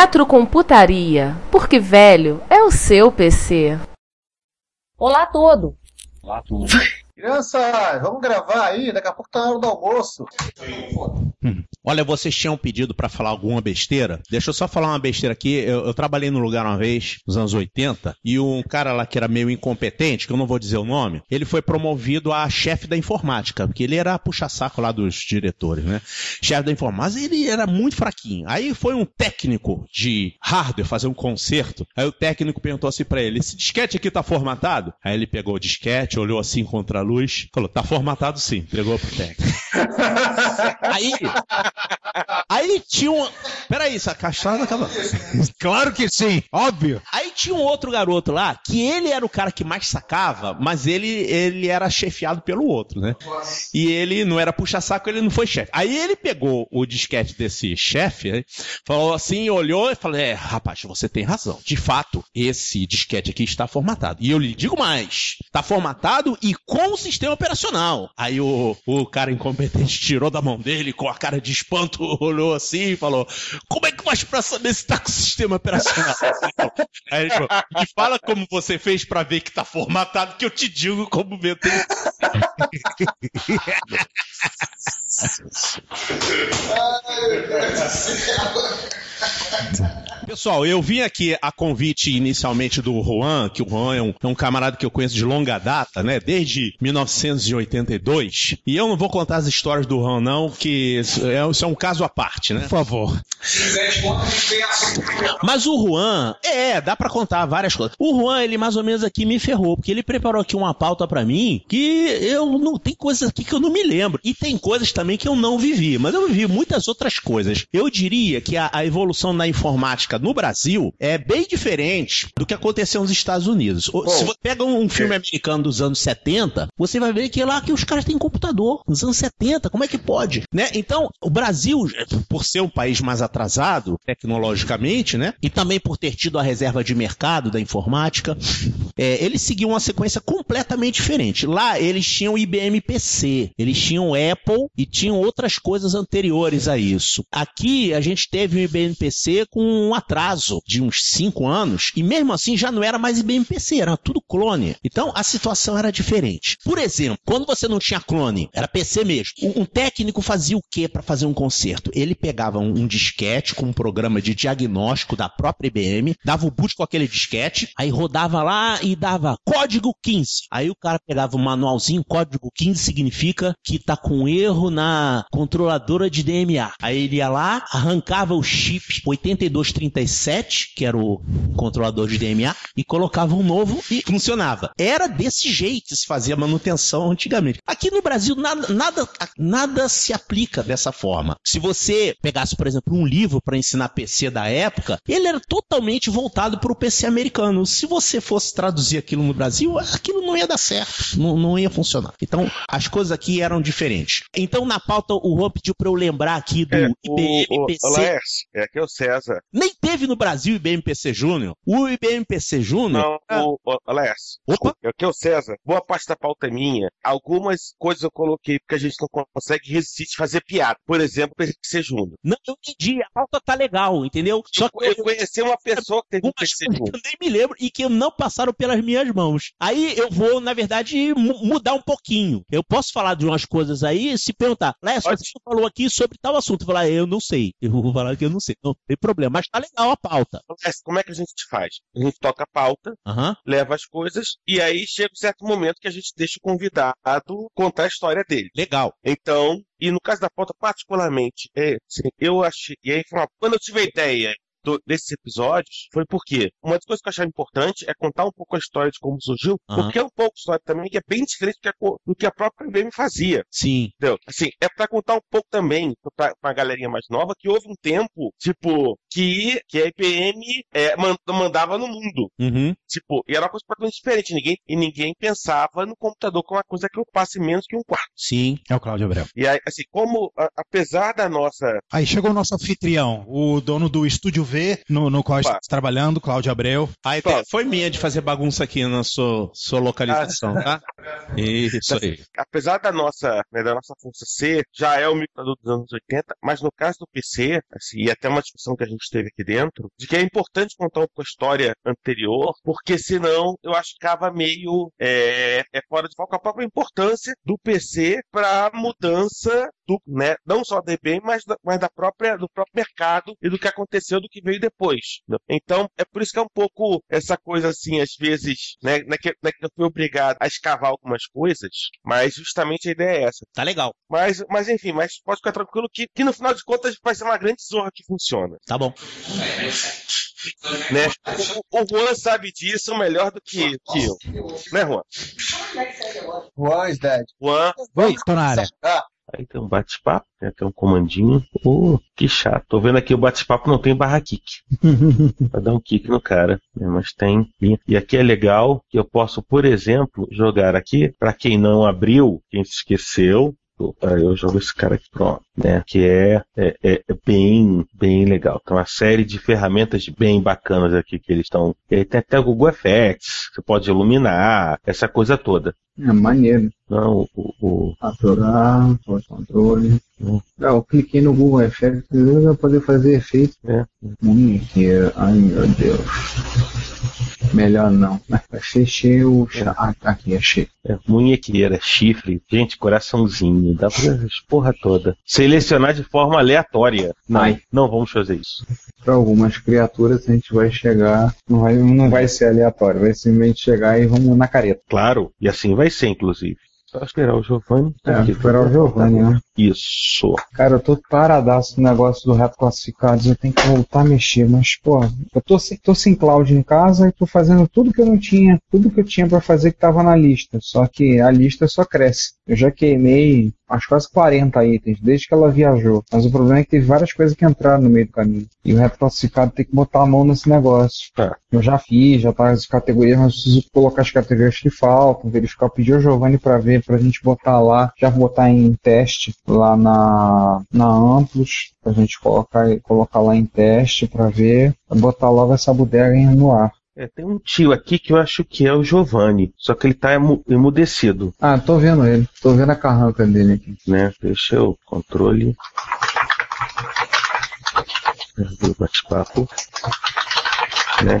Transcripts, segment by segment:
Retrocomputaria, porque velho é o seu PC. Olá todo. Lá tudo. Crianças, vamos gravar aí, daqui a pouco tá na hora do almoço. Olha, vocês tinham pedido pra falar alguma besteira? Deixa eu só falar uma besteira aqui. Eu, eu trabalhei num lugar uma vez, nos anos 80, e um cara lá que era meio incompetente, que eu não vou dizer o nome, ele foi promovido a chefe da informática, porque ele era puxa-saco lá dos diretores, né? Chefe da informática, mas ele era muito fraquinho. Aí foi um técnico de hardware fazer um conserto. Aí o técnico perguntou assim pra ele: esse disquete aqui tá formatado? Aí ele pegou o disquete, olhou assim contra a luz, falou: tá formatado sim. Entregou pro técnico. Aí, aí tinha um. Peraí, essa caixada acaba. Claro que sim, óbvio. Aí tinha um outro garoto lá, que ele era o cara que mais sacava, mas ele, ele era chefiado pelo outro, né? E ele não era puxa-saco, ele não foi chefe. Aí ele pegou o disquete desse chefe, né? falou assim, olhou e falou: É, rapaz, você tem razão. De fato, esse disquete aqui está formatado. E eu lhe digo mais: está formatado e com o sistema operacional. Aí o, o cara incompetente tirou da mão dele com a cara de espanto, olhou assim e falou: Como é que faz pra saber se tá com o sistema operacional? Aí ele falou: Me fala como você fez pra ver que tá formatado, que eu te digo como ver. tem- Pessoal, eu vim aqui a convite inicialmente do Juan, que o Juan é um, é um camarada que eu conheço de longa data, né? Desde 1982. E eu não vou contar as histórias do Juan, não, que isso é, isso é um caso à parte, né? Por favor. Mas o Juan, é, dá pra contar várias coisas. O Juan, ele mais ou menos aqui me ferrou, porque ele preparou aqui uma pauta pra mim que eu não tem coisas aqui que eu não me lembro e tem coisas também que eu não vivi, mas eu vivi muitas outras coisas. Eu diria que a, a evolução da informática no Brasil é bem diferente do que aconteceu nos Estados Unidos. O- Se você pega um, filme americano dos anos 70, você vai ver que lá que os caras têm computador nos anos 70, como é que pode, né? Então, o Brasil, por ser um país mais atrasado tecnologicamente, né? E também por ter tido a reserva de mercado da informática, é, eles seguiam uma sequência completamente diferente. Lá eles tinham IBM PC, eles tinham Apple e tinham outras coisas anteriores a isso. Aqui a gente teve o IBM PC com um atraso de uns 5 anos e mesmo assim já não era mais IBM PC, era tudo clone. Então a situação era diferente. Por exemplo, quando você não tinha clone, era PC mesmo. Um um técnico fazia o que para fazer um conserto? Ele pegava um, um disquete com um programa de diagnóstico da própria IBM, dava o boot com aquele disquete, aí rodava lá e dava código 15. Aí o cara pegava o manualzinho, código 15 significa que tá com erro na controladora de DMA. Aí ele ia lá, arrancava o chip 8237, que era o controlador de DMA, e colocava um novo e funcionava. Era desse jeito que se fazia manutenção antigamente. Aqui no Brasil, nada, nada, nada se aplica dessa forma. Se você pegasse, por exemplo, um livro para ensinar PC da época, ele era totalmente voltado para o PC americano. Se você fosse traduzir aquilo no Brasil, aquilo não ia dar certo, não, não ia funcionar. Então, as coisas aqui eram diferentes. Então, na pauta, o Juan pediu para eu lembrar aqui do É, IBM o, PC. o Laércio, é que é o César. Nem teve no Brasil o IBM PC Júnior. O IBM PC Júnior. Não, o, o, Alex, Opa. aqui é o César. Boa parte da pauta é minha. Algumas coisas eu coloquei porque a gente não consegue resistir de fazer piada. Por exemplo, PC Júnior. Não, eu entendi. A pauta tá legal, entendeu? Só que Eu conheci uma pessoa que teve um PC Júnior. eu nem me lembro e que não passaram pelas minhas mãos. Aí eu vou, na verdade, mu- mudar um pouquinho. Eu posso falar de umas coisas aí se perguntar, Pode. você falou aqui sobre tal assunto. Eu falar, eu não sei. Eu vou falar que eu não sei. Não tem problema, mas tá legal a pauta. Alex, Como é que a gente faz? A gente toca a pauta, Aham. leva as coisas e aí chega um certo momento que a gente deixa o convidado contar a história dele. Legal. Então, e no caso da pauta particularmente, é, assim, eu achei, e aí foi uma- quando eu tive a ideia do- desses episódios, foi porque uma das coisas que eu achava importante é contar um pouco a história de como surgiu, Aham. porque é um pouco história também que é bem diferente do que a, do que a própria IBM fazia. Sim. Entendeu? Assim, é pra contar um pouco também pra, pra galerinha mais nova que houve um tempo, tipo, que, que a IBM é, man- mandava no mundo. Uhum. Tipo, e era uma coisa completamente diferente. Ninguém, e ninguém pensava no computador como uma coisa que ocupasse menos que um quarto. Sim. É o Cláudio Abreu. E aí, assim, como, a- apesar da nossa. Aí chegou o nosso anfitrião, o dono do Estúdio V, no, no qual está trabalhando, Cláudio Abreu. A ideia foi minha de fazer bagunça aqui na sua, sua localização, tá? Isso aí. Apesar da nossa, né, da nossa força ser, já é o microcomputador dos anos 80, mas no caso do PC, assim, e até uma discussão que a gente teve aqui dentro, de que é importante contar um pouco a história anterior, porque senão eu acho que ficava meio é, é fora de foco a própria importância do PC para a mudança do, né, não só da IBM, mas, da, mas da própria, do próprio mercado e do que aconteceu do que veio depois. né? Então, é por isso que é um pouco essa coisa assim, às vezes, né, não é que, não é que eu fui obrigado a escavar algumas coisas, mas justamente a ideia é essa. Tá legal. Mas, mas enfim, mas pode ficar tranquilo que, que no final de contas vai ser uma grande zorra que funciona. Tá bom. Né? O, o Juan sabe disso melhor do que, que eu. Né, Juan? Juan is dead. Juan, na área. Ah, Aí tem um bate-papo, né? tem um comandinho. Pô, que chato. Tô vendo aqui o bate-papo não tem barra kick. Vai dar um kick no cara, né? mas tem. E aqui é legal que eu posso, por exemplo, jogar aqui, para quem não abriu, quem se esqueceu, eu jogo esse cara aqui pronto, né? Que é, é, é bem, bem legal. Tem uma série de ferramentas bem bacanas aqui que eles estão. Tem até o Google Effects, você pode iluminar, essa coisa toda. É maneiro. Não, o, o, Aturar, controle. Hum. Ah, eu cliquei no Google Effects pra poder fazer efeito. É. Hum, que, ai meu Deus. Melhor não. Fechei o. Ah, aqui, achei. É, munhequeira, chifre, gente, coraçãozinho, dá pra porra toda. Selecionar de forma aleatória. Não, Ai. não vamos fazer isso. Para algumas criaturas a gente vai chegar. Não vai, não vai ser aleatório, vai simplesmente chegar e vamos na careta. Claro, e assim vai ser, inclusive. Só esperar o Giovanni. É, esperar o Giovanni, né? Isso. Cara, eu tô paradaço no negócio do reto classificados, eu tenho que voltar a mexer, mas, pô, eu tô sem, tô sem cloud em casa e tô fazendo tudo que eu não tinha, tudo que eu tinha pra fazer que tava na lista, só que a lista só cresce. Eu já queimei acho quase 40 itens, desde que ela viajou. Mas o problema é que teve várias coisas que entraram no meio do caminho. E o reto classificado tem que botar a mão nesse negócio. Tá. Eu já fiz, já tá as categorias, mas preciso colocar as categorias que faltam, verificar, pedir ao Giovanni pra ver, pra gente botar lá, já botar em teste lá na, na Amplos, pra gente colocar, colocar lá em teste pra ver, botar logo essa bodega no ar. É, tem um tio aqui que eu acho que é o Giovanni, só que ele tá emu- emudecido, Ah, tô vendo ele, tô vendo a carranca dele aqui. né? Deixa eu controle. Bate-papo. Né?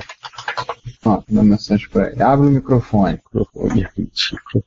Ó, dá mensagem pra ele. Abre o microfone. Microfone ridículo.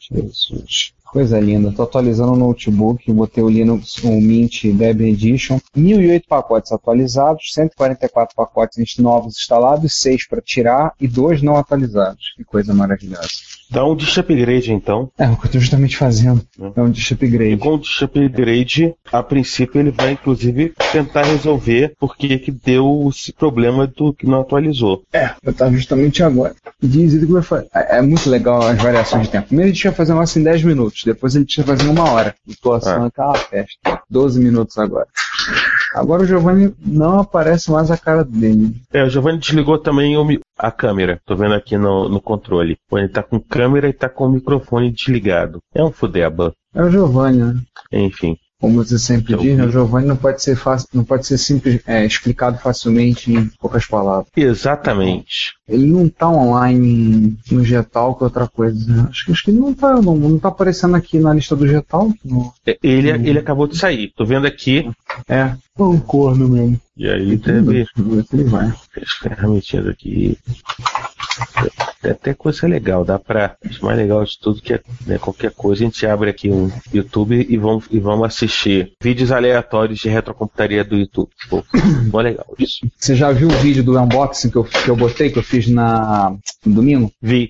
Jesus. Coisa linda. Tô atualizando o notebook, botei o Linux, o Mint Debian Edition. 1008 pacotes atualizados, 144 pacotes novos instalados, 6 para tirar e 2 não atualizados. Que coisa maravilhosa. Dá um disk upgrade então. É o que eu tô justamente fazendo. É um disk E upgrade. com o disk upgrade, a princípio ele vai inclusive tentar resolver por que deu esse problema do que não atualizou. É, eu tava justamente agora. Diz ele que vai fazer. É é muito legal as variações de tempo. Primeiro ele tinha que fazer um negócio em 10 minutos, depois ele tinha que fazer uma hora. Eu tô assando aquela festa. 12 minutos agora. Agora o Giovanni não aparece mais a cara dele. É, o Giovanni desligou também o a câmera. Tô vendo aqui no, no controle. Ele tá com câmera e tá com o microfone desligado. É um fudeba. É o Giovanni, né? Enfim. Como você sempre Eu diz, né, o Giovanni não pode ser fácil, não pode ser simples, é, explicado facilmente em poucas palavras. Exatamente. Ele não tá online no Getal que outra coisa. né? Acho, que- acho que ele não tá, não, não tá aparecendo aqui na lista do Getal. No, É, Ele, ele acabou de sair. Tô vendo aqui. é, é um corno mesmo. E aí ele deve. Ele vai. As ferramentinhas aqui. Tem até coisa legal, dá pra. Acho mais legal de tudo que é né, qualquer coisa. A gente abre aqui um YouTube e vamos, e vamos assistir vídeos aleatórios de retrocomputaria do YouTube. Pô, mó legal isso. Você já viu o vídeo do unboxing que eu, que eu botei, que eu fiz na, no domingo? Vi.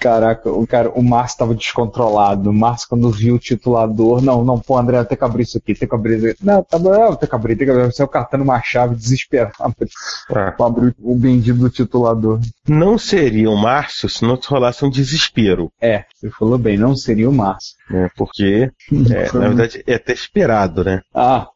Caraca, o cara, o Márcio tava descontrolado. O Márcio, quando viu o titulador, não, não, pô, André, tem que abrir isso aqui, tem que abrir isso aqui. Não, tá bom, tem que abrir, tem que abrir. Saiu catando uma chave desesperado Ah, pra abrir o bendito do titulador. Não seria o Márcio se não rolasse um desespero. É, você falou bem, não seria o Márcio. Né? Porque, é, na verdade, é até esperado, né? Ah,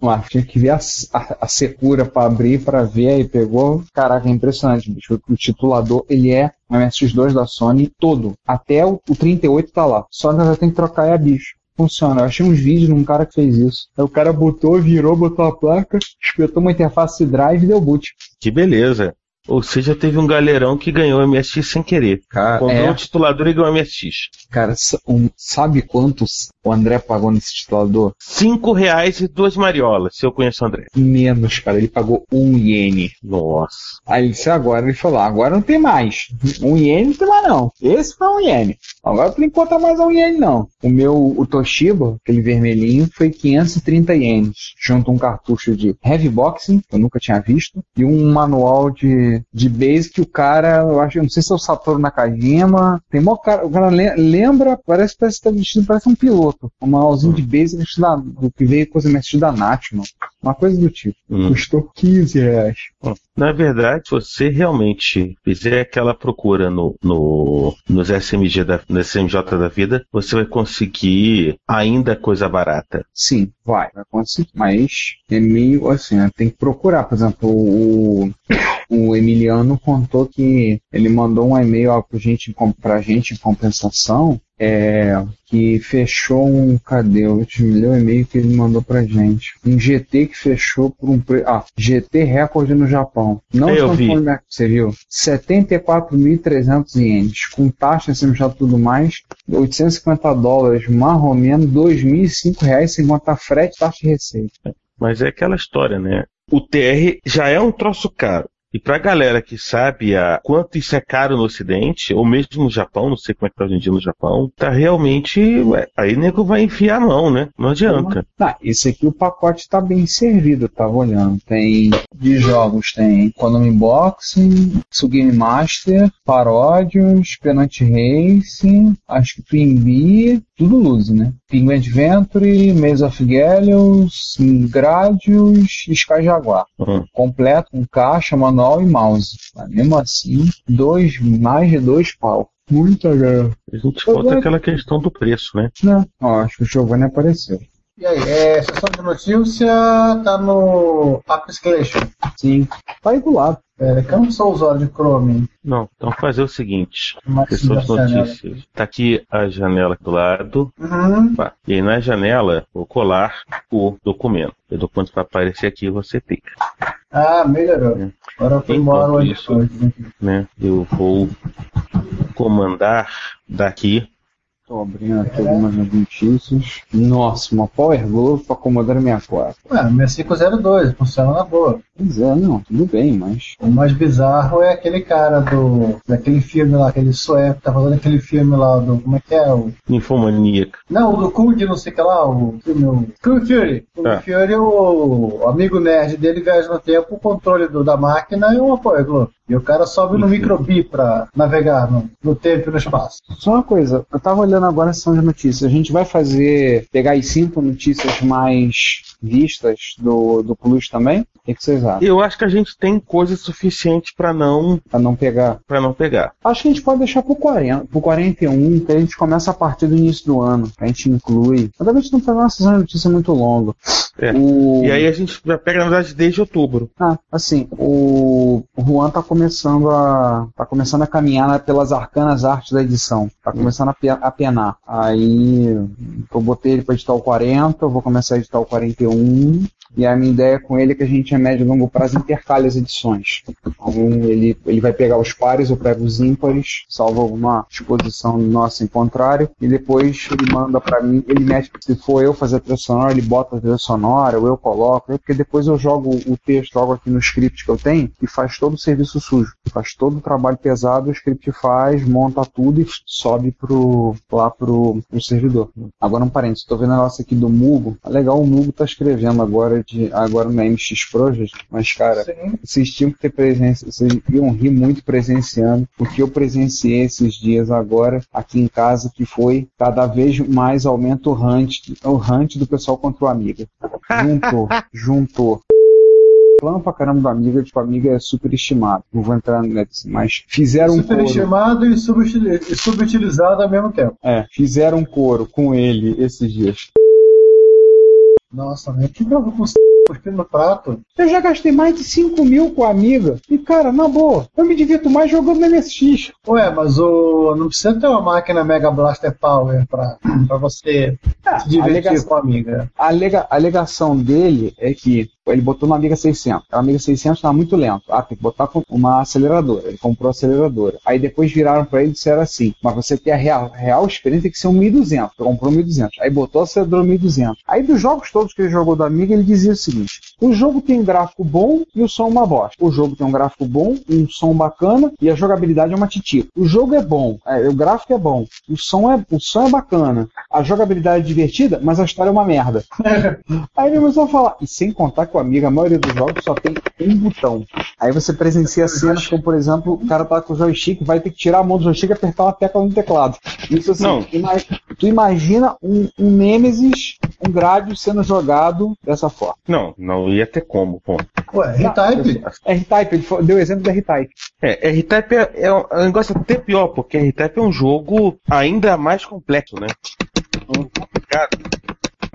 Márcio, tinha que ver a, a, a secura pra abrir, pra ver, aí pegou. Caraca, é impressionante, bicho. O titulador, ele é um MSX2 da Sony todo. Até o, o 38 tá lá. Só ainda tem que trocar é a bicho. Funciona. Eu achei uns vídeos num cara que fez isso. Aí o cara botou, virou, botou a placa, espetou uma interface drive e deu boot. Que beleza. Ou seja, teve um galerão que ganhou o MSX sem querer. Cara, Comprou é, um titulador e ganhou o MSX. cara um- sabe quantos o André pagou nesse titulador? Cinco reais e duas mariolas, se eu conheço o André. Menos, cara. Ele pagou um iene. Nossa. Aí ele disse agora, ele falou, agora não tem mais. Um iene não tem mais não. Esse foi um iene. Agora tu não encontra mais um iene não. O meu, o Toshiba, aquele vermelhinho, foi 530 ienes. Junto um cartucho de Heavy Boxing, que eu nunca tinha visto, e um manual de, de Basic, o cara, eu acho, eu não sei se é o Satoru Nakajima, tem mó cara, o cara le- lembra, parece, parece que tá vestido, parece um piloto. Um manualzinho de Basic da, do que veio com os MSX da Natman. Uma coisa do tipo. Hum. Custou 15 reais. Na verdade, se você realmente fizer aquela procura no, no, nos SMG da, no SMJ da vida, você vai conseguir ainda coisa barata. Sim, vai, vai conseguir. Mas é meio assim, né? tem que procurar. Por exemplo, o, o Emiliano contou que ele mandou um e-mail ó, pra gente, pra gente em compensação. É, que fechou um. Cadê? Eu te me o e-mail que ele mandou pra gente. Um GT que fechou por um preço. Ah, GT recorde no Japão. Não Eu vi. falando Você viu? 74.300 ienes. Com taxa, SMJ e tudo mais. 850 dólares, mais ou menos, 2.005 reais sem contar frete, taxa e receita. Mas é aquela história, né? O TR já é um troço caro. E pra galera que sabe a quanto isso é caro no Ocidente, ou mesmo no Japão, não sei como é que tá hoje em dia no Japão, tá realmente. Ué, aí nego vai enfiar a mão, né? Não adianta. Ah, esse aqui o pacote está bem servido, eu tava olhando. Tem de jogos, tem Economy Boxing, Game Master, Paródios, Penalty Racing, acho que Twin tudo luz, né? Penguin Adventure, Maze of Gallows, Gradius Sky Jaguar. Hum. Completo, com caixa, manual e mouse. Mas mesmo assim, dois, mais de dois pau. Muita grana. A gente volta aquela questão do preço, né? Né? Ó, acho que o Giovanni apareceu. E aí, é, sessão de notícia tá no App Escalation. Sim. Tá aí do lado. É, que eu não sou usuário de Chrome. Não, então fazer o seguinte. Mas Pessoas da janela. notícias. Tá aqui a janela do lado. Uhum. Pá. E aí na janela, vou colar o documento. O documento vai aparecer aqui você clica. Ah, melhorou. Agora eu fui embora o Enquanto isso, editor. né? Eu vou comandar daqui. Tô abrindo aqui algumas notícias. Nossa, uma Power Glove pra acomodar minha quadra. Ué, meu 502, funciona na boa. Pois é, não, tudo bem, mas. O mais bizarro é aquele cara do. daquele filme lá, aquele sueco, tá fazendo aquele filme lá do. Como é que é? O, Infomaníaca. não, o do Kung, não sei o que lá, o filme. O, Kung Fury. Kung Ah. Fury, o, o amigo nerd dele viaja no tempo, o controle do, da máquina é uma Power Glove. E o cara sobe no microbi pra navegar no, no tempo e no espaço. Só uma coisa, eu tava olhando agora a sessão de notícias. A gente vai fazer. pegar as cinco notícias mais vistas do, do Plus também? O que, que vocês acham? Eu acho que a gente tem coisa suficiente para não Pra não pegar. para não pegar. Acho que a gente pode deixar pro 40, pro 41, que a gente começa a partir do início do ano. A gente inclui. Mas a gente não fazer uma sessão de notícia muito longa. É. O... E aí a gente já pega, na verdade, desde outubro. Ah, assim, o Juan tá começando a tá começando a caminhar né, pelas arcanas artes da edição. Tá começando a, a penar. Aí eu botei ele pra editar o 40, eu vou começar a editar o 41. E a minha ideia com ele é que a gente, a médio e longo prazo, intercale as edições. Então, ele, ele vai pegar os pares, eu pego os ímpares, salvo alguma exposição nossa em contrário, e depois ele manda pra mim, ele mete, se for eu fazer a trilha sonora, ele bota a trilha sonora, ou eu coloco, porque depois eu jogo o texto, jogo aqui no script que eu tenho, e faz todo o serviço sujo. Faz todo o trabalho pesado, o script faz, monta tudo e sobe pro, lá pro, pro servidor. Agora um parênteses, tô vendo a nossa aqui do Mugo. É legal, o Mugo tá escrevendo agora de agora no MX Project, mas cara, Sim. vocês tinham que ter presença, vocês iam rir muito presenciando, porque eu presenciei esses dias agora aqui em casa, que foi cada vez mais aumenta o hunt, o hunt do pessoal contra o Amiga. Juntou, juntou. Falando pra caramba do Amiga, tipo, Amiga é super estimado. Não vou entrar nesse, mas fizeram um coro. Superestimado e e subutilizado ao mesmo tempo. É, fizeram um coro com ele esses dias. Nossa, né? Que bravo com cuspindo no prato. Eu já gastei mais de 5 mil com a Amiga. E cara, na boa, eu me divirto mais jogando MSX. Ué, mas o. Não precisa ter uma máquina Mega Blaster Power pra, pra você se divertir alegação- com a amiga. A, alega- a alegação dele é que ele botou no Amiga 600. O Amiga 600 estava muito lento. Ah, tem que botar com uma aceleradora. Ele comprou a aceleradora. Aí depois viraram para ele e disseram assim: Mas você quer a real, real experiência tem que ser um 1200. Ele comprou um 1200. Aí botou a aceleradora 1200. Aí dos jogos todos que ele jogou da Amiga, ele dizia o seguinte: O jogo tem um gráfico bom e o som uma bosta. O jogo tem um gráfico bom, um som bacana e a jogabilidade é uma titico. O jogo é bom, é, o gráfico é bom, o som é, o som é bacana, a jogabilidade é divertida, mas a história é uma merda. Aí ele começou a falar, e sem contar que o amigo, a maioria dos jogos só tem um botão. Aí você presencia cenas como, por exemplo, o cara tá com o joystick, vai ter que tirar a mão do joystick e apertar uma tecla no teclado. Isso assim, Não. ima- tu imagina um, um Nemesis, um Gradius sendo jogado dessa forma. Não, não ia ter como, pô. Ué, R-Type? R-Type, ele fo- deu o exemplo da R-Type. É, R-Type é, é um é um negócio até pior, porque R-Type é um jogo ainda mais complexo, né? Muito complicado.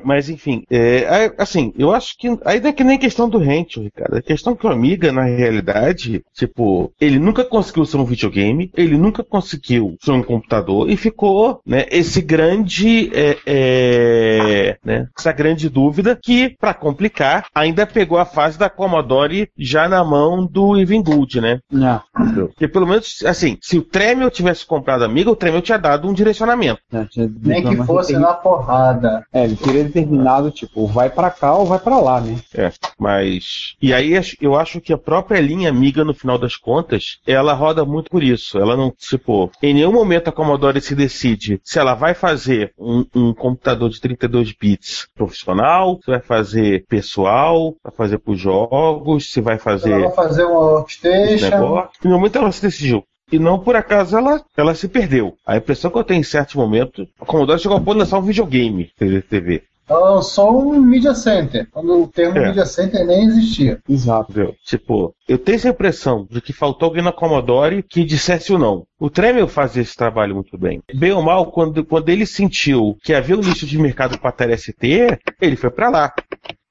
Mas enfim, é, é, assim, eu acho que aí não é que nem questão do Rente, Ricardo. A questão que o Amiga, na realidade, tipo, ele nunca conseguiu ser um videogame, ele nunca conseguiu ser um computador e ficou, né, esse grande, é, é, né, essa grande dúvida que, pra complicar, ainda pegou a fase da Commodore já na mão do Ivan Gould, né? É, Porque pelo menos, assim, se o Tremel tivesse comprado Amiga, o Tremel tinha dado um direcionamento. é, tinha- Nem que fosse na porrada. É, ele teria determinado, tipo, vai pra cá ou vai pra lá, né? É, mas. E aí eu acho que a própria linha Amiga, no final das contas, ela roda muito por isso. Ela não, tipo, em nenhum momento a Commodore se decide se ela vai fazer um, um computador de 32 bits profissional, se vai fazer pessoal, vai fazer pros jogos, se vai Ela fazer vai fazer uma workstation. negócio. Em nenhum momento ela se decidiu. E não por acaso ela, ela se perdeu. A impressão que eu tenho em certos momentos, a Commodore chegou a lançar um videogame de TV. Ela lançou um Media Center, quando o termo É. Media Center nem existia. Exato. Tipo, eu tenho essa impressão de que faltou alguém na Commodore que dissesse o não. O Tremel fazia esse trabalho muito bem. Bem ou mal, quando, quando ele sentiu que havia um nicho de mercado para a TST, ele foi para lá.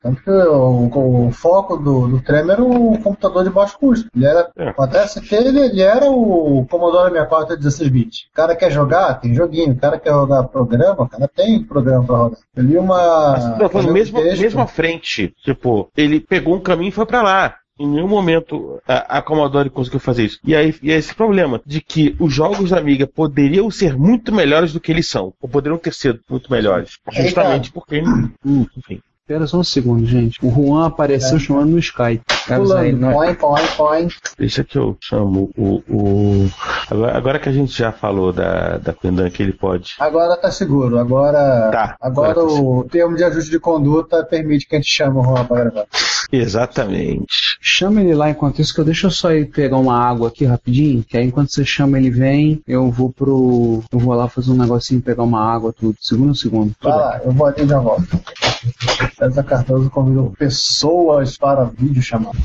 Tanto que o, o foco do, do Tremor era o computador de baixo custo. Ele era, É. o ATST ele, ele era o Commodore 64 16 bits. O cara quer jogar, tem joguinho. O cara quer jogar programa, o cara tem programa pra rodar. Eu li uma. Mas não, um mesmo, texto. mesma frente. Tipo, ele pegou um caminho e foi para lá. Em nenhum momento a, a Commodore conseguiu fazer isso. E aí e é esse problema de que os jogos da Amiga poderiam ser muito melhores do que eles são. Ou poderiam ter sido muito melhores. Justamente porque. Hum, enfim. Espera só um segundo, gente. O Juan apareceu É. chamando no Skype. Pulando, não é? põe, põe, põe. Deixa que eu chamo o. o... Agora, agora que a gente já falou da, da Quendan que ele pode. Agora tá seguro. Agora, Tá, agora, agora tá o termo de ajuste de conduta permite que a gente chame o Juan pra gravar. Exatamente. Chama ele lá enquanto isso, que eu deixa eu só ir pegar uma água aqui rapidinho, que aí enquanto você chama ele vem, eu vou pro. Eu vou lá fazer um negocinho, pegar uma água, tudo. Segundo um segundo. Vai lá, eu vou ali e já volto. César Cardoso convidou pessoas para vídeo chamada.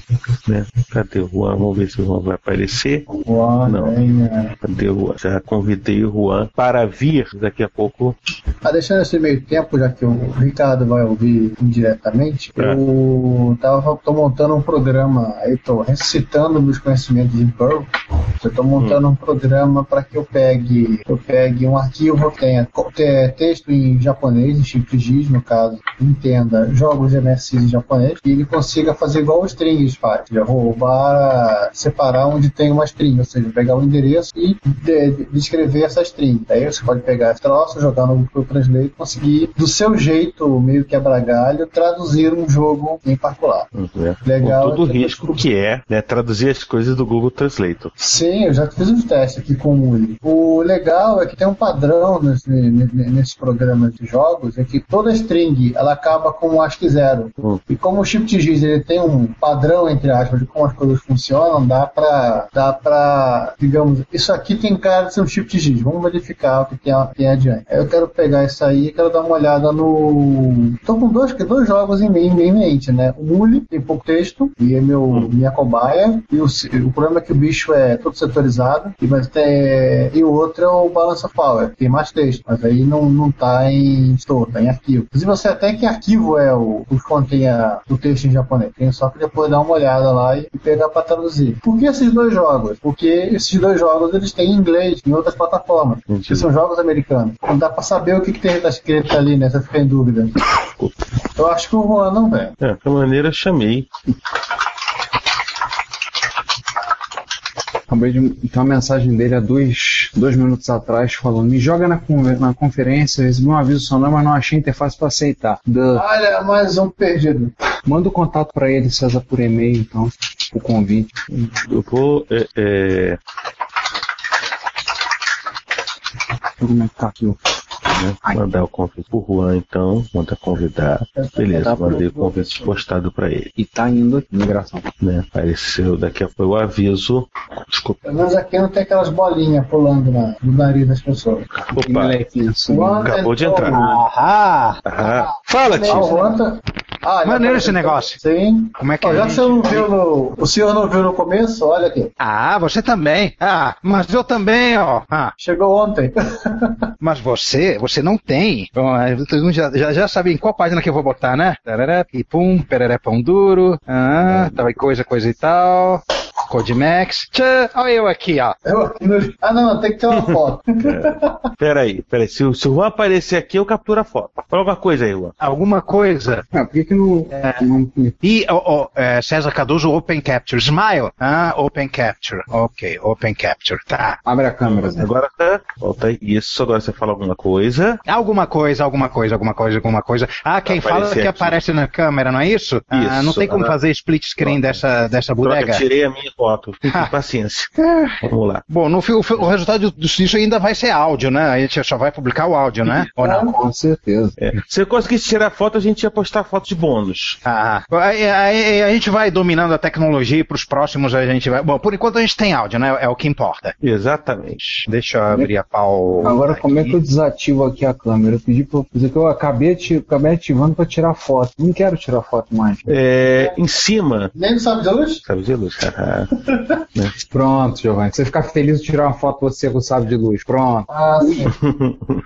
Né? Cadê o Juan? Vamos ver se o Juan vai aparecer. Juan, Não. venha. Cadê o Juan? Já convidei o Juan para vir daqui a pouco. Ah, deixando esse meio tempo, já que o Ricardo vai ouvir indiretamente, É. eu tava, tô montando um programa, aí tô ressuscitando meus conhecimentos em Perl. Eu tô montando um programa para que eu pegue, eu pegue um arquivo que tenha texto em japonês, em GIS, no caso, entenda jogos de MSX em japonês, e ele consiga fazer igual o Strings faz, já roubar, separar onde tem uma string, ou seja, pegar o endereço e de- de- descrever essa string. Aí você pode pegar esse troço, jogar no Google Translate e conseguir, do seu jeito, meio quebra-galho, traduzir um jogo em particular. Legal, Com todo o é que- risco que é né, traduzir as coisas do Google Translator. Sim, eu já fiz uns testes aqui com o Uli. O legal é que tem um padrão nesse, ne- nesses programas de jogos, é que toda string ela acaba com um ASCII zero. Hum. E como o Shift Giz ele tem um padrão, entre aspas, de como as coisas funcionam, dá pra, dá pra digamos, isso aqui tem cara de ser um Shift Giz, vamos verificar o que tem, tem adiante. Eu quero pegar isso aí e quero dar uma olhada no... Tô com dois, dois jogos em mente, né? O Mule tem pouco texto, e é meu, minha cobaia, e o, o problema é que o bicho é todo setorizado, e, mas tem, e o outro é o Balance of Power, tem mais texto, mas aí não, não tá em store, tá em arquivo. Inclusive você até que arquivo é o, o que contém a- o texto em japonês. Tem só que depois dar uma olhada lá e, e pegar pra traduzir. Por que esses dois jogos? Porque esses dois jogos eles têm em inglês em outras plataformas. Que são jogos americanos. Não dá pra saber o que, que tem tá escrito ali, né? Você fica em dúvida. Eu acho que o Juan não vem. É, de maneira, chamei. Acabei de ter uma mensagem dele há dois, dois minutos atrás falando: me joga na, na conferência, recebi um aviso sonoro, mas não achei interface para aceitar. Duh. Olha, mais um perdido. Manda o contato para ele, César, por e-mail, então, o convite. Eu vou. É, é, Como é que tá aqui? o- né, mandar o convite pro Juan, então. Manda convidar. Beleza, Tá pro- mandei o convite postado pra ele. E tá indo aqui, migração. Né? Apareceu daqui a pouco o aviso. Desculpa. Pelo menos aqui não tem aquelas bolinhas pulando na, no nariz das pessoas. Opa, assim. Acabou de entrar. Ahá! Ah, fala, tio. Ah, Maneiro esse negócio. Sim. Como é que Ó, a já que você não viu no. O senhor não viu no começo? Olha aqui. Ah, você também. Ah, mas eu também, ó. Ah, Chegou ontem. mas você, você não tem. Bom, é, Todo mundo já, já, já sabe em qual página que eu vou botar, né? Tarará, e pum, pereré pão duro. Ah, tava coisa, coisa e tal. Codimax. Tchã, olha eu aqui, ó. Eu aqui no- Ah, não, tem que ter uma foto. Peraí, peraí. Se, o- se o Juan aparecer aqui, eu capturo a foto. Fala alguma coisa aí, Juan. Alguma coisa. Ah, por que que não... não E ó, ó, é, César Cardoso Open Capture. Smile. Ah, Open Capture. Ok, Open Capture. Tá. Abre a câmera, Zé. Agora tá. Volta aí. Isso, agora você fala alguma coisa. Alguma coisa, alguma coisa, alguma coisa, alguma coisa. Ah, quem fala aparecer que aqui. aparece na câmera, não é isso? Ah, não Isso, tem como aham. fazer split screen dessa, dessa bodega. tirei a minha foto. Paciência. Vamos lá. Bom, no, o, o resultado disso ainda vai ser áudio, né? A gente só vai publicar o áudio, né? Ou não? Com certeza. É. Se eu conseguisse tirar foto, a gente ia postar foto de bônus. Ah, aí, aí a gente vai dominando a tecnologia e pros próximos a gente vai. Bom, por enquanto a gente tem áudio, né? É o que importa. Exatamente. Deixa eu abrir a pau. Agora, aqui. como é que eu desativo aqui a câmera? Eu pedi pra dizer que eu acabei, ati- acabei ativando pra tirar foto. Não quero tirar foto mais. É, em cima. Nem sabe de luz? Sabe de luz? Haha. Pronto, Giovanni. Você ficar feliz de tirar uma foto você com o sábio de luz. Pronto. Ah, sim.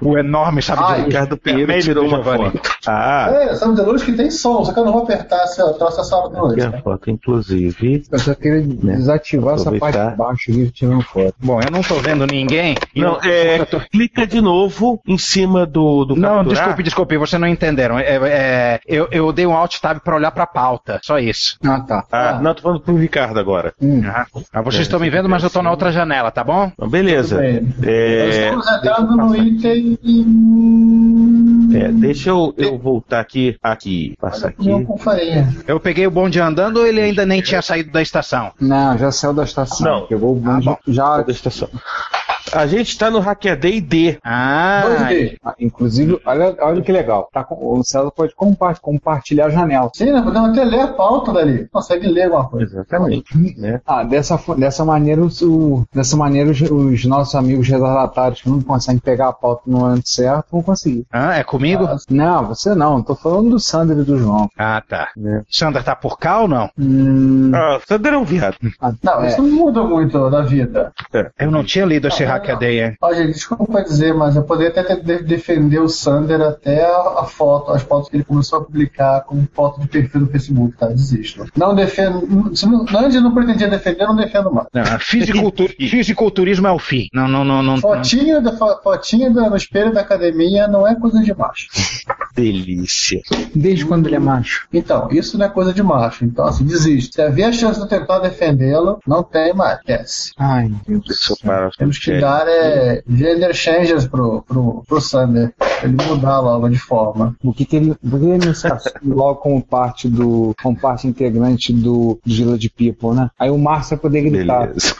O enorme, sabe? Ah, de- Ricardo Pinheiro vermelho tirou do uma foto. Ah, É, sabe de luz que tem som, só que eu não vou apertar se eu trouxe essa hora de luz. aqui né? a foto, inclusive. Eu só queria desativar essa parte Aproveitar. de baixo aqui tirando foto. Bom, eu não tô vendo ninguém. e Não, é, clica de novo em cima do, do Não, capturar. desculpe, desculpe, vocês não entenderam. É, é, eu, eu dei um alt tab pra olhar pra pauta, só isso. Ah, tá. Ah, não, tô falando pro Ricardo agora. Hum. Ah, ah, vocês estão me vendo, mas eu tô na outra janela, tá bom? Então, beleza. É, estamos entrando no item. é, deixa eu, eu voltar aqui. Aqui. Passa aqui. Eu peguei o bonde andando ou ele ainda nem tinha saído da estação? Não, já saiu da estação. Não. Pegou o bonde. Ah, já Da estação. A gente tá no Hackaday D. Ah, 2D. Ah, Inclusive, olha, olha que legal. Tá com- o César pode compa- compartilhar a janela. Sim, nós podemos até ler a pauta dali. Consegue ler alguma coisa. Exatamente. Né? Ah, dessa, dessa maneira, os- o, dessa maneira os, os nossos amigos retardatários que não conseguem pegar a pauta no ano certo vão conseguir. ah, é comigo? Não, você não. Tô falando do Sander e do João. Ah, tá. Né? Sandra tá por cá ou não? Hum, Ah, o Sander é um viado. ah, Não, é. isso não muda muito da vida. Eu não tinha lido esse Hackaday? Ó, gente, desculpa dizer, mas eu poderia até defender o Sander até a, foto, as fotos que ele começou a publicar como foto de perfil no Facebook, tá? Desisto. Não defendo. Se não, antes eu não pretendia defender, eu não defendo mais. Não, fisicultur- fisiculturismo é o fim. Não, não, não, não. não. Fotinho, da, fo- fotinho da- no espelho da academia não é coisa de macho. Delícia. Desde quando ele é macho? Então, isso não é coisa de macho. Então, assim, desiste. Se havia a chance de eu tentar defendê-lo, não tem mais. Esquece. Ai, meu Deus do Temos que dar é, gender changes pro, pro, pro Sander. Ele mudar logo de forma. Por que, que ele, por que ele não se logo como parte do. como parte integrante do Village People, né? Aí o Márcio vai poder gritar. Beleza.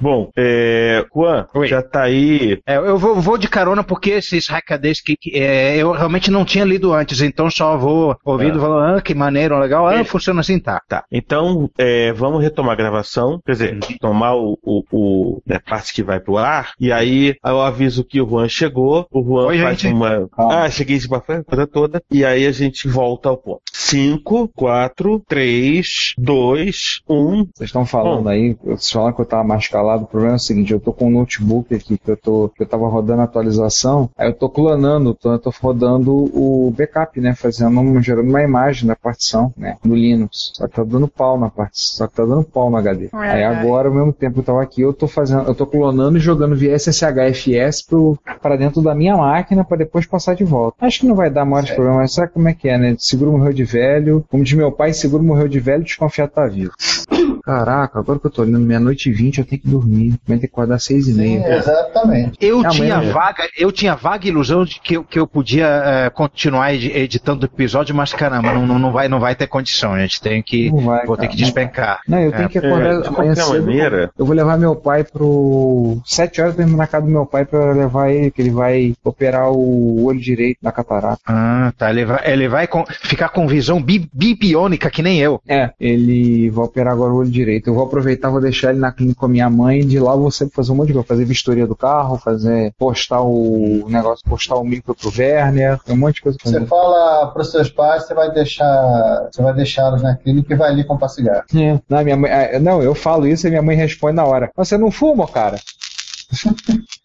Bom, é, Juan, Oi. já tá aí. É, eu vou, vou de carona porque esses Hackadays que, é, eu realmente não tinha lido antes, então só vou ouvindo Ah. falando, ah, que maneiro, legal, ah, funciona assim, tá. Tá. Então, é, vamos retomar a gravação. Quer dizer, tomar o, o, o né, parte que vai pro ar. E aí eu aviso que o Juan chegou. O Juan Oi, faz gente. uma. Calma. Ah, cheguei de coisa toda. E aí a gente volta ao ponto. 5, 4, 3, 2, 1. Vocês estão falando aí, vocês falaram que eu tava mais calado. O problema é o seguinte, eu tô com um notebook aqui que eu tô, que eu tava rodando a atualização, aí eu tô clonando, tô, eu tô rodando o backup, né? Fazendo, gerando uma imagem da partição, né? Do Linux. Só que tá dando pau na partição, só que tá dando pau no HD. Aí agora, ao mesmo tempo que eu tava aqui, eu tô fazendo, eu tô clonando e jogando via SSHFS pro, pra dentro da minha máquina pra depois passar de volta. Acho que não vai dar maiores problemas, mas sabe como é que é, né? Seguro morreu de velho, como diz meu pai, seguro morreu de velho, desconfiado tá vivo. Caraca, agora que eu tô olhando meia-noite e vinte, eu tenho que dormir. Vai ter que acordar às seis e Sim, meia. exatamente. Eu Amanhã tinha vaga, eu tinha vaga ilusão de que, eu- que eu podia eh, continuar edi- editando o episódio, mas caramba, não, não, não vai, não vai ter condição, a gente tem que, Não vai, vou ter cara. que despencar. Não, eu É, tenho que É, acordar de amanhã qualquer cedo. maneira, Eu vou levar meu pai pro. Sete horas eu termino na casa do meu pai pra levar ele, que ele vai operar o olho direito da catarata. Ah, tá, ele vai, ele vai com- ficar com visão bi, bipiônica, que nem eu. É, ele vai operar agora o olho direito. Eu vou aproveitar, vou deixar ele na clínica com a minha mãe. De lá vou sempre fazer um monte de coisa. Fazer vistoria do carro, fazer. postar o negócio, postar o micro pro Werner. Um monte de coisa Você fala pros seus pais, você vai deixar. Você vai deixá-los na clínica e vai ali comprar cigarro. É. Não, minha mãe, ah, não, eu falo isso e minha mãe responde na hora. Mas você não fuma, cara?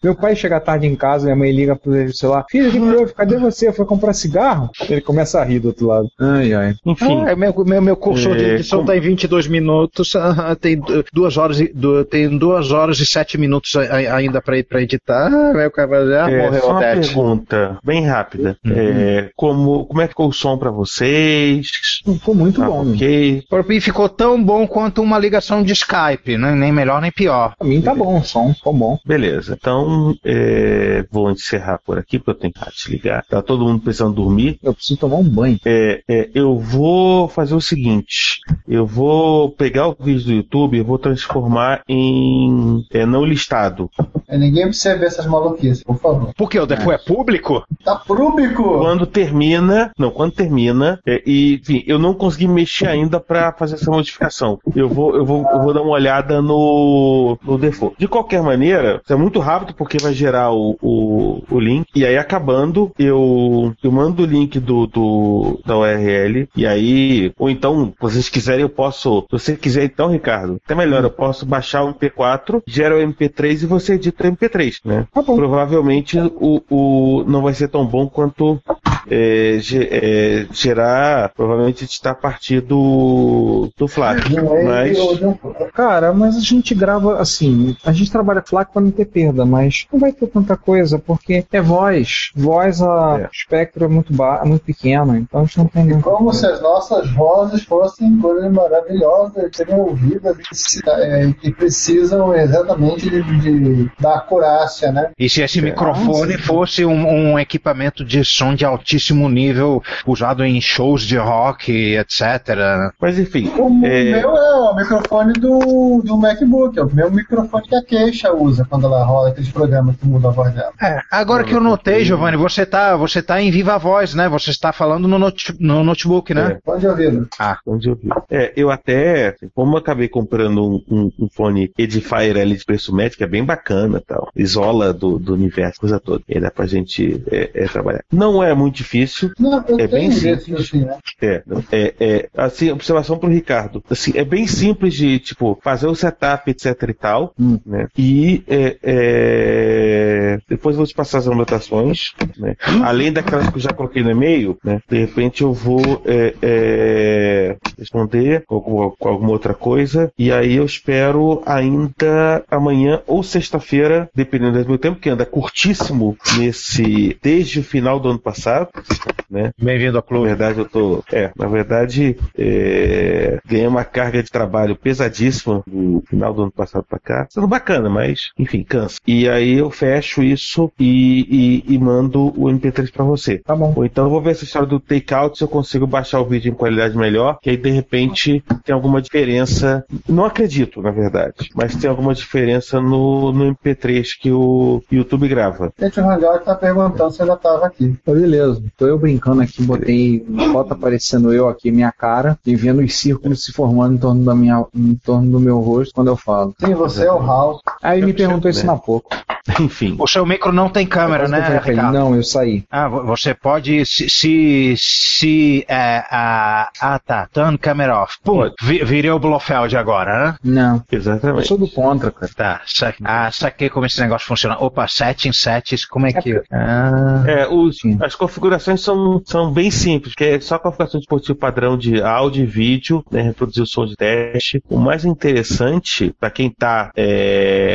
Meu pai chega tarde em casa, minha mãe liga pro celular. Filho, que houve? Cadê você? Foi comprar cigarro? Ele começa a rir do outro lado. Ai, ai. enfim. Ah, meu, meu, meu cursor de É, edição como- está em 22 minutos, ah, tem du- duas horas e, du- tem duas horas e sete minutos a- a- ainda para editar. Ah, meu cara já É, morreu só uma Odete. pergunta bem rápida. Uhum. É, como, como é que ficou o som pra vocês? Ficou muito Tá bom. ok? Por mim ficou tão bom quanto uma ligação de Skype, né? nem melhor nem pior. Pra mim tá bom, o som ficou bom. Beleza. Então, é, vou encerrar por aqui, porque eu tenho que desligar. Tá todo mundo precisando dormir. Eu preciso tomar um banho. É, é, eu vou fazer o seguinte: eu vou pegar o vídeo do YouTube e vou transformar em é, não listado. É, ninguém precisa ver essas maluquices, por favor. Porque o depois é público? Tá público! Quando termina, não, quando termina, é, e enfim, eu não consegui mexer ainda pra fazer essa modificação. Eu vou, eu vou, eu vou dar uma olhada no, no default. De qualquer maneira, isso é muito rápido porque vai gerar o, o, o link e aí acabando eu, eu mando o link do, do da URL e aí ou então, se vocês quiserem, eu posso. Se você quiser, então, Ricardo, até melhor, eu posso baixar o MP4, gera o MP3 e você edita o MP3, né? Tá bom. Provavelmente o, o não vai ser tão bom quanto é, ge- é, gerar, provavelmente está a partir do, wave Mas de um- Cara, mas a gente grava assim, a gente trabalha FLAC pra não ter perda, mas não vai ter tanta coisa, porque é voz. Voz, a É. espectro é muito, ba é muito pequeno, então a gente não tem. Como se as nossas vozes fossem coisas maravilhosas, serem ouvidas é, que precisam exatamente de, de- da acurácia, né? E se esse microfone fosse um, um equipamento de som de altíssimo nível usado em shows de rock, etc. Mas enfim, O É. meu é o microfone do, do MacBook, é o mesmo microfone que a queixa usa quando ela rola aqueles programas que mudam a voz dela. É, agora que eu notei, Giovanni, você tá, você tá em viva voz, né? Você está falando no, note- no notebook, né? Pode ouvido. Ah, Onde eu vi. É, eu até, como eu acabei comprando um, um- um fone Edifier L de preço médio, que é bem bacana e tal, isola do, do universo, coisa toda, e dá pra gente é, é, trabalhar. Não é muito difícil, Não, É bem simples. assim, né? é, é, é, assim, observação pro Ricardo. Assim, é bem simples de, tipo, fazer o setup, etc e tal, Hum. né? E é, é, depois eu vou te passar as anotações, né? Além daquelas que eu já coloquei no e-mail, né? De repente eu vou é, é, responder com alguma, com alguma outra coisa, e aí eu espero ainda amanhã ou sexta-feira, dependendo do meu tempo, que anda curtíssimo nesse, desde o final do ano passado, né? bem-vindo ao Na clube. verdade, eu tô. É, na verdade, é, ganhei uma carga de trabalho pesadíssima no final do ano passado pra cá. Sendo bacana, mas, enfim, cansa. E aí eu fecho isso e, e- e mando o MP3 pra você. Tá bom. Ou então eu vou ver essa história do takeout se eu consigo baixar o vídeo em qualidade melhor, que aí de repente tem alguma diferença. Não acredito, na verdade, mas tem alguma diferença no, no MP3 que o YouTube grava. Gente, o Hangout tá perguntando se eu já tava aqui. Tá, beleza. Tô eu brincando aqui, botei uma foto aparecendo eu aqui, minha cara, e vendo os círculos se formando em torno, da minha, em torno do meu rosto quando eu falo. Sim, você é o Hal. Aí ele me perguntou isso né? na pouco. Enfim. O seu micro não tem câmera, Eu né, Ricardo? não, eu saí. Ah, vo- você pode se se, se é, ah, ah tá, turn camera off. Pum, virei o Blofeld agora, né? Não. Eu Exatamente. sou do contra, cara. Tá, sa ah, saquei como esse negócio funciona. Opa, settings, settings, como é que... Ah, É, os- Sim. as configurações são, são bem simples, que é só configuração de dispositivo padrão de áudio e vídeo, né, reproduzir o som de teste. O mais interessante, para quem está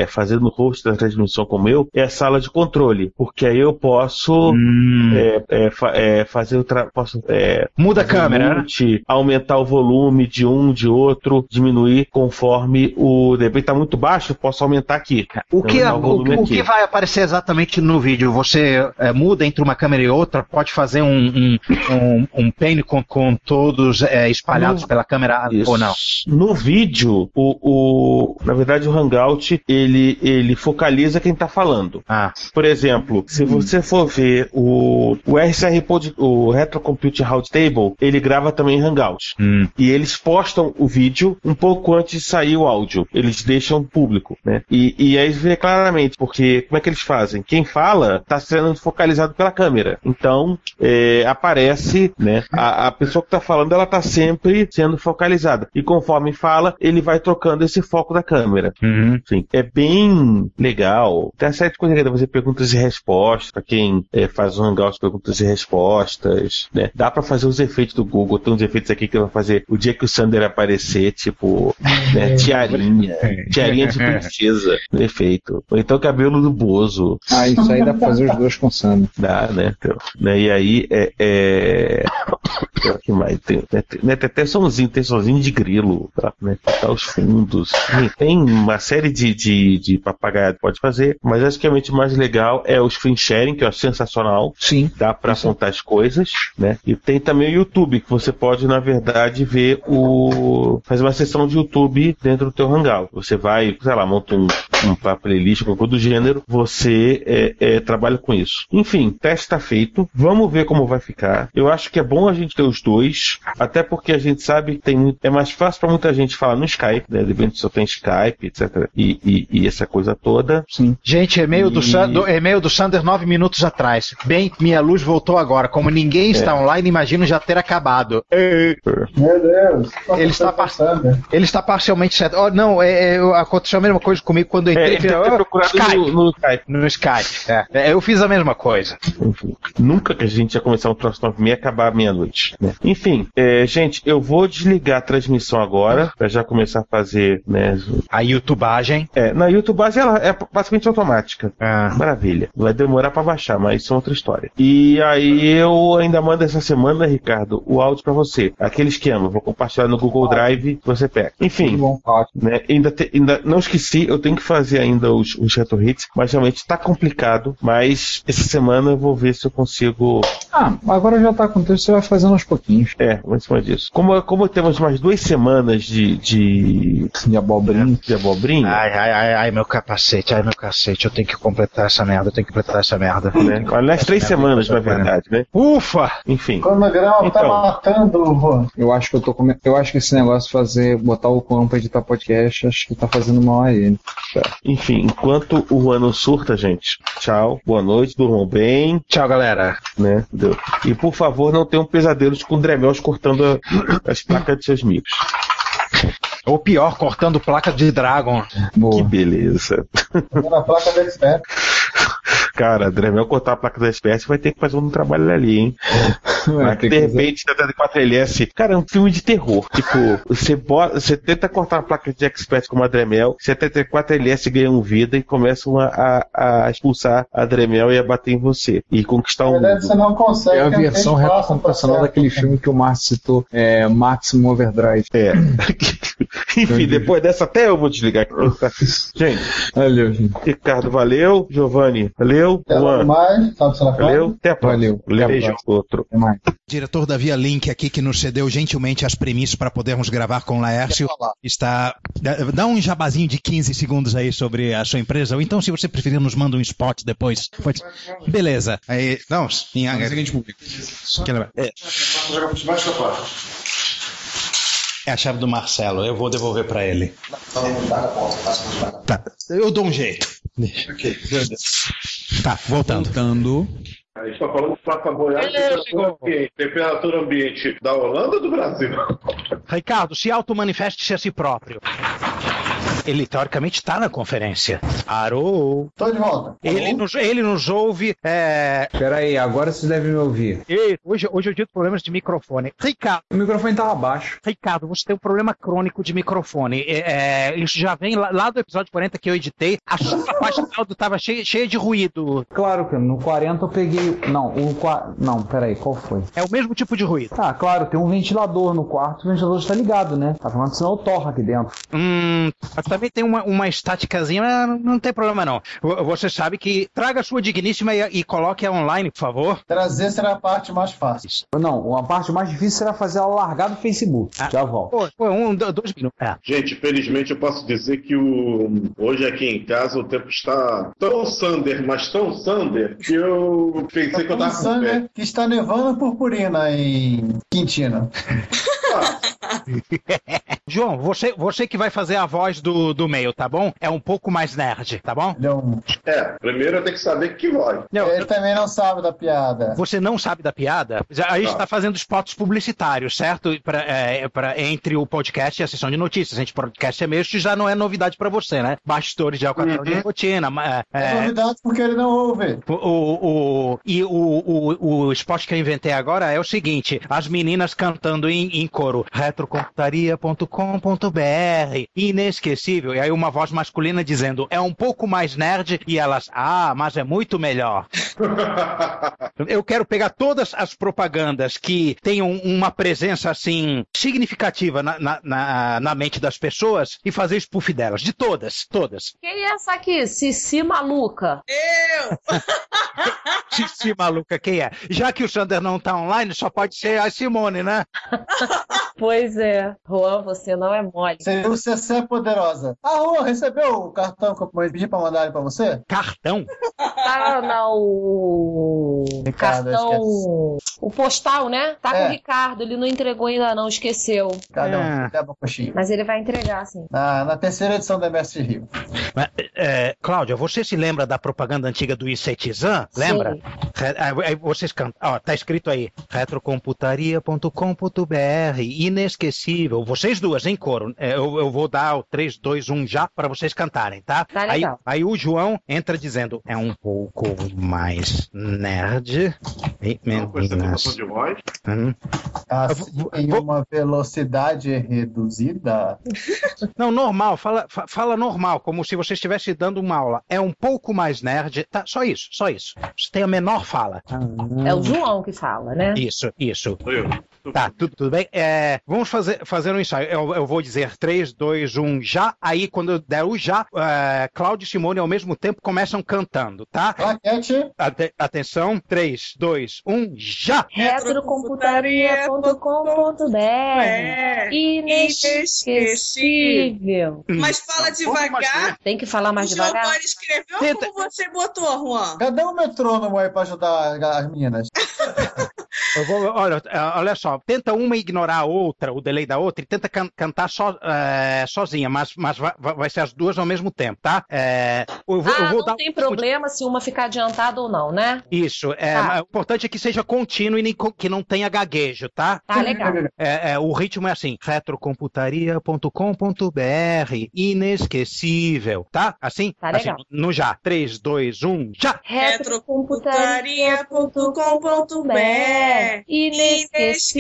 fazendo o host da transmissão como eu, é a sala de controle, porque aí eu posso hum, é, é, fa- é, fazer o tra posso é, muda a câmera, né? mute, aumentar o volume de um, de outro, diminuir conforme o de repente tá muito baixo, eu posso aumentar aqui. O que, Aumentar o, o aqui. que vai aparecer exatamente no vídeo? Você é, muda entre uma câmera e outra? Pode fazer um, um, um, um pane com, com todos é, espalhados No- pela câmera Isso. ou não? No vídeo, o, o- na verdade, o Hangout ele, ele focaliza quem está falando. Ah, Por exemplo, se você for ver o, o RCR Pod, o Retro Compute Roundtable, ele grava também Hangout. hum, E eles postam o vídeo um pouco antes de sair o áudio. Eles deixam público, né? E, e aí vê claramente, porque como é que eles fazem? Quem fala está sendo focalizado pela câmera. Então, é, aparece, né? A, a pessoa que está falando, ela está sempre sendo focalizada. E conforme fala, ele vai trocando esse foco da câmera. uhum. Sim, é bem legal. Tem a série de coisas que dá pra fazer perguntas e respostas, pra quem é, faz um hangout perguntas e respostas, né? Dá pra fazer os efeitos do Google, tem uns efeitos aqui que vai fazer o dia que o Sander aparecer, tipo, né, tiarinha, tiarinha de princesa, no efeito. Ou então cabelo do Bozo, Ah, isso aí dá pra fazer os dois com o Sandro. dá, né? Então, né? E aí, é... é... Que mais? Tem, né, tem, né, tem até somzinho, tem somzinho de grilo, tá? Né? Tá os fundos. Tem- uma série de, de, de papagaio que pode fazer, mas basicamente o mais legal é o screen sharing, que eu acho sensacional. Sim. Dá pra contar as coisas, né? E tem também o YouTube, que você pode, na verdade, ver o. fazer uma sessão de YouTube dentro do teu Hangout. Você vai, sei lá, monta um, um uma playlist, qualquer coisa do gênero, você é, é, trabalha com isso. Enfim, teste está feito. Vamos ver como vai ficar. Eu acho que é bom a gente ter os dois, até porque a gente sabe que tem, é mais fácil para muita gente falar no Skype, né? De repente só tem Skype, etc. E, e- e essa coisa toda. Sim. Gente, e-mail do, E- Sa- do- e-mail do Sander nove minutos atrás. Bem, minha luz voltou agora. Como ninguém está online, imagino já ter acabado. É, Meu Deus. Ele está passando. Ele está parcialmente certo. Oh, não, é, é, aconteceu a mesma coisa comigo quando eu É, entrei. falei, ter "Oh, procurado Skype. no, no Skype. No Skype. É. É, eu fiz a mesma coisa. Enfim, nunca que a gente ia começar um troço 9 e meia e acabar meia-noite. Né? Enfim, é, gente, eu vou desligar a transmissão agora, pra já começar a fazer, né? A YouTubagem. É, na YouTube ela é basicamente automática. Ah. Maravilha. Vai demorar pra baixar, mas isso é outra história. E aí eu ainda mando essa semana, Ricardo, o áudio pra você. Aquele esquema, vou compartilhar no Google Drive, você pega. Enfim, bom, né? Ainda, te- ainda não esqueci, eu tenho que fazer ainda os, os retro hits, mas realmente tá complicado. Mas essa semana eu vou ver se eu consigo. Ah, agora já tá com texto, você vai fazendo aos pouquinhos. É, em cima disso. Como, como temos mais duas semanas de. de, de abobrinha. De abobrinha. Ai, ai, ai, ai, meu capacete, ai, meu cacete, eu tenho que completar essa merda, eu tenho que completar essa merda. Né? Aliás, três semanas, na verdade, né? Ufa! Enfim. O cronograma tá Então. matando o Juan. Eu acho que eu tô come... Eu acho que esse negócio de fazer, botar o Juan pra editar podcast, acho que tá fazendo mal a ele. Enfim, enquanto o ano surta, gente, tchau, boa noite, durmam bem. Tchau, galera. Né? Deu. E por favor, não tenham pesadelos com Dremels cortando as placas de seus micros. Ou pior, cortando placa de Dragon. Que beleza. Na placa da Expert. Cara, Dremel cortar a placa da SPS vai ter que fazer um trabalho ali, hein? Que de repente, 74LS, cara, é um filme de terror. Tipo, você, bota, você tenta cortar a placa de Expert com uma Dremel, 74LS ganham vida e começam a, a- a expulsar a Dremel e a bater em você. E conquistar Na o verdade, mundo. você não consegue. É a um versão retrocomputacional pra daquele filme que o Márcio citou, é Maximum Overdrive. É. Enfim, depois dessa até eu vou desligar aqui. tá? Gente, valeu, gente. Ricardo, valeu. Giovanni, valeu. Até Juan, mais. Valeu. Até a próxima. Valeu. Beijo. Outro. Até mais. Diretor da Via Link aqui que nos cedeu gentilmente as premissas para podermos gravar com o Laércio está dá- um jabazinho de 15 segundos aí sobre a sua empresa ou então se você preferir nos manda um spot depois. Pode- Beleza. Aí, não, em publica. é, é a chave do Marcelo. Eu vou devolver para ele. Tá. Eu dou um jeito. Deixa. Tá, voltando. Voltando. A gente tá falando de placa boiada, temperatura ambiente. Temperatura ambiente da Holanda ou do Brasil? Ricardo, se auto-manifeste-se a si próprio. Ele teoricamente está na conferência. Arou. Tô de volta. Ele nos, ele nos ouve. É... Peraí, agora vocês devem me ouvir. Ei, hoje, hoje eu digo problemas de microfone. Ricardo, O microfone tava baixo. Ricardo, você tem um problema crônico de microfone. É, é, isso já vem lá, lá do episódio 40 que eu editei. A sua faixa de áudio estava cheia, cheia de ruído. Claro que no 40 eu peguei. Não, o 4. Não, peraí, qual foi? É o mesmo tipo de ruído. Ah, claro, tem um ventilador no quarto, o ventilador está ligado, né? Tá falando eu torro aqui dentro. Hum, mas tem uma, uma estáticazinha, mas não, tem problema não. Vo- Você sabe que traga a sua digníssima e, e coloque-a online, por favor. Trazer será a parte mais fácil. Não, a parte mais difícil será fazer ela largar do Facebook. Já volto. Pô, pô, um, do- dois minutos. É. Gente, felizmente eu posso dizer que o... hoje aqui em casa o tempo está tão Sander, mas tão Sander, que eu pensei que eu tava com Pensando pé. que está nevando purpurina em Quintino. João, você, você que vai fazer a voz do, do meio, tá bom? É um pouco mais nerd, tá bom? Ele, é É, primeiro eu tenho que saber que vai. Não, ele também não sabe da piada. Você não sabe da piada? A gente Não. está fazendo spots publicitários, certo? Pra, é, pra- entre o podcast e a sessão de notícias. A gente podcast é meio, isso já não é novidade pra você, né? Bastidores de alcatrão de rotina. ma- É, É, novidade porque ele não ouve. o, o, o- e o, o, o spot que eu inventei agora é o seguinte: as meninas cantando em, em coro, retrocomputaria.com.br, inesquecível. E aí uma voz masculina dizendo, é um pouco mais nerd, e elas, ah, mas é muito melhor. Eu quero pegar todas as propagandas que tenham uma presença assim significativa na, na, na, na mente das pessoas e fazer spoof delas, de todas, todas. Quem é essa aqui? Cici maluca. Xixi maluca, quem é? Já que o Sander não tá online, só pode ser a Simone, né? Pois é. Juan, você não é mole. Seria o CC Poderosa. Ah, Rô, recebeu o cartão que eu pedi pra mandarem pra você? Cartão? Tá na o Ricardo, cartão, o postal, né? Tá com É. o Ricardo, ele não entregou ainda não, esqueceu. Cada um, É. coxinha. Mas ele vai entregar, sim. Na, na terceira edição do MS Rio. Mas, é, Cláudia, você se lembra da propaganda antiga do Isetizan? Lembra? Sim. Re- aí- aí vocês cantam. Ó, tá escrito aí. retrocomputaria.com.br. Inesquecível. Vocês duas, em coro. É, eu, eu vou dar o 3, 2, 1 já para vocês cantarem, tá? Tá aí, aí o João entra dizendo: é um pouco mais nerd. E meninas. de voz. Hum. Assim, em uma velocidade reduzida. Não, normal, fala, fa- fala normal, como se você estivesse dando uma aula. É um pouco mais nerd, tá? Só isso, só isso. Você tem a menor fala. É o João que fala, né? Isso, isso. Sou eu. Tá, tudo, tudo bem. É, vamos fazer, fazer um ensaio. Eu, eu vou dizer 3, 2, 1, já. Aí, quando eu der o já, é, Cláudio e Simone ao mesmo tempo começam cantando, tá? Claquete. Ate- atenção, 3, 2, 1, já! Retrocomputaria.com.br É. Inesquecível. Mas fala devagar. Tem que falar mais o devagar? Giovanni escreveu Tenta- como você botou, Juan? Cadê o metrônomo aí pra ajudar as meninas? Eu vou- olha, é, olha só, tenta uma ignorar a outra, o delay da outra, e tenta can- cantar só, é, sozinha, mas, mas vai, vai- ser as duas ao mesmo tempo, tá? É, eu vou, eu Ah, vou não dar tem problema se uma ficar adiantada ou não, né? Isso, é, Tá. o importante é que seja contínuo e que não tenha gaguejo, tá? Tá legal. É, é, o ritmo é assim, retrocomputaria.com.br, inesquecível, tá? Assim? Tá assim, legal. no já. 3, 2, 1, já! Retrocomputaria.com.br Inesquecível.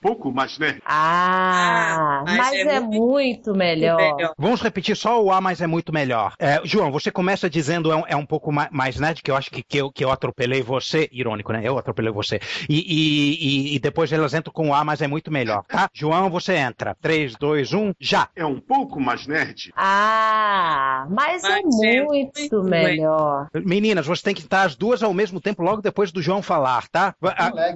Pouco mais, né? Ah, mas mas, é é, muito melhor. Vamos repetir só o A, mas é muito melhor. É, João, você começa dizendo é um, é um pouco mais, mais nerd, que eu acho que, que, eu, que eu atropelei você. Irônico, né? Eu atropelei você. E, e, e- e depois elas entram com o A, mas é muito melhor, tá? João, você entra. 3, 2, 1, já! É um pouco mais nerd. Ah, mas, é Mas é muito, muito melhor. Meninas, você tem que estar as duas ao mesmo tempo, logo depois do João falar, tá?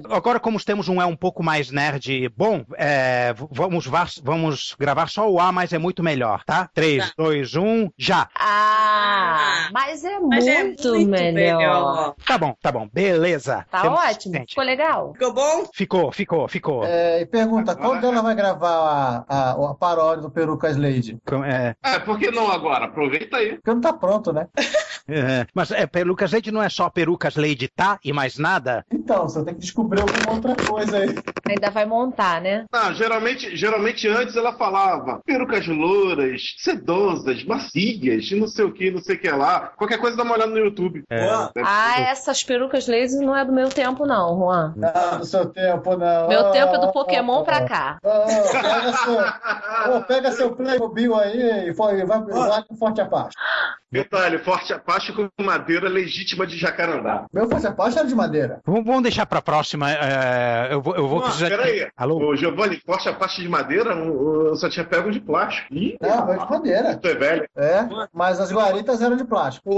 Agora, como temos um é um pouco mais nerd bom, é, vamos, vamos gravar só o A, mas é muito melhor, tá? 3, 2, 1, já! Ah, mas é Mas é muito, muito melhor. melhor. Tá bom, tá bom, beleza. Tá Temos ótimo? suficiente. Ficou legal? Ficou bom? Ficou, ficou, ficou. É, e pergunta, quando ela vai gravar a, a, a paródia do Perucas Lady? Com- é, É, por que não agora? Aproveita aí. Porque não tá pronto, né? é, mas é, Perucas Lady não é só Perucas Lady, tá? E mais nada? Então, você tem que descobrir alguma outra coisa aí. Ainda vai montar, né? Não, geralmente, geralmente antes ela falava perucas louras, sedosas, macias, não sei o que, não sei o que lá. Qualquer coisa dá uma olhada no YouTube. É. Ah, essas perucas laser não é do meu tempo, não, Juan. Não, do seu tempo, não. Meu tempo é do Ah, Pokémon ah, pra ah. cá. Ah, pega seu, Ô, pega seu Playmobil aí e foi, vai, vai com forte Apache. Detalhe, forte Apache com madeira legítima de jacarandá. Meu forte Apache era de madeira. Vamos, vamos deixar pra próxima. é, eu vou, eu vou Ah, precisar. peraí. Alô? Ô, Giovanni, forte Apache de madeira, eu só tinha pego de plástico. Ih, Não, foi de madeira. tu é velho. É, mas as guaritas eram de plástico.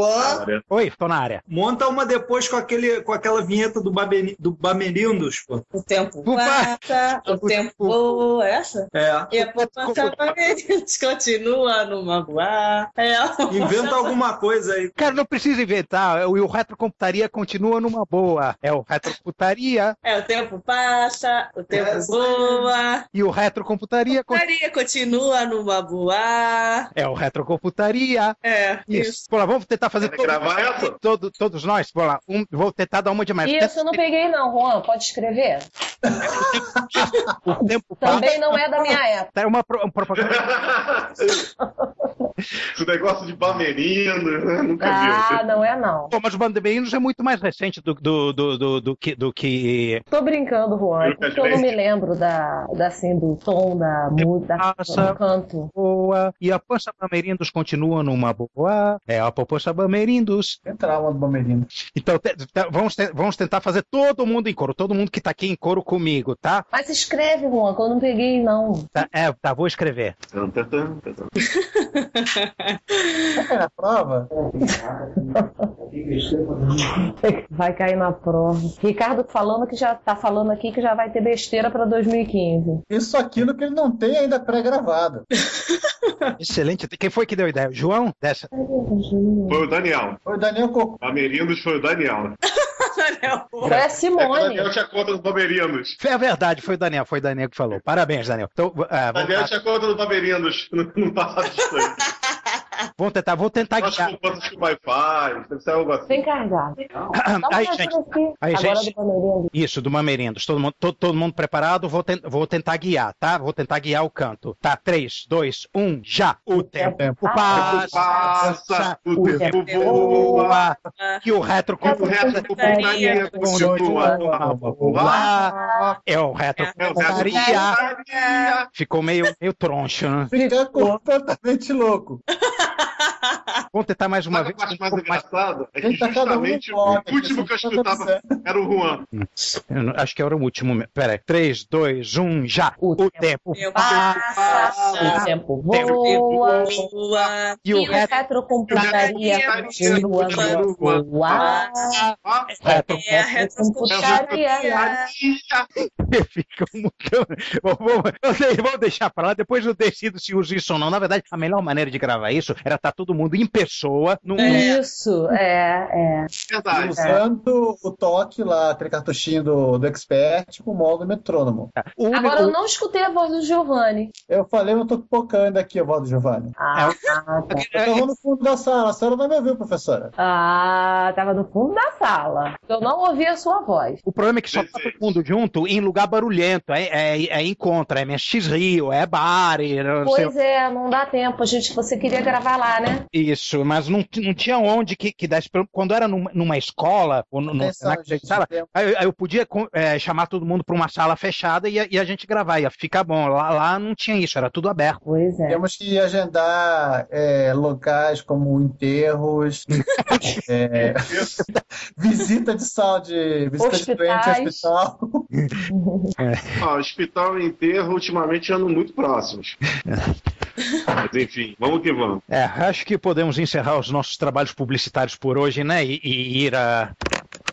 Oi, tô na área. Monta uma depois com, aquele, com aquela vinheta do, Babeni, do Bamerindos, pô. o tempo Opa! passa, o tempo voa. Essa? É. E a poupança continua numa boa. É. Inventa alguma coisa aí. Cara, não precisa inventar. O, o retrocomputaria continua numa boa. É o retrocomputaria É, o tempo passa, o tempo voa. e o retrocomputaria con- Maria continua numa boa. é o retrocomputaria. É, Isso. isso. Vamos lá, vamos tentar fazer todo, gravar essa? todo- todos nós. Vamos lá. Um, vou tentar dar uma de mais. Isso eu não peguei, não, Juan. Pode escrever? O tempo passa. Também não é da minha época. É uma, pro- uma propaganda. Esse negócio de né? nunca Ah, viu. não é não. Pô, mas o Bandeirinhos é muito mais recente do, do, do, do, do que, do que. Tô brincando, Juan, Eu porque eu não me lembro da, da, assim, do tom da música, Passa. do canto. Boa. E a Pança Bamerindos continua numa boa. É a Pança Bamerindos. Tem trauma do Bamerino. Então, te- te- vamos, te- vamos tentar fazer todo mundo em coro. Todo mundo que tá aqui em coro comigo, tá? Mas escreve, Juan, que eu não peguei, não. Tá, é, tá, vou escrever. Prova? Vai cair na prova. Ricardo falando que já tá falando aqui que já vai ter besteira pra 2015. Isso aquilo que ele não tem ainda pré-gravado. Excelente. Quem foi que deu a ideia? O João? Dessa. Foi o Daniel. Foi o Daniel Cocô. Foi o Daniel. Foi a É que o Simone. Daniel tinha conta do Bamerindos. É verdade, foi o Daniel, foi o Daniel que falou. Parabéns, Daniel. Então, é, vamos, Daniel lá. tinha conta do Bamerindos no no passado distante. Vamos tentar, vou tentar guiar. que contas com Wi-Fi, deve ser algo assim. Vem uma Aí, gente. Aí, Agora gente. do. Isso, do Mamerindos. Todo mundo, todo, todo mundo preparado? Vou, ten- vou tentar guiar, tá? Vou tentar guiar o canto. Tá, 3, 2, 1, já! O tempo tempo passa, Passa, o tempo tempo voa, e o o retrocomputaria retrocomputaria continua boa. É o É o retrocomputaria. Ficou meio, meio troncho, né? Fica completamente louco. Vamos tentar mais uma Sabe vez. a parte um mais engraçada? É que tá um justamente bloco, o último aqui, que eu escutava era o Juan. Eu não- acho que era o último. Pera aí. 3, 2, 1, já. O, tempo Meu Passa, o tempo voa, Boa. E o e o resto. retrocomputaria continua no voar. Retro- É a retrocomputaria. Fica muito. Bom, vamos, vamos de- vamos deixar pra lá, depois eu decido se uso isso ou não. Na verdade, a melhor maneira de gravar isso era estar todo mundo em pessoa, num, Isso, é, é. Verdade. Usando o toque lá, aquele cartuchinho do, do Expert com o modo metrônomo. o único- Agora eu não escutei a voz do Giovanni. Eu falei, eu tô pipocando aqui a voz do Giovanni. Ah, tá. Eu tava no fundo da sala, a senhora não me ouviu, professora. Ah, tava no fundo da sala. Eu não ouvi a sua voz. O problema é que só tá todo mundo junto em lugar barulhento. É, é, é encontra, é MX Rio, é bar, não sei- Pois é, não dá tempo. A gente, você queria gravar lá, né? Isso, mas não, não tinha onde que, que desse. Quando era numa, numa escola, ou no, na gente, sala, aí, aí eu podia é, chamar todo mundo para uma sala fechada e, a- e a gente gravar, ia ficar bom. Lá, lá não tinha isso, era tudo aberto. Pois é. Temos que agendar é, locais como enterros, é, visita de sala de visita de doente Hospitais. hospital. Ó, hospital e enterro ultimamente andam muito próximos. Mas enfim, vamos que vamos. É, acho que podemos encerrar os nossos trabalhos publicitários por hoje, né? E, e ir a.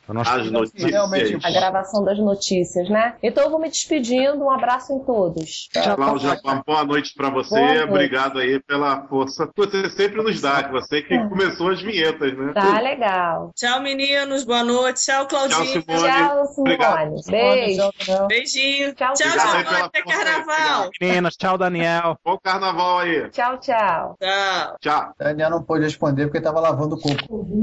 As notícias. Realmente, A gravação das notícias, né? Então eu vou me despedindo. Um abraço em todos. Cláudia, uma boa noite pra você. Noite. Obrigado aí pela força que você sempre nos dá, que você que começou as vinhetas, né? Tá legal. Tchau, meninos. Boa noite. Tchau, Claudinha. Tchau, Simone. Tchau, Simone. Obrigado. Beijo. Beijinho. Tchau, Tchau, Giovanni. pela Até carnaval. Meninas, tchau, Daniel. Bom carnaval aí. Tchau, tchau. Tchau. Tchau. Daniel não pôde responder porque estava lavando o coco.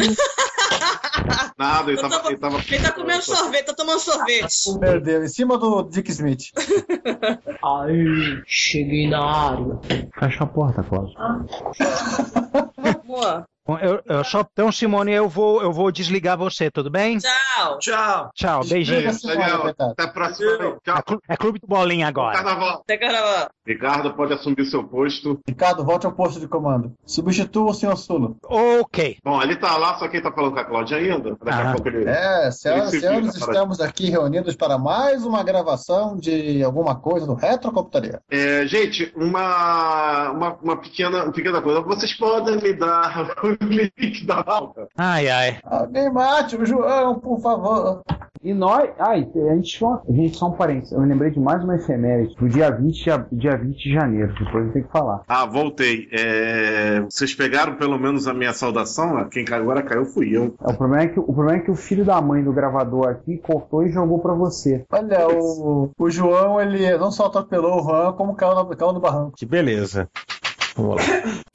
Nada, ele Eu tava. Ele tava... Ele tá comendo sorvete, tá tomando sorvete. Meu Deus, em cima do Dick Smith. Aí, cheguei na área. Fecha a porta, Cláudio. Amor. Bom, Eu, eu só, então, Simone, eu vou, eu vou desligar você, tudo bem? Tchau. Tchau. Tchau, beijinho. Daniel, até a próxima. É, Tchau. clu- é clube do bolinha agora. carnaval. Até carnaval. Ricardo pode assumir seu posto. Ricardo, volte ao posto de comando. Substitua o senhor Sulo. Ok. Bom, ele tá lá, só que ele tá falando com a Cláudia ainda. Daqui Ah. a pouco ele. É, senhoras e senhores, para- estamos aqui reunidos para mais uma gravação de alguma coisa do Retrocomputaria. É, gente, uma, uma, uma pequena, uma pequena coisa. Vocês podem me dar o link da alta? Ai, ai. Alguém mate o João, por favor. E nós. Ai, a gente só. Gente, só um parênteses. Eu me lembrei de mais uma efeméride. Do dia 20, de ab- dia 20 de janeiro. Depois eu tenho que falar. Ah, voltei. É, vocês pegaram pelo menos a minha saudação? Ah, Quem agora caiu fui eu. É, O problema, é que, o problema é que o filho da mãe do gravador aqui cortou e jogou pra você. Olha, o, o João, ele não só atropelou o Juan, como caiu no, caiu no barranco. Que beleza. Vamos lá.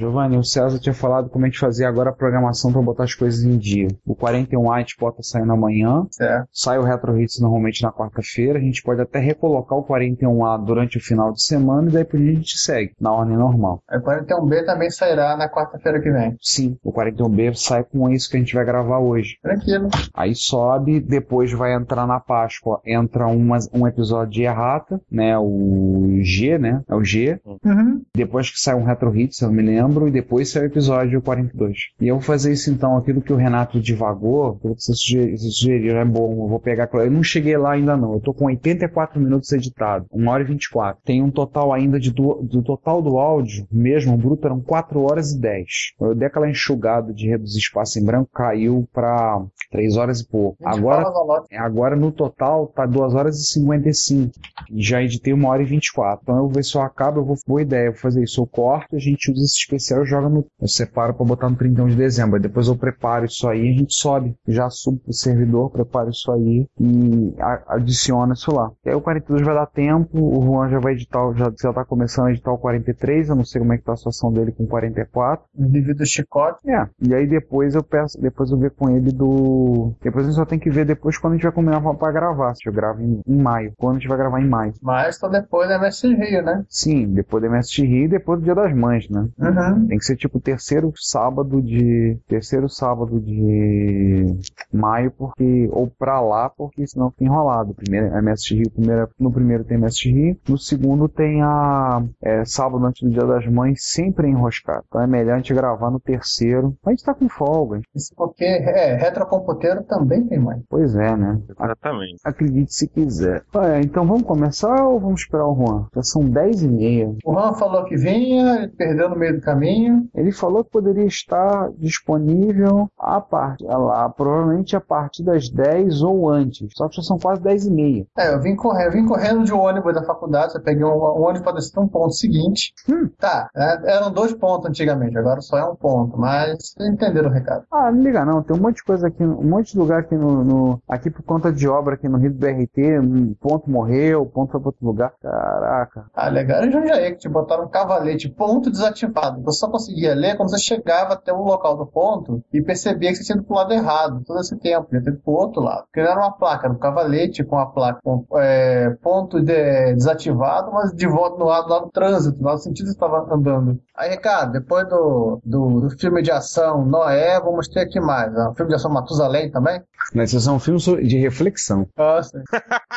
Giovanni, o César tinha falado como a gente fazia agora a programação pra botar as coisas em dia. O 41A a gente bota saindo amanhã. Certo. Sai o Retro Hits normalmente na quarta-feira. A gente pode até recolocar o 41A durante o final de semana e daí por a gente segue na ordem normal. Aí o 41B também sairá na quarta-feira que vem. Sim, o 41B sai com isso que a gente vai gravar hoje. Tranquilo. Aí sobe, depois vai entrar na Páscoa, entra uma, um episódio de errata, né? O G, né? É o G. Uhum. Depois que sai um Retro Hits, eu me lembro, e depois sai o episódio 42. E eu vou fazer isso então, aquilo que o Renato divagou, que você sugeriu, é bom, eu vou pegar. Eu não cheguei lá ainda não, eu tô com 84 minutos editado, 1 hora e 24. Tem um total ainda de do, do total do áudio, mesmo, bruto, eram 4 horas e 10. Eu dei aquela enxugada de reduzir espaço em branco, caiu pra 3 horas e pouco. Agora, Zalote. Agora no total tá 2 horas e 55. E já editei 1 hora e 24. Então eu vou ver se eu acabo, eu vou. Boa ideia, eu vou fazer isso. Eu corto, gente usa esse especial e joga no. Eu separo pra botar no 31 de dezembro. Aí depois eu preparo isso aí, a gente sobe. Já subo pro servidor, preparo isso aí e adiciona isso lá. E aí o 42 vai dar tempo, o Juan já vai editar, o- já, já tá começando a editar o 43, eu não sei como é que tá a situação dele com o 44. Devido ao chicote. É, e aí depois eu peço, depois eu ver com ele do. Depois a gente só tem que ver depois quando a gente vai combinar pra- pra gravar. Se eu gravo em, em maio. Quando a gente vai gravar em maio. Mas só depois da MS Rio, né? Sim, depois do MSX Rio e depois do Dia das Mães. Né? Uhum. Tem que ser tipo terceiro sábado de. Terceiro sábado de maio, porque. Ou pra lá, porque senão fica enrolado. Primeiro é MSX Rio, primeiro, no primeiro tem MSX Rio, no segundo tem a. É, sábado antes do Dia das Mães, sempre é enroscado. Então é melhor a gente gravar no terceiro. A gente tá com folga. Isso porque, é, retrocomputeiro também tem mãe. Pois é, né? Exatamente. Acredite se quiser. É, então vamos começar ou vamos esperar o Juan? Já são 10 e meia. O Juan falou que vinha, ele perdeu no meio do caminho. Ele falou que poderia estar disponível a partir lá, provavelmente a partir das 10 ou antes. Só que já são quase 10 e meia. É, eu vim correndo, eu vim correndo de ônibus da faculdade, eu peguei um, um ônibus para descer um ponto seguinte. Tá, é, eram dois pontos antigamente, agora só é um ponto, mas vocês entenderam o recado. Ah, não liga não, tem um monte de coisa aqui, um monte de lugar aqui no, no- aqui por conta de obra aqui no Rio do BRT, um ponto morreu, ponto foi para outro lugar. Caraca. Ah, legal. Em Jundiaí que te botaram um cavalete, ponto desativado. Você só conseguia ler quando você chegava até o local do ponto e percebia que você tinha ido pro lado errado todo esse tempo, ia ter ido pro outro lado. Porque não era uma placa, era um cavalete com a placa com é, ponto de- desativado, mas de volta no lado, lado do trânsito, no lado do sentido que você estava andando. Aí, Ricardo, depois do, do, do filme de ação Noé, vamos ter aqui mais. Ah, filme de ação Matusalém também? Mas isso é um filme so- de reflexão. Nossa.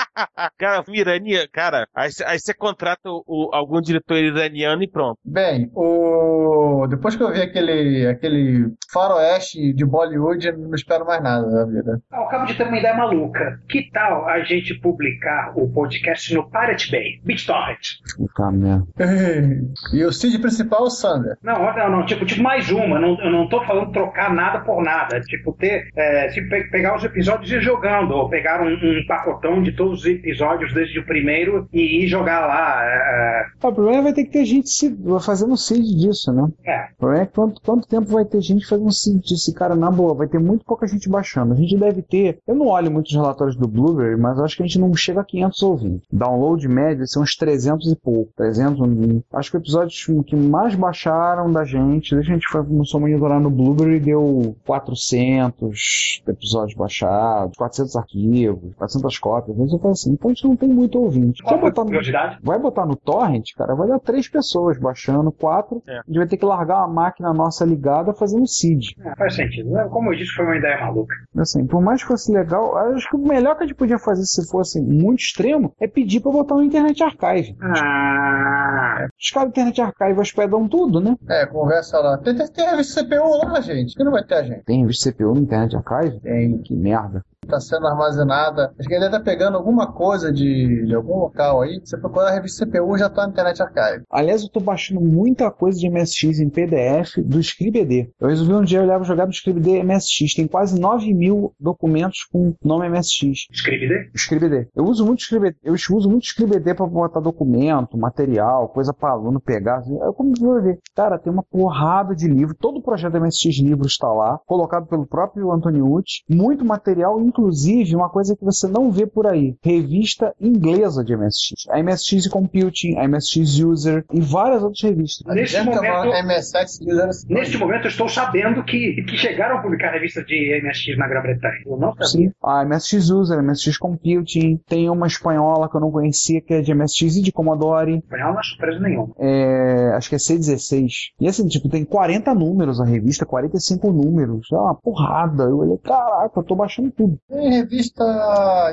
Cara, filme iraniano, cara, aí você contrata o- o- algum diretor iraniano e pronto. Bem, o... depois que eu vi aquele, aquele faroeste de Bollywood, eu não espero mais nada da vida. Ao cabo de ter uma ideia maluca, que tal a gente publicar o podcast no Pirate Bay, BitTorrent? Puta merda. e o Cid principal é o Sander. Não, não, não, tipo, tipo mais uma. Não, eu não tô falando trocar nada por nada. Tipo, ter. É, tipo, pe- pegar os episódios e ir jogando. Ou pegar um, um pacotão de todos os episódios desde o primeiro e ir jogar lá. é, Ah, o problema vai ter que ter gente se, fazendo seed disso, né? é. O problema é quanto, quanto tempo vai ter gente fazendo seed disso? Cara, na boa, vai ter muito pouca gente baixando. A gente deve ter. Eu não olho muitos relatórios do Blueberry, mas acho que a gente não chega a 500 ouvintes. Download médio são uns 300 e pouco. 300, hum, acho que episódios que mais baixaram da gente, que a gente começou a monitorar no Blueberry, deu 400 episódios baixados, 400 arquivos, 400 cópias, falo assim, então a gente não tem muito ouvinte. Vai botar no-? Vai botar no torrent, cara, vai dar três pessoas baixando, quatro. É. A gente vai ter que largar uma máquina nossa ligada fazendo seed. É, faz sentido. É, Como eu disse, foi uma ideia maluca. Assim, por mais que fosse legal, acho que o melhor que a gente podia fazer se fosse muito extremo é pedir pra botar no Internet Archive. Ah. Os caras do Internet Archive hospedam tudo, né? É, conversa lá. Tem, tem, tem a revista CPU lá, gente. Que não vai ter a gente. Tem revista CPU no Internet Archive? Tem. Que merda. Tá sendo armazenada. Acho que ele tá pegando alguma coisa de, de algum local aí. Se você procurar a revista CPU, já tá no Internet Archive. Aliás, eu tô baixando muita coisa de MSX em PDF do ScribD. Eu resolvi um dia olhar pra jogar do ScribD MSX. Tem quase 9 mil documentos com nome MSX. ScribD? ScribD. Eu uso muito ScribD. Eu uso muito ScribD pra botar documento, material, coisa pra aluno pegar. Assim. Eu comecei a ver. Cara, tem uma porrada de livro. Todo o projeto MSX Livros está lá, colocado pelo próprio Antoniucci. Muito material, inclusive uma coisa que você não vê por aí. Revista inglesa de MSX. A MSX Computing, a MSX User e várias outras revistas. Neste momento- MSX user Neste momento, eu estou sabendo que, que chegaram a publicar a revista de MSX na Grã-Bretanha. Eu não sabia. Sim. A MSX User, a MSX Computing, tem uma espanhola que eu não conhecia, que é de MSX e de Commodore. Espanhol não é surpresa nenhuma. É, acho que é C16. E assim, tipo, tem 40 números a revista, 45 números. É uma porrada. Eu olhei, caraca, eu tô baixando tudo. Tem revista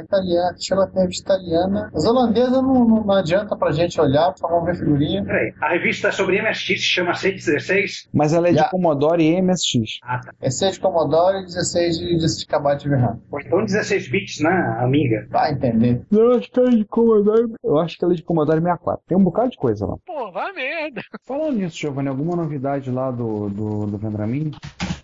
italiana, deixa ela ter revista italiana. As holandesas não, não, não adianta pra gente olhar, só vamos ver figurinha. Peraí, a revista sobre MSX se chama C16? Mas ela é Já. de Commodore e MSX. Ah, tá. É 6 de Commodore e 16 de, de Cabate de RAM. Ou então 16 bits, né, amiga? Vai entender. Eu acho que ela é de Commodore. Eu acho que ela é de Commodore 64. Tem um bocado de coisa lá. Pô, vai merda. Falando nisso, Giovanni, alguma novidade lá do, do, do Vendramin?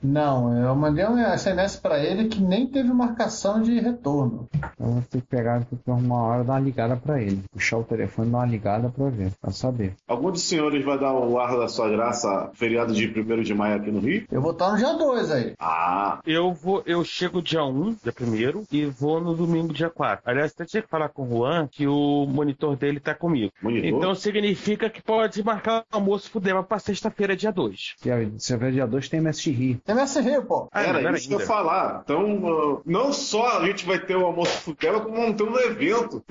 Não, eu mandei um SMS pra ele que nem teve marcação de retorno. Eu vou ter que pegar uma hora dar uma ligada pra ele. Puxar o telefone e dar uma ligada pra ver, pra saber. Algum dos senhores vai dar o ar da sua graça feriado de 1 de maio aqui no Rio? Eu vou estar no dia 2 aí. Ah, Eu vou, eu chego dia 1, dia 1 e vou no domingo, dia 4. Aliás, até tinha que falar com o Juan que o monitor dele tá comigo. monitor? Então significa que pode marcar o almoço pro Dema pra sexta-feira, dia 2. Se é dia 2 tem MSX Rio. MS Rio, pô. Ah, Era melhor isso que eu ainda. falar. Então, uh, não só a gente vai ter o almoço futebol, como vamos ter um evento.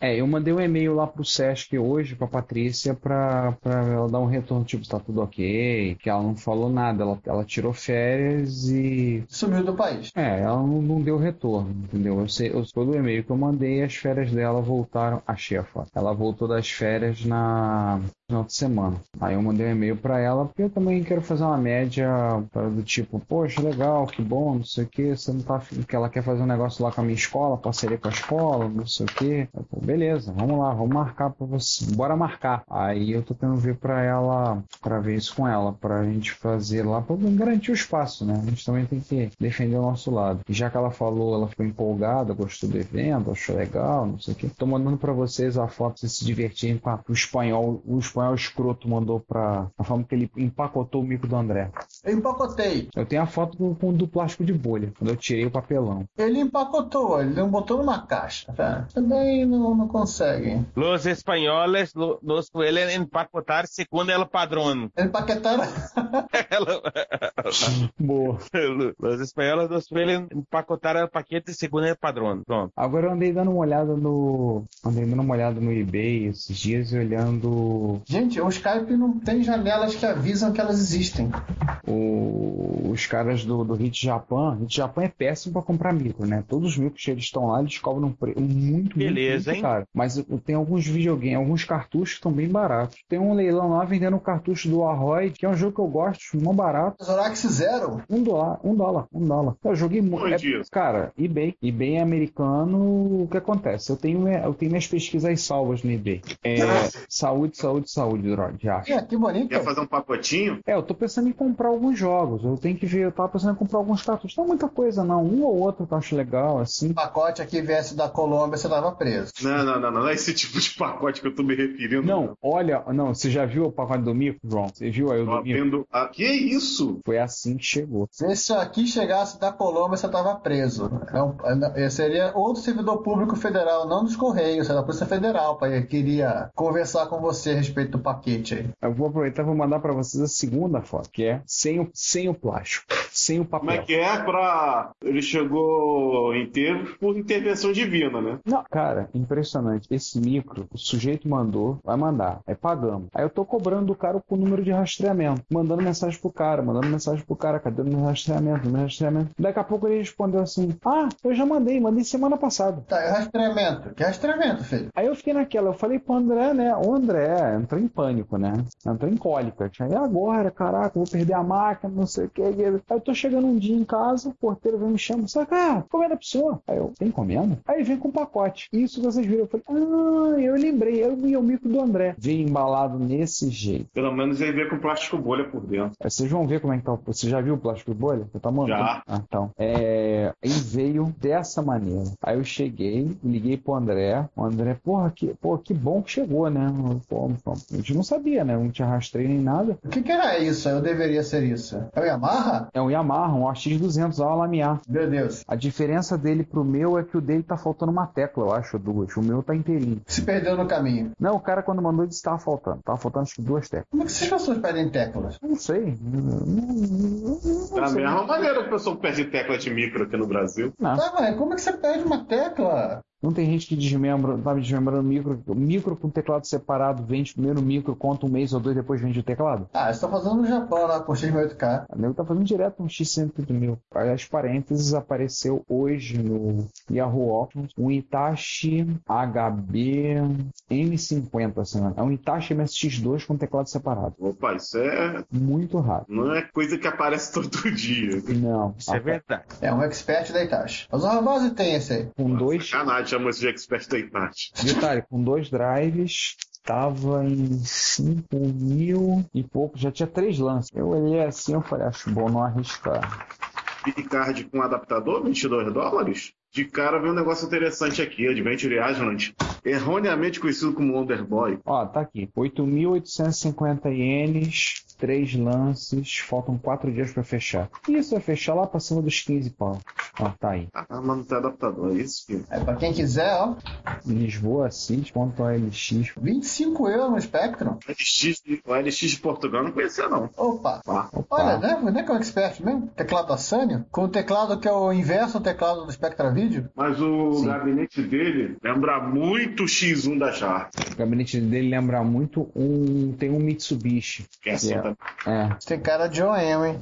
É, eu mandei um e-mail lá pro Sesc hoje, pra Patrícia, pra, pra ela dar um retorno, tipo, se tá tudo ok, que ela não falou nada, ela, ela tirou férias e. Sumiu do país. É, ela não, não deu retorno, entendeu? Eu sei, eu, pelo e-mail que eu mandei, as férias dela voltaram. Achei a foto. Ela voltou das férias na final de semana. Aí eu mandei um e-mail pra ela, porque eu também quero fazer uma média para do tipo, poxa, legal, que bom, não sei o que, você não tá afim, que ela quer fazer um negócio lá com a minha escola, parceria com a escola, não sei o que. Beleza, vamos lá, vamos marcar pra você. Bora marcar. Aí eu tô tentando ver pra ela, pra ver isso com ela, pra gente fazer lá, pra garantir o espaço, né? A gente também tem que defender o nosso lado. E já que ela falou, ela ficou empolgada, gostou do evento, achou legal, não sei o que. Tô mandando pra vocês a foto, vocês se divertirem com a- o espanhol, o espanhol escroto mandou pra, a forma que ele empacotou o mico do André. Eu empacotei. Eu tenho a foto do, do plástico de bolha, quando eu tirei o papelão. Ele empacotou, ele não botou numa caixa. Tá? Também não, não consegue. Los espanhóis lo- los suelen empacotar segundo el padrón. Empaquetaram. Boa. Los espanhóis los suelen empacotar el paquete segundo el padrón. Pronto. Agora eu andei dando uma olhada no. Andei dando uma olhada no eBay esses dias e olhando Gente, o Skype não tem janelas que avisam que elas existem. o- os caras do, do Hit Japan. Hit Japan é péssimo pra comprar micro, né? Todos os micros que eles estão lá, eles cobram um preço muito, Beleza, muito, muito hein? caro. Mas tem alguns videogames, alguns cartuchos que estão bem baratos. Tem um leilão lá vendendo um cartucho do Arroy, que é um jogo que eu gosto, mó barato. Zorax Zero? Um dólar, um dólar, um dólar. Eu joguei muito. Isso? cara, eBay. eBay é americano. O que acontece? Eu tenho, eu tenho minhas pesquisas salvas no eBay. É, saúde, saúde, saúde, já. É, que bonito. Quer fazer um pacotinho? É, eu tô pensando em comprar alguns jogos. Eu tenho que ver, eu tava pensando em comprar alguns cartuchos. Não é muita coisa, não. Um ou outro que eu acho legal, assim. O pacote aqui viesse da Colômbia, você tava preso. Não, não, não, não. Não é esse tipo de pacote que eu tô me referindo. Não, olha, não, você já viu o pacote do Mico, João? Você viu aí o do Mico? vendo. Ah, que isso? Foi assim que chegou. Se isso aqui chegasse da Colômbia, você tava preso. É um- é- seria outro servidor público federal, não dos Correios, era da Polícia Federal, pai. Queria conversar com você a respeito do paquete aí. Eu vou aproveitar e vou mandar pra vocês a segunda foto, que é sem o, sem o plástico, sem o papel. Como é que é pra. Ele chegou inteiro por intervenção divina, né? Não, cara, impressionante. Esse micro, o sujeito mandou, vai mandar, é pagamos. Aí eu tô cobrando do cara com o número de rastreamento, mandando mensagem pro cara, mandando mensagem pro cara, cadê o meu rastreamento, meu rastreamento? Daqui a pouco ele respondeu assim: Ah, eu já mandei, mandei semana passada. Tá, o rastreamento. Que rastreamento, filho? Aí eu fiquei naquela, eu falei pro André, né? O André entrou em pânico, né? Entrou em cólica. Tinha, e agora, caraca, vou perder a máquina, não sei o que. Aí eu tô chegando um dia em casa, o porteiro vem me chama, sabe, ah, encomenda pro senhor. Aí eu, tem encomenda? Aí vem com um pacote. Isso vocês viram. Eu falei, ah, eu lembrei, eu vi o mico do André. Veio embalado nesse jeito. Pelo menos ele veio com plástico bolha por dentro. Aí Vocês vão ver como é que tá. o- Você já viu o plástico bolha? Você tá mandando? Já. Ah, então. É, ele veio dessa maneira. Aí eu cheguei, liguei pro André. O André, porra, que, pô, que bom que chegou, né? Pô, pô, a gente não sabia, né? Não tinha rastreio nem nada. O que, que era isso? Eu deveria ser isso. É o Yamaha? É um Yamaha, um AX200 a lamiar. Meu Deus. A diferença dele pro meu é que o dele tá faltando uma tecla, eu acho, duas. O meu tá inteirinho. Se perdeu no caminho. Não, o cara quando mandou disse que tava faltando. Tava faltando acho que duas teclas. Como é que essas pessoas perdem teclas? Não sei. Da mesma maneira que o pessoal perde tecla de micro aqui no Brasil. Não. Tá, mas como é que você perde uma tecla? Não tem gente que desmembra, tá desmembrando micro. Micro com teclado separado, vende primeiro o micro, conta um mês ou dois, depois vende o teclado. Ah, você tá fazendo no Japão lá com X8K. O nego tá fazendo direto um X130 mil. Aliás, parênteses, apareceu hoje no Yahoo Options um Itachi HB M50, assim, é um Itachi MSX2 com teclado separado. Opa, isso é. Muito raro. Não é coisa que aparece todo dia. Não. Isso é verdade. É um expert da Itachi. Os Rabose tem esse aí. Com dois. Sacanagem, chama isso de expert da Ignat. Detalhe, com dois drives, tava em 5 mil e pouco, já tinha três lances. Eu olhei assim, eu falei, acho bom não arriscar. card com adaptador, 22 dólares. De cara veio um negócio interessante aqui, Adventure Island, erroneamente conhecido como Wonder Boy. Ó, tá aqui, 8.850 ienes, três lances, faltam quatro dias pra fechar. Isso vai fechar lá pra cima dos 15 pau. Ó, tá aí. Ah, mas não tem adaptador, é isso, filho. É, pra quem quiser, ó. Lisboa, CID.OLX. 25 euros no Spectrum. LX, o LX de Portugal eu não conhecia, não. Opa. Ah, Olha, né? Não é que é um expert mesmo? Teclado da Sanyo? Com o teclado que é o inverso do teclado do Spectra Video? Mas o gabinete dele lembra muito o X1 da Sharp. O gabinete dele lembra muito um. Tem um Mitsubishi. Que é assim é. É. Tem cara de OM, hein?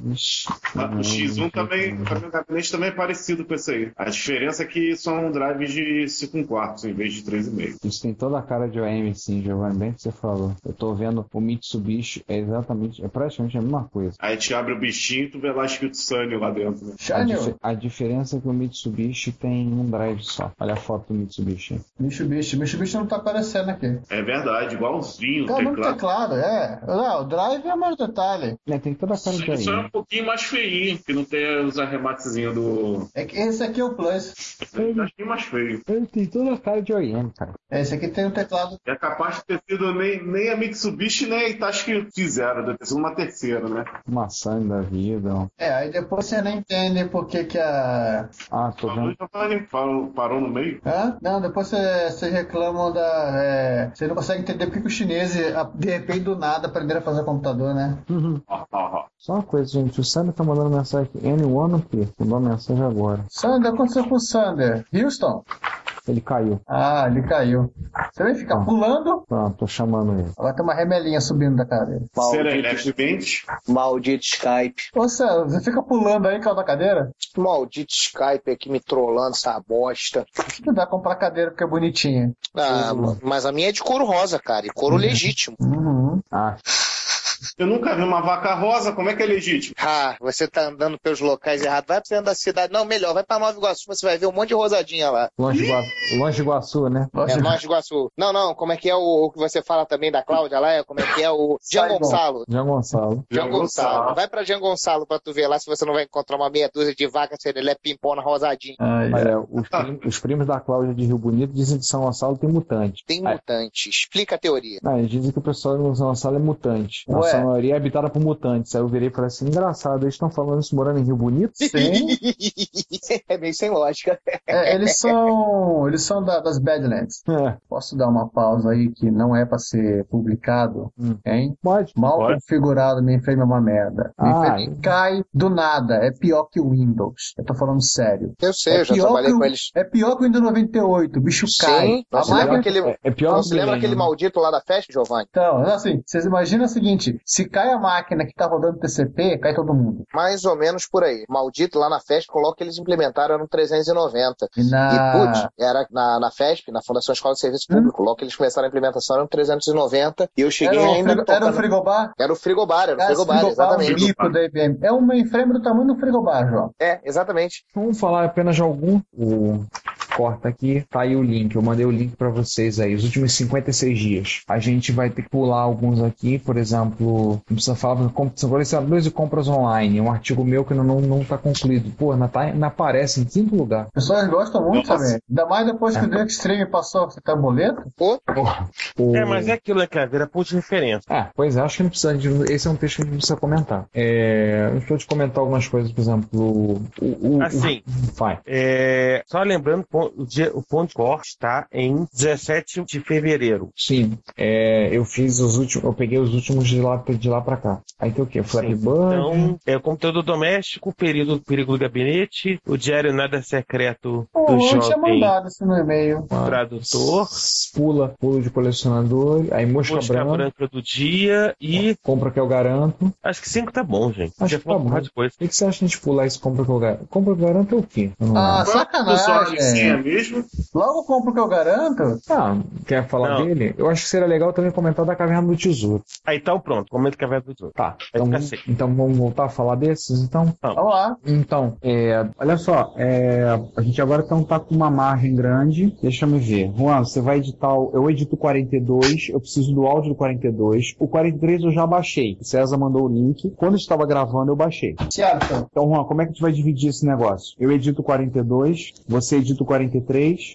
Ah, O X1 também, o gabinete também é parecido com esse aí. A diferença é que são drives de 5 quartos em vez de 3,5. Isso tem toda a cara de OM, sim, Giovanni, bem que você falou. Eu tô vendo o Mitsubishi, é exatamente, é praticamente a mesma coisa. Aí te abre o bichinho e tu vê lá escrito Sunny lá dentro. Né? A, dif- a diferença é que o Mitsubishi tem um drive só. Olha a foto do Mitsubishi. Mitsubishi. Mitsubishi não tá aparecendo aqui. É verdade, igualzinho o Tá no teclado. teclado, é. Não, o drive é mais detalhe. É, tem toda a cara de Isso é um pouquinho mais feinho, que não tem os arrematezinhos do. É que esse aqui é o Plus. Um pouquinho mais feio. Ele tem toda a cara de OM, cara. Esse aqui tem o teclado. É capaz de ter sido nem, nem a Mitsubishi nem a Itachi que fizeram, deve ter sido uma terceira, né? Maçã da vida. É, aí depois você não entende por que que a... Ah, tô vendo. Tá parou, parou no meio. Hã? Não, depois você- vocês reclamam da... É... Você não consegue entender por que os chineses, de repente, do nada, aprenderam a fazer computador, né? Ó, ó. Só uma coisa, gente. O Sander tá mandando mensagem aqui. N1 o quê? Mandou mensagem agora. Sander, o que aconteceu com o Sander? Houston? Ele caiu. Ah, ele caiu. Você vai ficar pulando, Pronto, tô chamando ele. vai ter uma remelinha subindo da. Será ilegalmente? Maldito Skype. Ô, Sander, você fica pulando aí, caiu da cadeira? Maldito Skype aqui me trollando essa bosta. Não dá pra comprar cadeira porque é bonitinha. Ah, mas a minha é de couro rosa, cara, e couro legítimo. Uhum. Ah, Eu nunca vi uma vaca rosa, como é que é legítimo? Ah, você tá andando pelos locais errados. Vai pra dentro da cidade. Não, melhor, vai pra Nova Iguaçu, você vai ver um monte de rosadinha lá. longe de Iguaçu, longe de Iguaçu né? É Nova Iguaçu. Não, não, como é que é o, o que você fala também da Cláudia lá? É, como é que é o Jean. Gonçalo. Jean Gonçalo. Jean Gonçalo. Vai pra Jean Gonçalo pra tu ver lá se você não vai encontrar uma meia dúzia de vaca serelé pimpona rosadinha. Ai, Olha, os, prim- os primos da Cláudia de Rio Bonito dizem que São Gonçalo tem mutante. Tem Aí- mutante. Explica a teoria. Não, eles dizem que o pessoal de São Gonçalo é mutante. A Ué. sua maioria é habitada por mutantes. Aí eu virei e falei assim, engraçado, eles estão falando isso morando em Rio Bonito? Sim. é meio sem lógica. É, eles são. Eles são da- das Badlands. É, Posso dar uma pausa aí que não é pra ser publicado? Hum. Hein? pode. Mal Pode. configurado, mainframe é uma merda. Ah, Mainframe cai do nada. É pior que o Windows. Eu tô falando sério. Eu sei, é eu já trabalhei o- com eles. É pior que o Windows 98. O bicho cai. Sim, A você lembra máquina... aquele, É, é pior não, você lembra aquele maldito lá da festa, Giovanni? Então, assim, vocês imaginam o seguinte: se cai a máquina que tá rodando TCP, cai todo mundo. Mais ou menos por aí. Maldito lá na FESP, coloca que eles implementaram no 390. E E, na. putz, era na, na FESP, na Fundação Escola de Serviço Público, logo que eles começaram a implementação era no 390, e eu cheguei Era ainda... frigo... era o frigobar? Era o frigobar, era o Cara, frigobar, frigobar, o exatamente. da IBM. É um mainframe do tamanho do frigobar, João. É, exatamente. Vamos falar apenas de algum. O corta aqui, tá aí o link. Eu mandei o link pra vocês aí, os últimos 56 dias. A gente vai ter que pular alguns aqui, por exemplo, não precisa falar são colecionadores e compras online. Um artigo meu que não, não, não tá concluído. Pô, não, tá, não aparece em quinto lugar. As pessoas gostam muito Nossa. também. Ainda mais depois que o The Extreme passou a ficar boleto. Pô, O- É, mas é aquilo, né, cara? Vira ponto de referência. Ah, pois é, acho que não precisa. de- Esse é um texto que a gente não precisa comentar. É, deixa eu te comentar algumas coisas, por exemplo. O, o, Assim. o- vai. É, só lembrando, pon- o, dia, o ponto de corte está em 17 de fevereiro. Sim, é, eu fiz os últimos, eu peguei os últimos de lá, de lá pra cá. Aí tem o quê? Bird. Então, é o computador doméstico, o perigo, perigo do gabinete, o diário nada secreto Pô, do eu tinha jovem mandado isso no e-mail. tradutor, Pula, pulo de colecionador, aí mosca, mosca branca, branca do dia e compra que eu garanto. acho que 5 tá bom, gente. Acho Já que tá bom. O que que você acha de a gente pular esse compra que eu garanto? Compra que eu garanto é o quê? Ah, sacanagem. Sim, é mesmo? Logo compro o que eu garanto. Ah, quer falar Não. dele? Eu acho que seria legal também comentar da Caverna do Tesouro. Aí então pronto, comenta que a do tesouro. Tá, então, seco. então vamos voltar a falar desses, então? Vamos lá. Então, é, olha só, é, a gente agora então tá com uma margem grande. Deixa eu ver. Juan, você vai editar. o- Eu edito o 42, eu preciso do áudio do 42. O 43 eu já baixei. O César mandou o link. Quando eu estava gravando, eu baixei. Certo. Então, Juan, como é que a gente vai dividir esse negócio? Eu edito o 42, você edita o 43.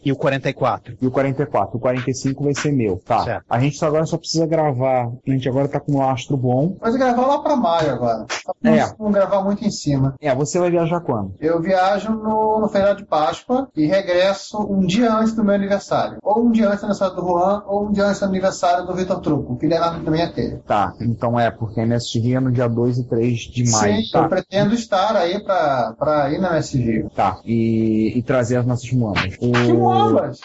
E o 44. E o 44. O 45 vai ser meu. Tá. Certo. A gente agora só precisa gravar. A gente agora tá com um lastro bom. Mas gravar lá pra maio agora. Não É. Vamos gravar muito em cima. É, você vai viajar quando? Eu viajo no, no feriado de Páscoa e regresso um dia antes do meu aniversário. Ou um dia antes do aniversário do Juan, ou um dia antes do aniversário do Vitor Truco, que ele é lá também é dele. Tá, então é, porque a MSG é no dia 2 e 3 de maio. Sim, tá. eu pretendo estar aí pra, pra ir na MSG. Tá, e, e trazer as nossas muambas. O... Que muambas?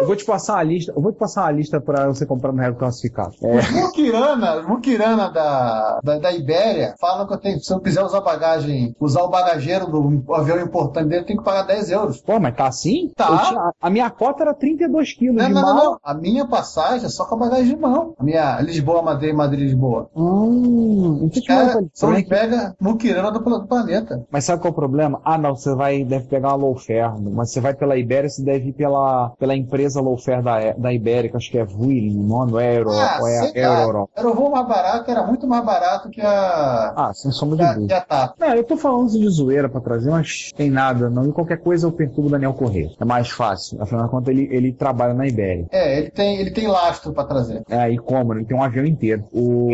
Eu vou te passar a lista, eu vou te passar a lista pra você comprar no Rego Classificado. É, Os Mukirana, os Mukirana da, da, da Ibéria falam que eu tenho, se eu quiser usar bagagem, usar o bagageiro do avião importante dele, eu tenho que pagar 10 euros. Pô, mas tá assim? Tá. Tinha- a minha cota era 32 quilos Não, de não, não, mala. não. A minha passagem é só com a bagagem de mão. A minha Lisboa, Madrid, Madrid, Lisboa. Hum, então Os caras são como é os que- pega Mukirana do, do planeta. Mas sabe qual é o problema? Ah, não, você vai, deve pegar uma low fare, mas você vai pela Ibéria, você deve ir pela, pela empresa low fare da, da Ibérica, acho que é Vueling, o nome, é Euro, Ah, ou é lá. Euro. Era o voo mais barato, era muito mais barato que a. Ah, sem sombra de dúvida. Não, eu tô falando de zoeira pra trazer, mas tem nada, não. E qualquer coisa eu perturbo o Daniel Corrêa. É mais fácil. Afinal de contas, ele, ele trabalha na Ibéria. É, ele tem, ele tem lastro pra trazer. É, e como? Ele tem um avião inteiro. O...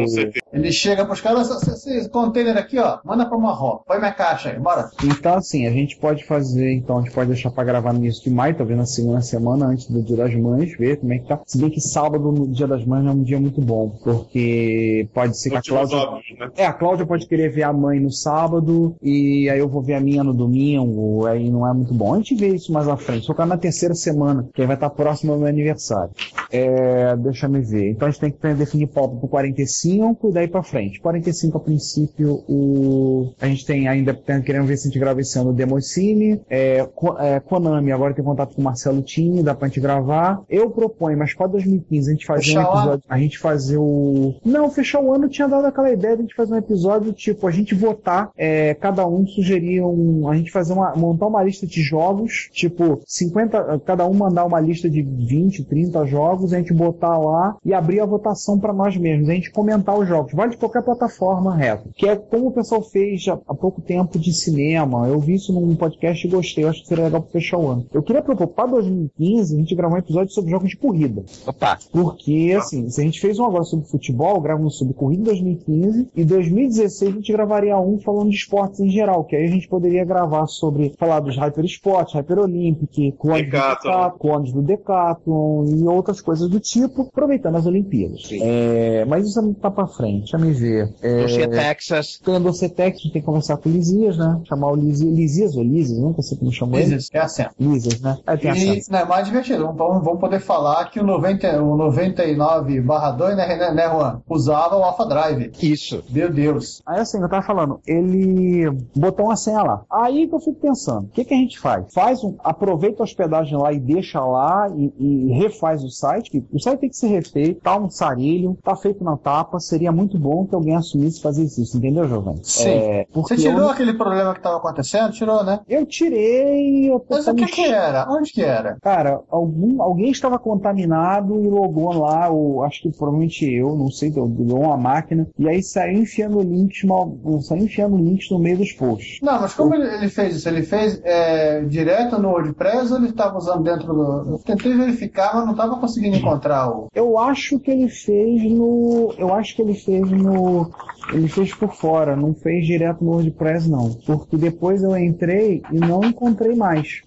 Ele chega pros caras, esse container aqui, ó, manda pra Marrocos. Põe minha caixa aí, bora. Então, assim, a gente pode fazer, então, a gente pode deixar pra gravar no início de maio, talvez na segunda semana, antes do Dia das Mães, ver como é que tá. Se bem que sábado, no Dia das Mães, é um dia muito bom, porque pode ser que a Cláudia... óbvios, né? É, a Cláudia pode querer ver a mãe no sábado, e aí eu vou ver a minha no domingo, aí não é muito bom. A gente vê isso mais à frente, só que é na terceira semana, que aí vai estar próximo ao meu aniversário. É, deixa me ver. Então a gente tem que definir pauta pro 45 e daí pra frente. 45 a princípio, o... a gente tem ainda tem, querendo ver se a gente grava esse ano o Democine. É, é, Konami agora tem contato com o Marcelo Tini, dá pra gente gravar. Eu proponho, mas para 2015 a gente fazer Fechar um episódio. A gente fazer o. Não, fechar o ano tinha dado aquela ideia de a gente fazer um episódio tipo, a gente votar, é, cada um sugerir um. A gente fazer uma. montar uma lista de jogos, tipo, 50. Cada um mandar uma lista de 20, 30 jogos, a gente botar lá e abrir a votação para nós mesmos, a gente comentar os jogos. Vale de qualquer plataforma, reto. Que é como o pessoal fez há há pouco tempo de cinema. Eu vi isso num podcast e gostei. Eu acho que seria legal pra fechar o ano. Eu queria propor para 2015 a gente gravar um episódio sobre jogos de corrida. Opa! Porque, assim, se a gente fez um agora sobre futebol, grava um sobre corrida em 2015 e 2016 a gente gravaria um falando de esportes em geral, que aí a gente poderia gravar sobre, falar dos Hyper Sports, Hyper Olympic, clones do, Decathlon. Do Decathlon e outras coisas do tipo, aproveitando as Olimpíadas. É, mas isso não tá pra frente, deixa me ver. É, Dossiê Texas. tem o Dossiê Texas, a gente tem que conversar com o Lisias, né? Chamar o Lisias, Lisias ou Lisias, nunca sei como chamou ele. Lisias, é acento. Lisias, né? É, E não, é mais divertido. Vamos, vamos poder falar que o, 90, o 99 barra 2, né, né, né, Juan? Usava o Alpha Drive. Isso. Meu Deus. Aí assim, eu tava falando, ele botou uma senha lá. Aí que eu fico pensando, o que, que a gente faz? Faz um, aproveita a hospedagem lá e deixa lá e, e refaz o site. que O site tem que ser refeito, tá um sarilho, tá feito na tapa. Seria muito bom que alguém assumisse fazer isso, entendeu, Jovem? Sim. É, Você tirou eu, aquele problema que estava acontecendo? Tirou, né? eu tirei. Eu tô Mas o que, que era? Onde que era? Cara, algum, alguém estava contaminado e logou lá, o, acho que provavelmente eu, não sei, logou uma máquina, e aí saiu enfiando links, mal, saiu enfiando links no meio dos posts. Não, mas como ele, ele fez isso? Ele fez é, direto no WordPress ou ele estava usando dentro do. Eu tentei verificar, mas não estava conseguindo encontrar o. Eu acho que ele fez no. Eu acho que ele fez no. Ele fez por fora, não fez direto no WordPress, não. Porque depois eu entrei e não encontrei mais.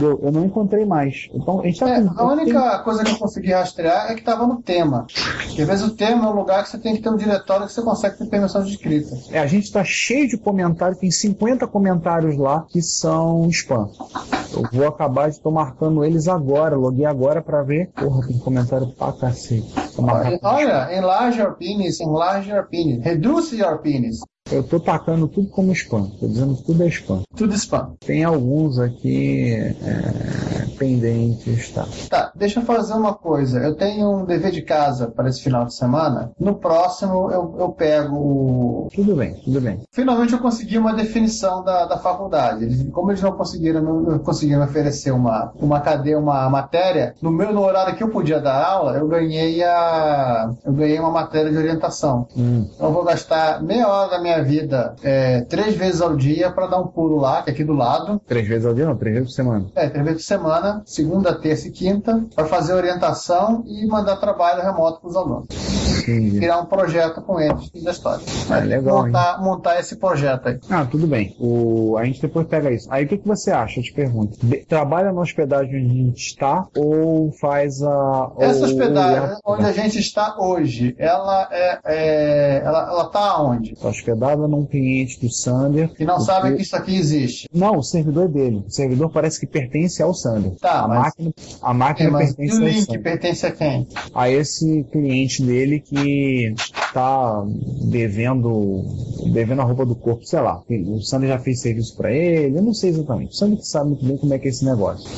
Eu não encontrei mais. Então, a gente tá É, com- a única coisa que eu consegui rastrear é que estava no tema. Porque às vezes o tema é um lugar que você tem que ter um diretório que você consegue ter permissão de escrita. É, a gente tá cheio de comentários, tem 50 comentários lá que são spam. Eu vou acabar de tô marcando eles agora, loguei agora pra ver. Porra, tem comentário pra cacete. Olha, enlarge your penis, enlarge your penis, reduce your penis. Eu tô tacando tudo como spam, tô dizendo que tudo é spam. Tudo spam. Tem alguns aqui é, pendentes, tá? Tá, deixa eu fazer uma coisa. Eu tenho um dever de casa para esse final de semana. No próximo eu, eu pego o. Tudo bem, tudo bem. Finalmente eu consegui uma definição da, da faculdade. Eles- como eles não conseguiram, não, não conseguiram oferecer uma, uma cadeia, uma matéria, no meu no horário que eu podia dar aula, eu ganhei a. Eu ganhei uma matéria de orientação. Hum. Então eu vou gastar meia hora da minha vida é, três vezes ao dia para dar um pulo lá, que é aqui do lado. Três vezes ao dia, não, três vezes por semana. É, três vezes por semana semana, segunda, terça e quinta, para fazer orientação e mandar trabalho remoto para os alunos. Criar um projeto com eles da história. É legal, montar, montar esse projeto aí. Ah, tudo bem. O, a gente depois pega isso. Aí o que, que você acha? Eu te pergunto. De- trabalha na hospedagem onde a gente está ou faz a. Essa ou- hospedagem onde a gente está hoje, ela é, é- ela, ela tá aonde? Está hospedada num cliente do Sander. Que não porque- sabe que isso aqui existe. Não, o servidor é dele. O servidor parece que pertence ao Sander. Tá, a mas- máquina, a máquina É, mas e pertence o ao link pertence a quem? a esse cliente dele que que está devendo devendo a roupa do corpo, sei lá. O Sander já fez serviço para ele, eu não sei exatamente. O Sander que sabe muito bem como é que é esse negócio.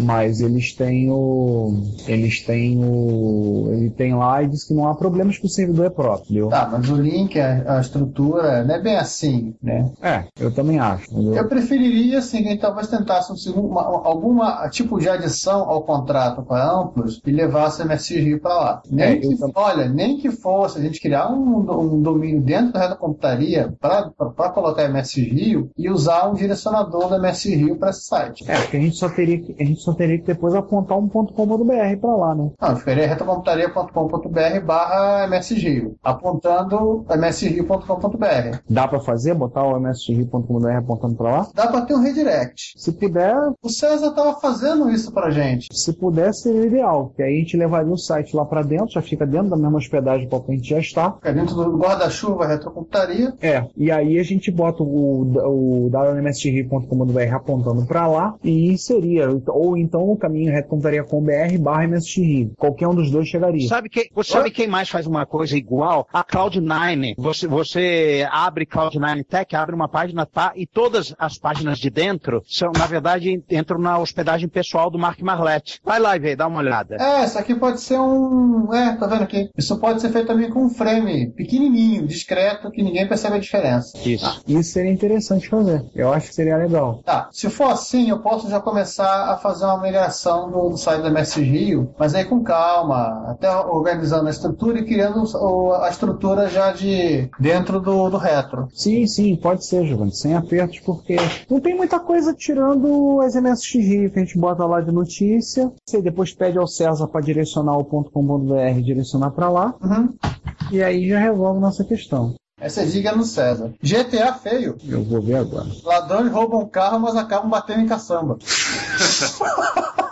Mas eles têm o eles têm o ele tem lá e diz que não há problemas que o servidor é próprio, entendeu? Tá, mas o link, a, a estrutura, não é bem assim, né? É, eu também acho. entendeu? Eu preferiria, assim, que a gente talvez tentasse um segundo, uma, alguma tipo de adição ao contrato para amplos e levasse a Rio para lá. Nem É, que, olha, nem que fosse a gente criar um, um domínio dentro da rede computaria para colocar MSX Rio e usar um direcionador da MSX Rio para esse site. É, porque a gente só teria que, a gente só teria que depois apontar um .com.br para lá, né? Não, ficaria retocomputaria.com.br barra MSX Rio, apontando msrio.com.br. Dá para fazer, botar o msg.com.br apontando para lá? Dá para ter um redirect. Se puder. O César tava fazendo isso pra gente. Se puder, seria ideal. Que aí a gente levaria o site lá para dentro, já fica dentro da mesma hospedagem para a gente já está. Fica dentro do guarda-chuva retrocomputaria. É, e aí a gente bota o, o wmsgrio.com.br apontando para lá e seria, ou então o caminho retrocomputaria.com.br barra msgrio. Qualquer um dos dois chegaria. Sabe quem, você sabe quem mais faz uma coisa igual? A Cloud9. Você, você abre Cloud9 Tech, abre uma página, tá? E todas as páginas de dentro são, na verdade, entram na hospedagem pessoal do Mark Marlette. Vai lá e vê, dá uma olhada. É, isso aqui pode ser um. É, tá vendo aqui? Isso pode ser feito também com um frame pequenininho, discreto, que ninguém percebe a diferença. Isso. Isso seria interessante fazer. Eu acho que seria legal. Tá, se for assim, eu posso já começar a fazer uma migração do, do site da MS Rio, mas aí com calma, até organizando a estrutura e criando o- a estrutura já de dentro do, do retro. Sim, sim, pode ser, Giovanni, sem apertos, porque não tem muita coisa tirando as MSX Rio que a gente bota lá de notícia. Você depois pede ao César para direcionar o .com.br direcionar para lá. E aí já resolve nossa questão. Essa dica é no César. GTA feio. Eu vou ver agora. Ladrões roubam um carro, mas acabam batendo em caçamba.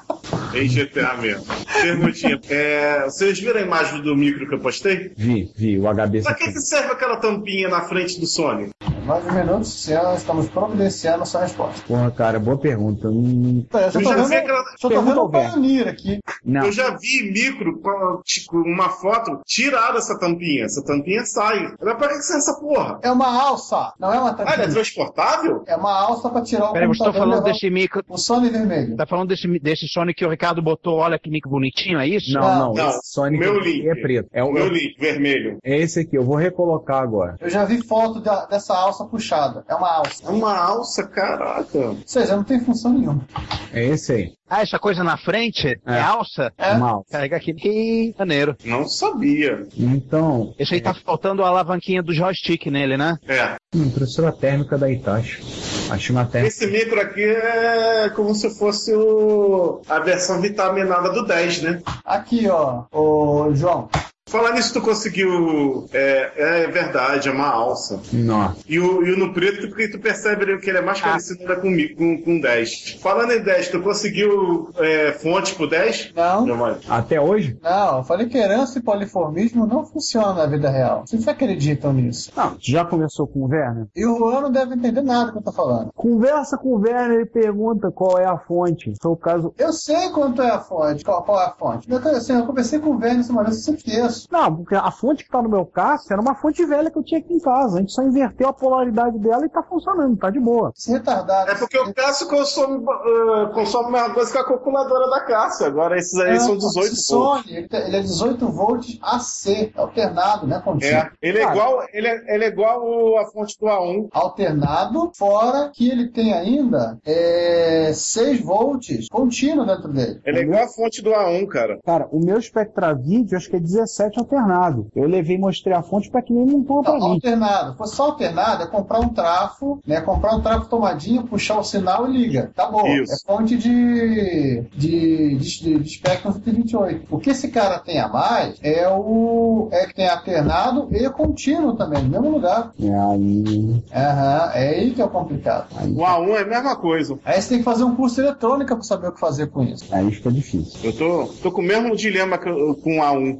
Em GTA mesmo. Perguntinha. É, vocês viram a imagem do micro que eu postei? Vi, vi, o HB. Pra que, que serve aquela tampinha na frente do Sony? Mais um minuto, César, estamos providenciando a sua resposta. Porra, cara, boa pergunta. Hum, Pera, eu Eu já vendo, vi aquela- só tô vendo aqui. Não. Eu já vi micro com tipo, uma foto, tiraram essa tampinha. Essa tampinha sai. Mas pra que serve essa porra? É uma alça, não é uma Ah, tampinha. ela é transportável? É uma alça para tirar o Peraí, você tá computador e falando desse micro. o Sony vermelho. Tá falando desse, desse Sony que o Ricardo botou, olha que micro bonitinho, é isso? Não, não, Não, esse Sonic meu link. é preto. É o Meu link, vermelho. É esse aqui, eu vou recolocar agora. Eu já vi foto da- dessa alça puxada. É uma alça. É uma alça, caraca. Ou seja, não tem função nenhuma. É esse aí. Ah, essa coisa na frente é, alça? É. Uma alça. Carrega aqui. Ih, maneiro. Não sabia. Então, Esse aí tá faltando a alavanquinha do joystick nele, né? É. hum, impressora térmica da Itachi. Achei uma térmica. Esse micro aqui é como se fosse o... a versão vitaminada do 10, né? Aqui, ó, o João. Falar nisso, tu conseguiu. É, é verdade, é uma alça. Não. E o, e o no preto, porque tu percebe que ele é mais parecido ainda com, com, com 10. Falando em 10, tu conseguiu é, fonte pro 10? Não. Até hoje? Não, eu falei que herança e poliformismo não funcionam na vida real. Vocês acreditam nisso? Não. Já conversou com o Werner? E o Juan não deve entender nada do que eu tô falando. Conversa com o Werner e pergunta qual é a fonte. Se for o caso. Eu sei quanto é a fonte, qual, qual é a fonte. Eu, assim, eu conversei com o Werner semana, eu sempre esqueço. Não, porque a fonte que tá no meu caso era uma fonte velha que eu tinha aqui em casa. A gente só inverteu a polaridade dela e tá funcionando, tá de boa. Esse retardado. É porque o Cássio consome, ah, consome a mesma coisa que a calculadora da Cássio. Agora esses aí são 18 esse volts. Sony, ele ele é 18 volts AC, alternado, né, contínuo. É, ele é Cara, igual, ele é, ele é igual o- a fonte do A1. alternado, fora que ele tem ainda é, 6 volts contínuo dentro dele. Ele é igual a fonte do A1, cara. Cara, o meu Spectra Video acho que é 17 frete alternado. Eu levei, mostrei a fonte para que nem montou para Não, mim. alternado. Fosse só alternado, é comprar um trafo, né? Comprar um trafo tomadinho, puxar o sinal e liga. Tá bom. Isso. É fonte de, de, de, de Spectrum 128. O que esse cara tem a mais é o. é que tem alternado e contínuo também, no mesmo lugar. E aí. Aham, é aí que é o complicado. O A1 é a mesma coisa. Aí você tem que fazer um curso de eletrônica pra saber o que fazer com isso. Aí fica difícil. Eu tô, tô com o mesmo dilema que eu- com o A1.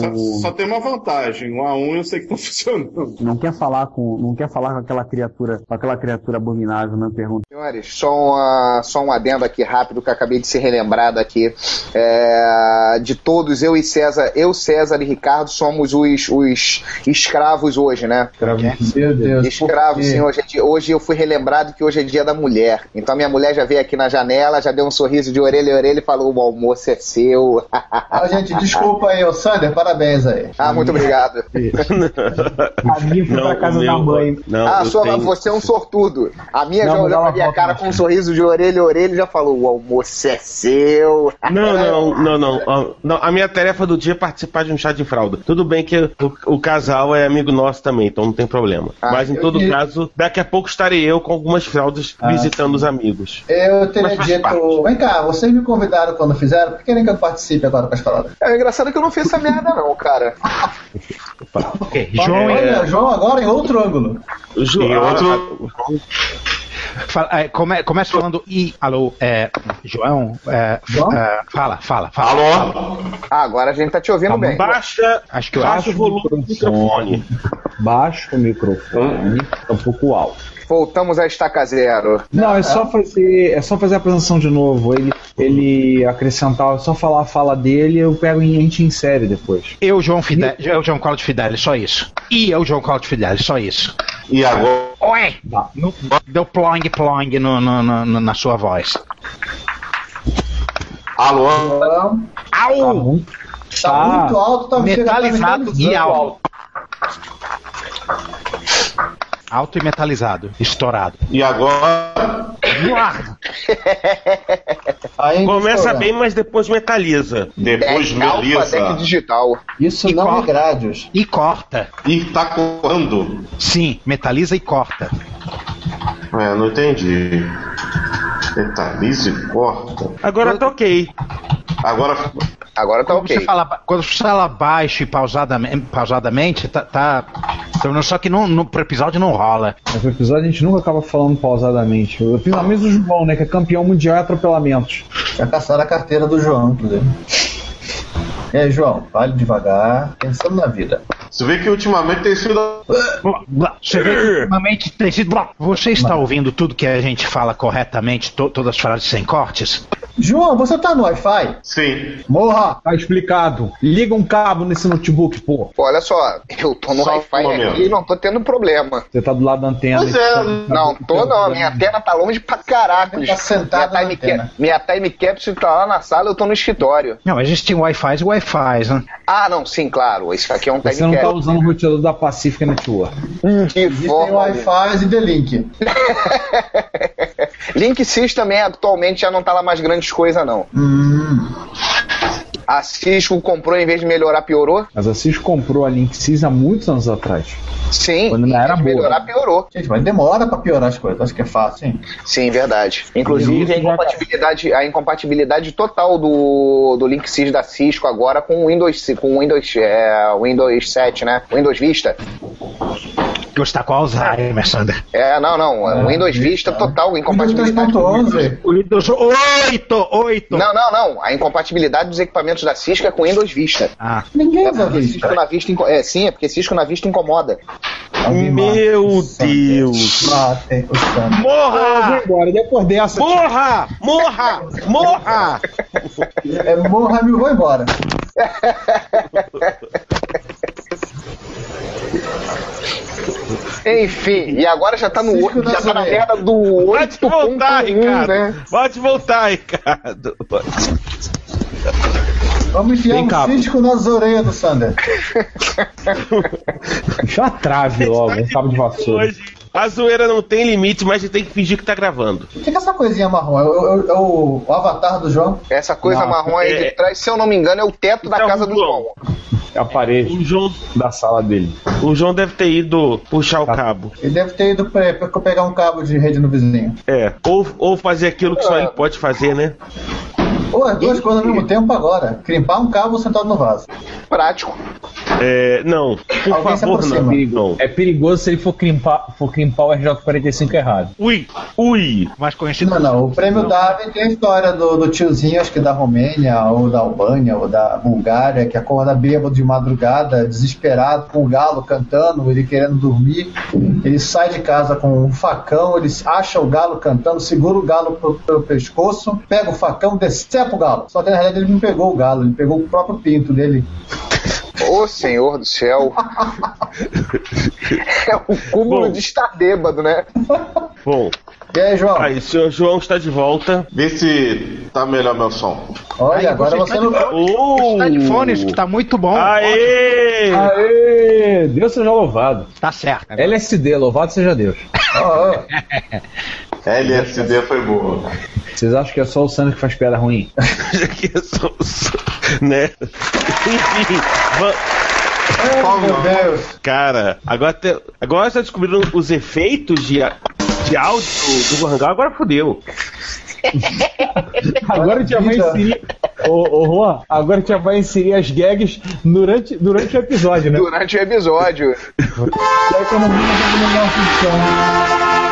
Só, só tem uma vantagem. O A1 eu sei que tá funcionando. Não quer falar com, não quer falar com aquela criatura, com aquela criatura abominável, não pergunta. Senhores, só, uma- só um adendo aqui rápido que eu acabei de ser relembrado aqui. É, de todos, eu e César, eu, César e Ricardo somos os, os escravos hoje, né? Meu Deus. Escravos, sim. Hoje, é hoje eu fui relembrado que hoje é dia da mulher. Então minha mulher já veio aqui na janela, já deu um sorriso de orelha a orelha e falou: o almoço é seu. Ah, gente, desculpa aí, ô Sander, parabéns aí. ah, muito obrigado. A minha foi pra casa da mãe. Não, ah, sua- tenho- você é um sortudo. A minha Não, já olhou pra minha cara com um sorriso de orelha a orelha e já falou: o almoço é seu. Não, não, não, não, não. A minha tarefa do dia é participar de um chá de fralda. Tudo bem que o, o casal é amigo nosso também, então não tem problema. Ah, Mas em todo que- caso, daqui a pouco estarei eu com algumas fraldas Ah, visitando os amigos. Eu teria dito. parte. Vem cá, vocês me convidaram quando fizeram, por que querem que eu participe agora com as palavras? É engraçado que eu não fiz essa merda, não, cara. Ok, João, Olha, João, agora em outro ângulo. Ju- E a- outro- fala- é, come- começa falando e alô, é, João, é, João? é, fala, fala, fala. Alô? Ah, agora a gente tá te ouvindo Tá bem. Baixa, Acho que eu baixa acho o volume do microfone. Baixo o microfone, tá um pouco alto. Voltamos a estaca zero. Não, é só fazer, é só fazer a apresentação de novo. Ele, ele acrescentar, é só falar a fala dele, eu pego e a gente insere depois. Eu, João Fidel, eu, João Cláudio Fidelis, só isso. E eu, João Cláudio Fidelis, só isso. E agora? Oi! No- deu plong plong no, no- no- no- na sua voz. Alô? Tá Au! muito, tá, Tá muito alto, tá Metalizado tá e alto. Alto e metalizado, estourado. E agora? Aí, Começa estourando. bem, mas depois metaliza. Depois Deck Alpha, Deck beleza. digital. Isso E não corta. é grádios. E corta. E tá quando? Sim, metaliza e corta. É, não entendi. Metaliza e corta. Agora tá ok. Agora. Agora tá Quando ok. você fala, quando você fala baixo e pausadamente, pausadamente tá, tá- só que no, no pro episódio não rola. Mas no episódio a gente nunca acaba falando pausadamente. O finalmente do João, né? Que é campeão mundial em atropelamentos. Já caçaram a carteira do João, inclusive. Aí, João, fale devagar, pensando na vida. Você vê que ultimamente tem sido. Você vê que ultimamente tem sido. Você está ouvindo tudo que a gente fala corretamente, to- todas as frases sem cortes? João, você tá no Wi-Fi? Sim. Morra! Tá explicado. Liga um cabo nesse notebook, pô. Pô, olha só, eu tô no Só Wi-Fi aqui e não tô tendo problema. Você tá do lado da antena. Pois é, tá- Não, tô não, a minha antena tá longe pra caraca. Tá sentado minha na time, antena. ca- minha time capsule tá lá na sala, eu tô no escritório. Não, existem Wi-Fi e Wi-Fi, né? Ah, não, sim, claro, isso aqui é um Você não tá usando o roteador da Pacifica Network. De Existem forma Wi-Fi e The Link. Link Sys também atualmente já não tá lá mais grandes coisa não. Hum. A Cisco comprou em vez de melhorar, piorou? Mas a Cis comprou a Linksys há muitos anos atrás. Sim. Quando não era boa. melhorar, piorou. Gente, mas demora pra piorar as coisas. Acho que é fácil, hein? Sim, verdade. Inclusive a incompatibilidade, a incompatibilidade total do, do Link Sys da Cisco agora com o Windows, com o Windows, é, Windows 7, né? Windows Vista. Gostar com Alzheimer, Sander. É, não, não. Ah, Windows Vista total, incompatibilidade. Windows 3.11. O Windows 8, 8. Não, não, não. A incompatibilidade dos equipamentos da Cisco é com Windows Vista. Ah, Ninguém usa porque Vista. Cisco na vista inco- é, sim, é porque Cisco na vista incomoda. Meu Deus. Matem o Sander. Morra! Agora, depois dessa. Morra! Morra! Morra! É, morra, me vou embora. Enfim, e agora já tá no Cisco já tá na merda do Pode voltar, 8.1, Ricardo. né? Pode voltar, Ricardo. Vamos enfiar Tem um cabo. cisco nas orelhas do Sander. Puxa a trave logo, um cabo de vassoura. Hoje, a zoeira não tem limite, mas a gente tem que fingir que tá gravando. O que é essa coisinha marrom? É o, é o- é o- o avatar do João? Essa coisa Não, marrom aí é- de trás, se eu não me engano, é o teto da Então, casa do João. João. a parede da sala dele. O João deve ter ido puxar o cabo. Ele deve ter ido pra, pra pegar um cabo de rede no vizinho. É. Ou, ou fazer aquilo que só ele pode fazer, né? Ou as duas coisas ao mesmo tempo agora. Crimpar um cabo sentado no vaso. Prático. É, não, por Alguém se favor, não. Perigo- É perigoso se ele for crimpar, for crimpar o RJ45 errado. Ui, ui. Mais conhecido Não, não. O prêmio Darwin tem a história do, do tiozinho, acho que da Romênia, ou da Albânia, ou da Bulgária, que acorda bêbado de madrugada, desesperado, com o galo cantando, ele querendo dormir. Ele sai de casa com um facão, ele acha o galo cantando, segura o galo pro- pelo pescoço, pega o facão, decepa o galo. Só que na realidade ele não pegou o galo, ele pegou o próprio pinto dele. Ô senhor do céu. é o cúmulo de estar bêbado, né? Bom. E aí, João? Aí, o senhor João está de volta. Vê se tá melhor meu som. Olha, agora você não. Oh! Tá de fones, que tá muito bom. Aê! Aê! Deus seja louvado. Tá certo. LSD, louvado seja Deus. LSD foi boa. Vocês acham que é só o Sandro que faz piada ruim? que é só, né? Enfim, va- Oh, meu Deus. Cara, agora, te, agora você descobriram os efeitos de, de áudio do, Hangar, agora fodeu. Agora a gente já vai inserir. Ô, ô Juan, agora a gente já vai inserir as gags durante, durante o episódio, né? Durante o episódio. A economia não funciona.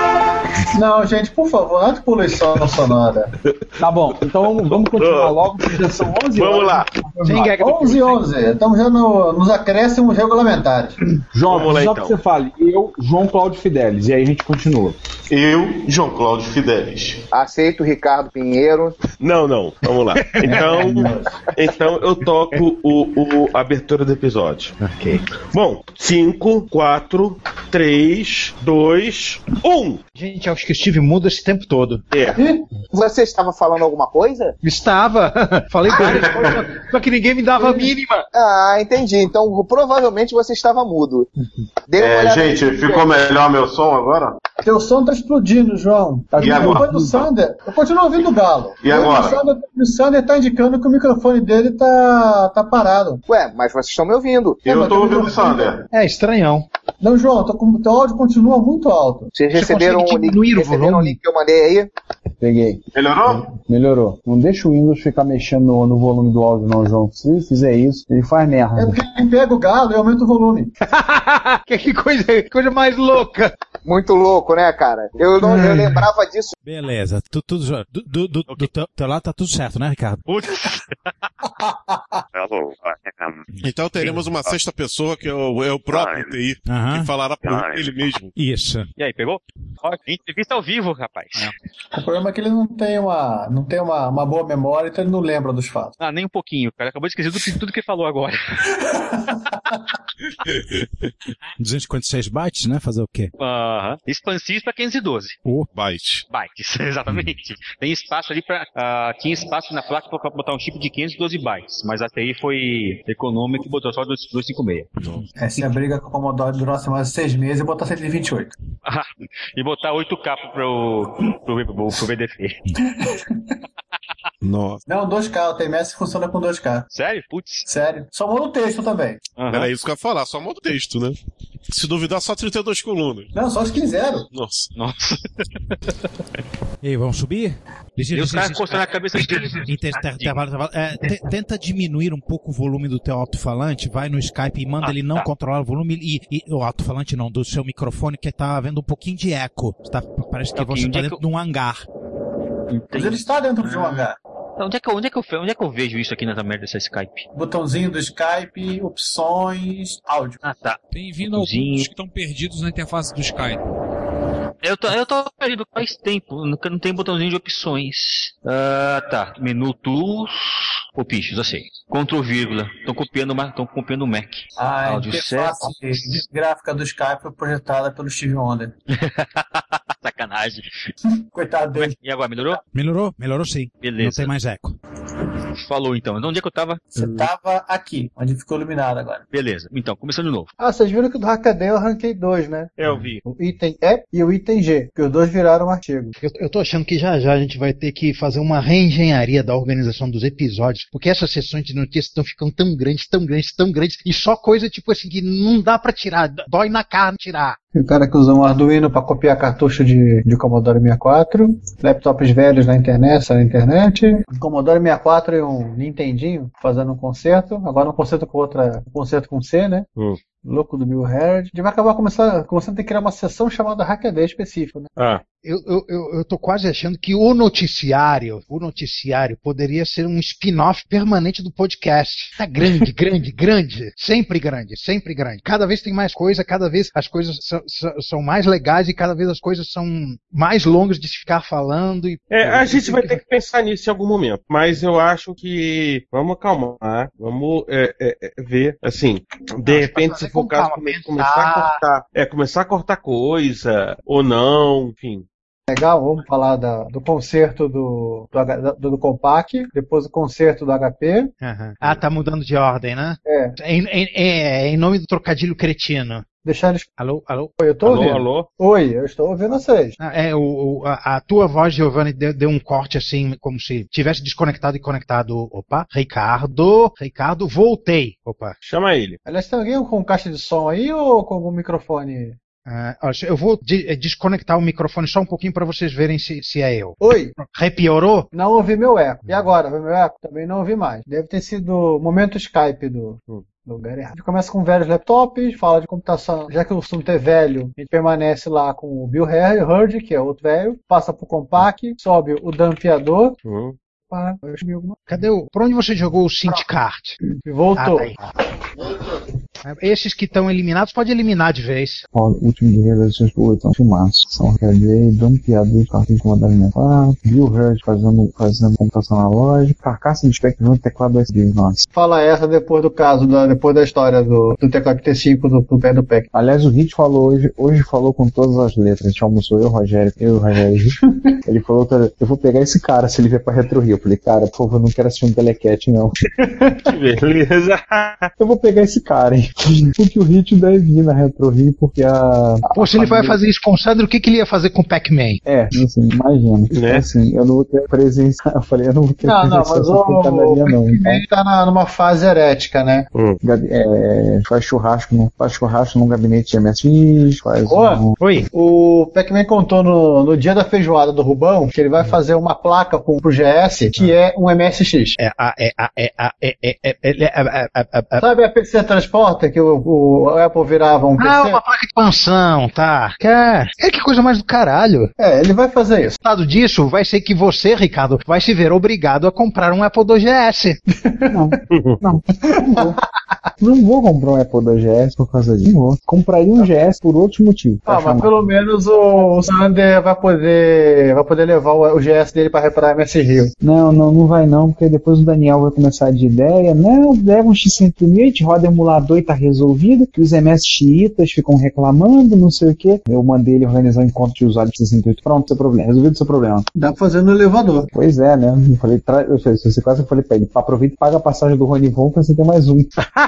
Não, gente, por favor, não de poluição sonora. Tá bom, então vamos, vamos continuar logo, porque já são 11 horas. Vamos lá. Sem gag do 11 e 11, estamos já no, nos acréscimos regulamentares. João, Vamos lá, só então. que você fale, eu, João Cláudio Fidelis, e aí a gente continua. Eu, João Cláudio Fidelis. Aceito o Ricardo Pinheiro. Não, não, vamos lá. Então, então eu toco o, o a abertura do episódio. Ok. Bom, 5, 4, 3, 2, 1. Gente, acho que estive mudo esse tempo todo. É. Você estava falando alguma coisa? Estava. Falei várias coisas, só que ninguém me dava a mínima. Ah, entendi. Então provavelmente você estava mudo. Uma É, gente, ficou melhor meu som agora? Teu som tá explodindo, João. Tá E agora? depois do Sander. Eu continuo ouvindo o Galo. E agora? O Sander, o Sander tá indicando que o microfone dele tá, tá parado. Ué, mas vocês estão me ouvindo. É, Eu mas tô ouvindo o Sander. É estranhão. Não, João, tô com- teu áudio continua muito alto. Vocês receberam o link, receberam o link que eu mandei aí? Peguei. Melhorou? Melhorou. Não deixa o Windows ficar mexendo no, no volume do áudio, não, João. Se ele fizer isso, ele faz É merda. porque ele pega o galo e aumenta o volume. que, que coisa, que coisa mais louca. Muito louco, né, cara? Eu, não, eu lembrava disso. Beleza, tu- tudo jo- do, do, do, do teu, teu lado tá tudo certo, né, Ricardo? Então teremos uma sexta pessoa que é o, é o próprio TI, Aham. Que falará por ele mesmo. Isso. E aí, pegou? Ó, entrevista ao vivo, rapaz. O problema é que ele não tem uma, não tem uma, uma boa memória, então ele não lembra dos fatos. Ah, nem um pouquinho, cara. Acabou de esquecer tudo, que- tudo que ele falou agora. 256 bytes, né? Fazer o quê? Aham. Expansista 512. O byte. Bytes, exatamente. Tem espaço ali pra. ah, tinha espaço na placa pra botar um chip de 512 bytes, mas a TI foi econômica e botou só 256. Essa é a briga com o Commodore mais seis meses e botar 128. Ah, e botar 8K pro, pro, pro, pro VDF. Nossa. Não, 2K, o TMS funciona com 2K. Sério? Putz. Sério. Só muda o texto também. Era isso que eu ia falar, só muda o texto, né? Se duvidar, só 32 colunas. Não, só os que quiseram. Nossa. Nossa. E aí, vamos subir? E os caras coçando a cabeça. É, te- tenta diminuir um pouco o volume do teu alto-falante, vai no Skype e manda Ah, ele não tá. controlar o volume e, e- o alto-falante não, do seu microfone que tá havendo um pouquinho de eco. Tá- parece que Ok, você tá dentro de um hangar. Mas ele está dentro de um hangar. Então, onde, é que, eu- onde, é que eu, fe- onde é que eu vejo isso aqui nessa merda dessa Skype? Botãozinho do Skype, opções, áudio. Ah, tá. Tem vindo alguns que estão perdidos na interface do Skype. Eu tô, eu tô perdido faz tempo, nunca não tem botãozinho de opções. Ah, tá. Menu tools. Ô, bichos, eu sei. Ctrl vírgula. Estão copiando, copiando o Mac. A Áudio interface gráfica do Skype foi projetada pelo Steve Wonder. Sacanagem. Coitado dele. E agora, melhorou? Melhorou? Melhorou sim. Beleza. Não tem mais eco. Falou então. Onde é que eu tava? Você tava aqui, onde ficou iluminado agora. Beleza. Então, começando de novo. Ah, vocês viram que do Hackaday eu ranquei dois, né? Eu vi. O item E e o item G, que os dois viraram artigo. Eu, eu tô achando que já já a gente vai ter que fazer uma reengenharia da organização dos episódios, porque essas sessões de notícias estão ficando tão grandes, tão grandes, tão grandes, e só coisa tipo assim que não dá pra tirar, dói na carne tirar. E o cara que usa um Arduino para copiar cartucho de, de Commodore 64, laptops velhos na internet, na internet, um Commodore 64 e um Nintendinho fazendo um concerto, agora um concerto com outra, um concerto com C, né? Hum. Louco do Bill Harrod. A gente vai acabar começando, começando a ter que criar uma sessão chamada Hackaday específica, né? Ah. Eu, eu, eu, eu tô quase achando que o noticiário, o noticiário poderia ser um spin-off permanente do podcast. Tá grande, grande, grande. Sempre grande, sempre grande. Cada vez tem mais coisa, cada vez as coisas são, são- são mais legais e cada vez as coisas são mais longas de se ficar falando. E, É, a gente vai ter que pensar nisso em algum momento, mas eu acho que vamos acalmar, vamos é, é, é, ver, assim, de repente se for o caso come- começar a cortar, é começar a cortar coisa ou não, enfim. Legal, vamos falar da- do concerto do, do, do, do Compaq, depois o concerto do HP. Aham. Ah, tá mudando de ordem, né? É. Em, em- é, em nome do trocadilho cretino. Deixar eles. Alô, alô? Oi, eu tô Alô, ouvindo. alô? Oi, eu estou ouvindo vocês. Ah, É, o, o- a, a tua voz, Giovanni, deu, deu um corte assim, como se tivesse desconectado e conectado. Opa, Ricardo, Ricardo, voltei. Opa. Chama ele. Aliás, tem alguém com caixa de som aí ou com algum microfone? Ah, eu vou de- eh, desconectar o microfone só um pouquinho para vocês verem se, se é eu. Oi. Repiorou? Não ouvi meu eco. E agora, ouviu meu eco? Também não ouvi mais. Deve ter sido o momento Skype do, do lugar errado. A gente começa com velhos laptops, fala de computação. Já que o assunto é velho, a gente permanece lá com o Bill Hurd, que é outro velho, passa pro Compaq, sobe o dampeador. Alguma- Cadê o. Por onde você jogou o Synthcart? Voltou. Ah, tá aí. Esses que estão eliminados, pode eliminar de vez. Ó, último de revelações do oitão filmaço. São Hackaday, dampeador, cartão de comandante 64, Bill Hurd fazendo, fazendo computação analógica, carcaça de Spectrum, teclado USB. Nossa. Fala essa depois do caso, da, depois da história do, do teclado T5 do, do pé do PEC. Aliás, o Hit falou hoje, hoje falou com todas as letras. A gente almoçou eu, o Rogério, eu e o Rogério. ele falou, "Cara, eu vou pegar esse cara se ele vier pra Retro Rio. Eu falei, cara, por favor, eu não quero assistir um telecat, não. Beleza. eu vou pegar esse cara, hein? Porque o Hit deve vir na Retro Rio, porque a. Pô, se ele vai fazer isso com o Sandro, o que, que ele ia fazer com o Pac-Man? É, assim, imagina. Né? Assim, eu não vou ter presença. Eu falei, eu não vou ter Não, não, presença mas não. o Então, Pac-Man tá na- numa fase herética, né? gabi- é, faz churrasco, no, faz churrasco num gabinete de MSX, faz. um- Oi. O Pac-Man contou no, no dia da feijoada do Rubão que ele vai fazer uma placa com, pro GS que é um MSX. É, a, é, a, é, a, é, é, é, é, é, é, é, é, é. Sabe a PC Que o, o Apple virava um PC? Ah, uma placa de expansão, tá. Cara, é que coisa mais do caralho. É, ele vai fazer isso. O resultado disso vai ser que você, Ricardo, vai se ver obrigado a comprar um Apple II GS. Não, não. Não vou comprar um Apple da GS por causa disso. Não vou. Compraria um GS por outro motivo. Ah, mas chamar. pelo menos o, o Sander vai poder, vai poder levar o, o GS dele para reparar MS Rio. Não, não, não vai não, porque depois o Daniel vai começar de ideia. Não, leva um X100 a gente roda emulador e tá resolvido. Que os MS chiitas ficam reclamando, não sei o que. Eu mandei ele organizar um encontro de usuário de 68. Pronto, seu problema. Resolvido seu problema. Dá pra fazer no elevador. Pois é, né? Eu falei, tra... eu falei, se você quase eu falei pra ele, aproveita e paga a passagem do Rony Von pra você ter mais um.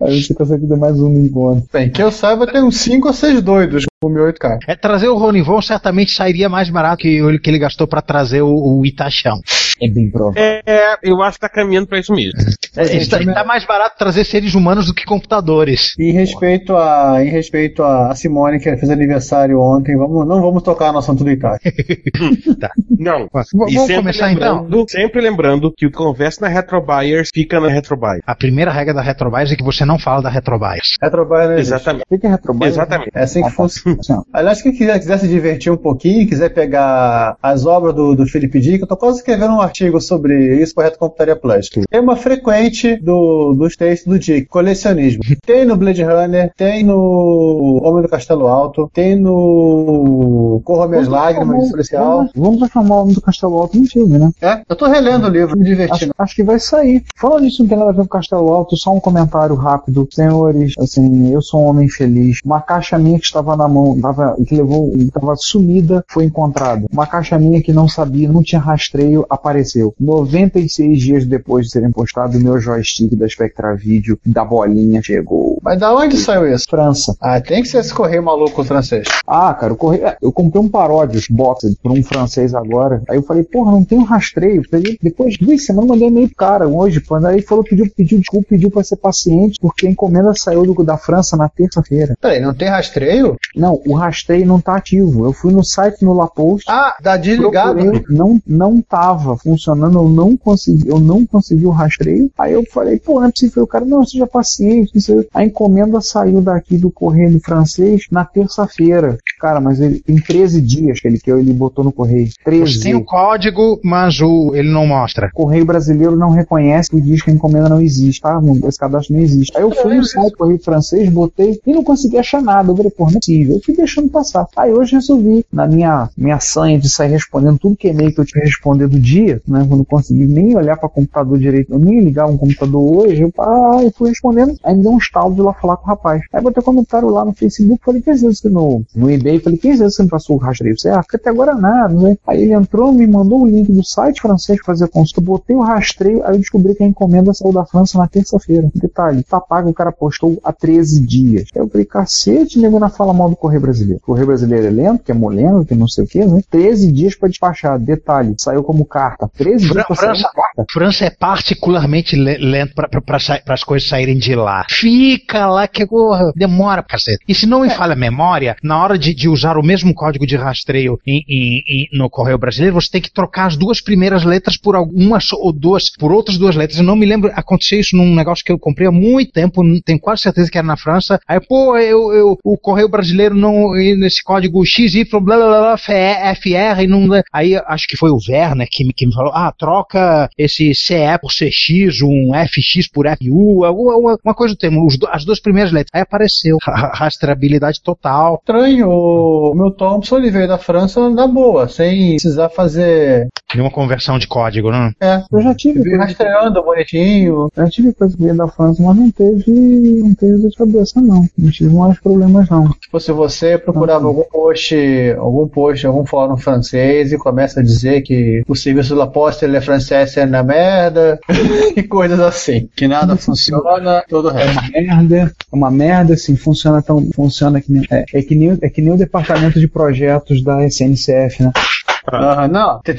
Aí você consegue ter mais um bônus. Bem, que eu saiba, tem uns 5 ou 6 doidos com o 1008K. É, trazer o Ronivon certamente sairia mais barato que o que ele gastou pra trazer o, o Itachão. É bem provável. É, eu acho que tá caminhando pra isso mesmo. É, está, tá mais barato trazer seres humanos do que computadores. Em respeito a, em respeito a Simone, que fez aniversário ontem, vamos, não vamos tocar no assunto do Itachi. tá. Não. Vamos E sempre começar então? lembrando, Sempre lembrando que o que conversa na Retrobuyers fica na Retrobuyers. A primeira regra da Retrobuyers é que você não fala da Retrobuyers. Retrobuyers. Exatamente. O que é Retrobuyers? Exatamente. É assim que funciona. Aliás, quem quiser, quiser se divertir um pouquinho, quiser pegar as obras do, do Felipe Dick, eu tô quase escrevendo um artigo sobre isso para Reto Computaria Plus. Tema frequente do, dos textos do Dick, colecionismo. Tem no Blade Runner, tem no Homem do Castelo Alto, tem no Corra Minhas Lágrimas, de policial. Vamos, transformar o Homem do Castelo Alto em filme, né? É, eu tô relendo o livro, me divertindo. Acho, acho que vai sair. Falando nisso, não tem nada a ver com Castelo Alto, só um comentário rápido. Senhores, assim, eu sou um homem feliz. Uma caixa minha que estava na mão, tava, que levou, estava sumida, foi encontrada. Uma caixa minha que não sabia, não tinha rastreio, apareceu apareceu. 96 dias depois de serem postado, o meu joystick da Spectra Video da bolinha chegou. Mas da onde saiu isso? França. Ah, tem que ser esse correio maluco francês. Ah, cara, o correio. é, Eu comprei um paródios box por um francês agora. Aí eu falei, porra, não tem um rastreio. Peguei- Depois de duas semanas, mandei pro cara hoje. Pô. Aí falou, pediu, pediu desculpa, pediu pra ser paciente, porque a encomenda saiu do- da França na terça-feira. Peraí, não tem rastreio? Não, o rastreio não tá ativo. Eu fui no site no Lapost. Ah, tá desligado. procurei, Não, não tava funcionando, eu não consegui, eu não consegui o rastreio. Aí eu falei, pô, não é possível. O cara, não, seja paciente. A encomenda saiu daqui do correio francês na terça-feira. Cara, mas ele tem 13 dias que ele, que ele botou no correio. 13. Você tem o código, mas o, ele não mostra. Correio brasileiro não reconhece e diz que a encomenda não existe, tá? Esse cadastro não existe. Aí eu fui no site do Correio francês, botei e não consegui achar nada. Eu falei, pô, não é possível. Eu fui deixando passar. Aí hoje resolvi, na minha, minha sanha de sair respondendo tudo que é e-mail que eu tinha que responder do dia, né? Eu não consegui nem olhar para computador direito, nem ligar um computador hoje. Eu, ah, eu fui respondendo. Aí me deu um estalo de lá falar com o rapaz. Aí botei comentário lá no Facebook, falei, quem vezes que no, no eBay, falei, quem vezes você me passou o rastreio? Você, ah, até agora nada, né? Aí ele entrou, me mandou o link do site francês pra fazer a consulta, botei o rastreio, aí eu descobri que a encomenda saiu da França na terça-feira. Detalhe, tá pago, o cara postou há 13 dias. Aí eu falei, cacete, nego na fala mal do Correio Brasileiro. O Correio Brasileiro é lento, que é moleno, que não sei o que, né? 13 dias pra despachar. Detalhe, saiu como carta. 13 dias pra sair França, uma carta. França é particularmente le- lento para as coisas saírem de lá. Fica lá que porra, demora pra cacete. E se não me falha a memória, na hora de, de usar o mesmo código de rastreio em- em- em- no Correio Brasileiro, você tem que trocar as duas primeiras letras por algumas ou duas, por outras duas letras. Eu não me lembro, aconteceu isso num negócio que eu comprei há muito tempo, tenho quase certeza que era na França. Aí, pô, eu, eu- o Correio Brasileiro não, nesse código XY, blá blá blá, FR, não, aí acho que foi o Werner que me, que falou, ah, troca esse CE por CX, um FX por FU, alguma, uma, uma coisa do termo, do- as duas primeiras letras. Aí apareceu, ra- rastreabilidade total. Estranho, o meu Thompson ele veio da França na boa, sem precisar fazer. Nenhuma conversão de código, não? É, Eu já tive. veio rastreando bonitinho. Eu tive coisa que veio da França, mas não teve, não teve dor de cabeça, não. Não tive mais problemas, não. Tipo, se você procurava algum post, algum post, algum fórum francês e começa a dizer que o serviço da posta ele é francês é na merda e coisas assim. Que nada funciona, todo o É resto. uma merda, é uma merda, assim, funciona tão, funciona que nem, é, é que nem, é que nem o departamento de projetos da SNCF, né? Aham, não, te-